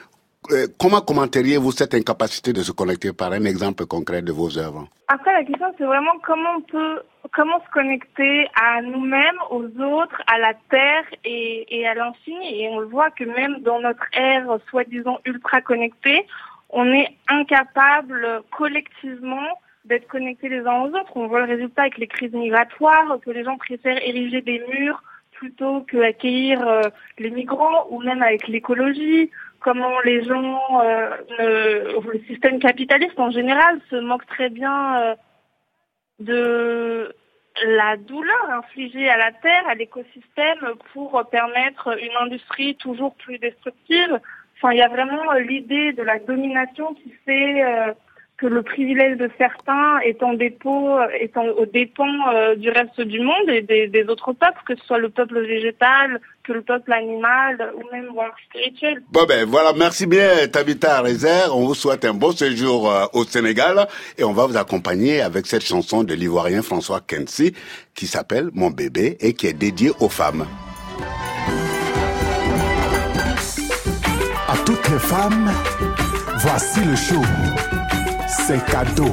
Speaker 23: Euh, comment commenteriez-vous cette incapacité de se connecter par un exemple concret de vos œuvres
Speaker 28: Après, la question, c'est vraiment comment on peut, comment se connecter à nous-mêmes, aux autres, à la Terre et, à l'infini. Et on le voit que même dans notre ère soi-disant ultra connectée, on est incapable collectivement d'être connectés les uns aux autres. On voit le résultat avec les crises migratoires, que les gens préfèrent ériger des murs plutôt qu'accueillir euh, les migrants, ou même avec l'écologie, comment les gens, euh, ne- le système capitaliste en général se moque très bien euh, de la douleur infligée à la terre, à l'écosystème, pour permettre une industrie toujours plus destructive. Enfin, il y a vraiment l'idée de la domination qui fait euh, que le privilège de certains est en dépôt, est en- au dépens euh, du reste du monde et des autres peuples, que ce soit le peuple végétal, que le peuple animal ou même voire spirituel.
Speaker 23: Bon ben voilà, merci bien Tabitha Rezer. On vous souhaite un bon séjour euh, au Sénégal et on va vous accompagner avec cette chanson de l'ivoirien François Kensi qui s'appelle Mon bébé et qui est dédiée aux femmes.
Speaker 29: À toutes les femmes, voici le show. C'est cadeau.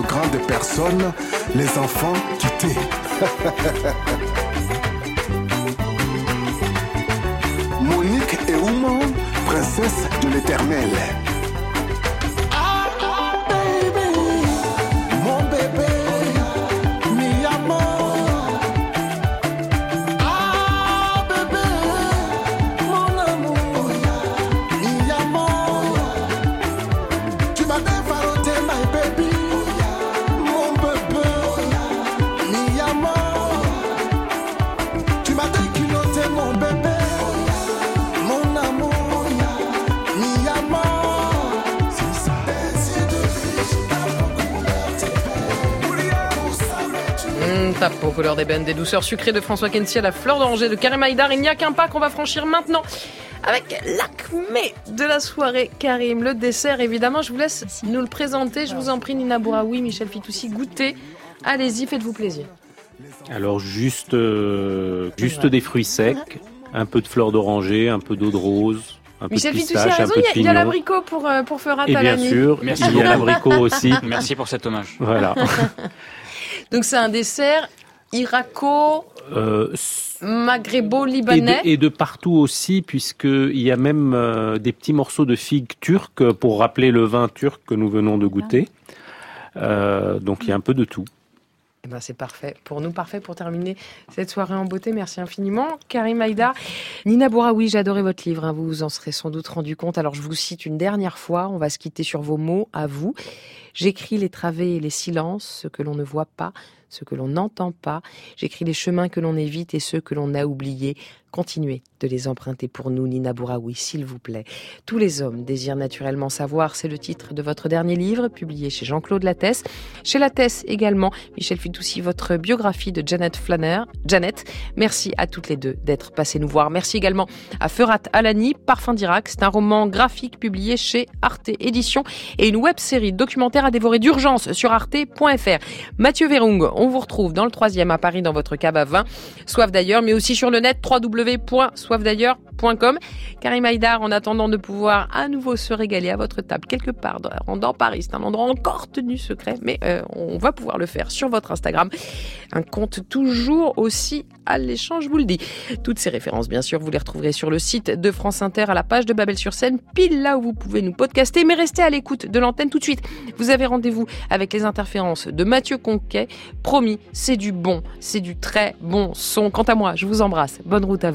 Speaker 29: Grandes personnes, les enfants quittés. Monique et Ouman, princesse de l'éternel.
Speaker 1: Couleurs d'ébène, des douceurs sucrées de François Kensi à la fleur d'oranger de Karim Haïdar. Il n'y a qu'un pas qu'on va franchir maintenant avec l'acmé de la soirée. Karim, le dessert, évidemment, je vous laisse nous le présenter. Je vous en prie, Nina Bouraoui, Michel Fitoussi, goûtez. Allez-y, faites-vous plaisir.
Speaker 5: Alors juste, euh, juste des fruits secs, un peu de fleurs d'oranger, un peu d'eau de rose, un peu
Speaker 1: Michel Fitoussi a
Speaker 5: pistache, un
Speaker 1: raison,
Speaker 5: peu
Speaker 1: il
Speaker 5: de
Speaker 1: y a- il y a
Speaker 5: pignon.
Speaker 1: l'abricot pour, euh, pour Ferrat
Speaker 5: Et bien sûr,
Speaker 16: Merci
Speaker 5: il y a l'abricot aussi.
Speaker 16: Merci pour cet hommage.
Speaker 5: Voilà.
Speaker 1: Donc c'est un dessert iraco,
Speaker 5: Euh,
Speaker 1: maghrébo,
Speaker 5: et, de,
Speaker 1: libanais.
Speaker 5: et de partout aussi, puisqu'il y a même euh, des petits morceaux de figues turques pour rappeler le vin turc que nous venons de goûter. Euh, donc il y a un peu de tout.
Speaker 1: Eh ben, c'est parfait. Pour nous, parfait pour terminer cette soirée en beauté. Merci infiniment. Karim Haïdar. Nina Bouraoui, j'ai adoré votre livre. hein. Vous vous en serez sans doute rendu compte. Alors, je vous cite une dernière fois. On va se quitter sur vos mots, à vous. J'écris les travées et les silences, ce que l'on ne voit pas, ce que l'on n'entend pas. J'écris les chemins que l'on évite et ceux que l'on a oubliés. Continuez de les emprunter pour nous, Nina Bouraoui, s'il vous plaît. Tous les hommes désirent naturellement savoir, c'est le titre de votre dernier livre, publié chez Jean-Claude Lattès. Chez Lattès également, Michel Fitoussi, votre biographie de Janet Flanner. Janet, merci à toutes les deux d'être passées nous voir. Merci également à Ferhat Alani, Parfum d'Irak. C'est un roman graphique publié chez Arte Éditions et une web-série documentaire à dévorer d'urgence sur arte.fr. Mathieu Verung, on vous retrouve dans le troisième à Paris dans votre cave à vin. Soif d'ailleurs, mais aussi sur le net www.soifdailleurs.com. Karim Haïdar, en attendant de pouvoir à nouveau se régaler à votre table quelque part dans, dans Paris, c'est un endroit encore tenu secret, mais euh, on va pouvoir le faire sur votre Instagram. Un compte toujours aussi alléchant, je vous le dis. Toutes ces références, bien sûr, vous les retrouverez sur le site de France Inter à la page de Babel sur scène, pile là où vous pouvez nous podcaster, mais restez à l'écoute de l'antenne tout de suite. Vous avez rendez-vous avec les interférences de Mathieu Conquet. Promis, c'est du bon, c'est du très bon son. Quant à moi, je vous embrasse. Bonne route à vous.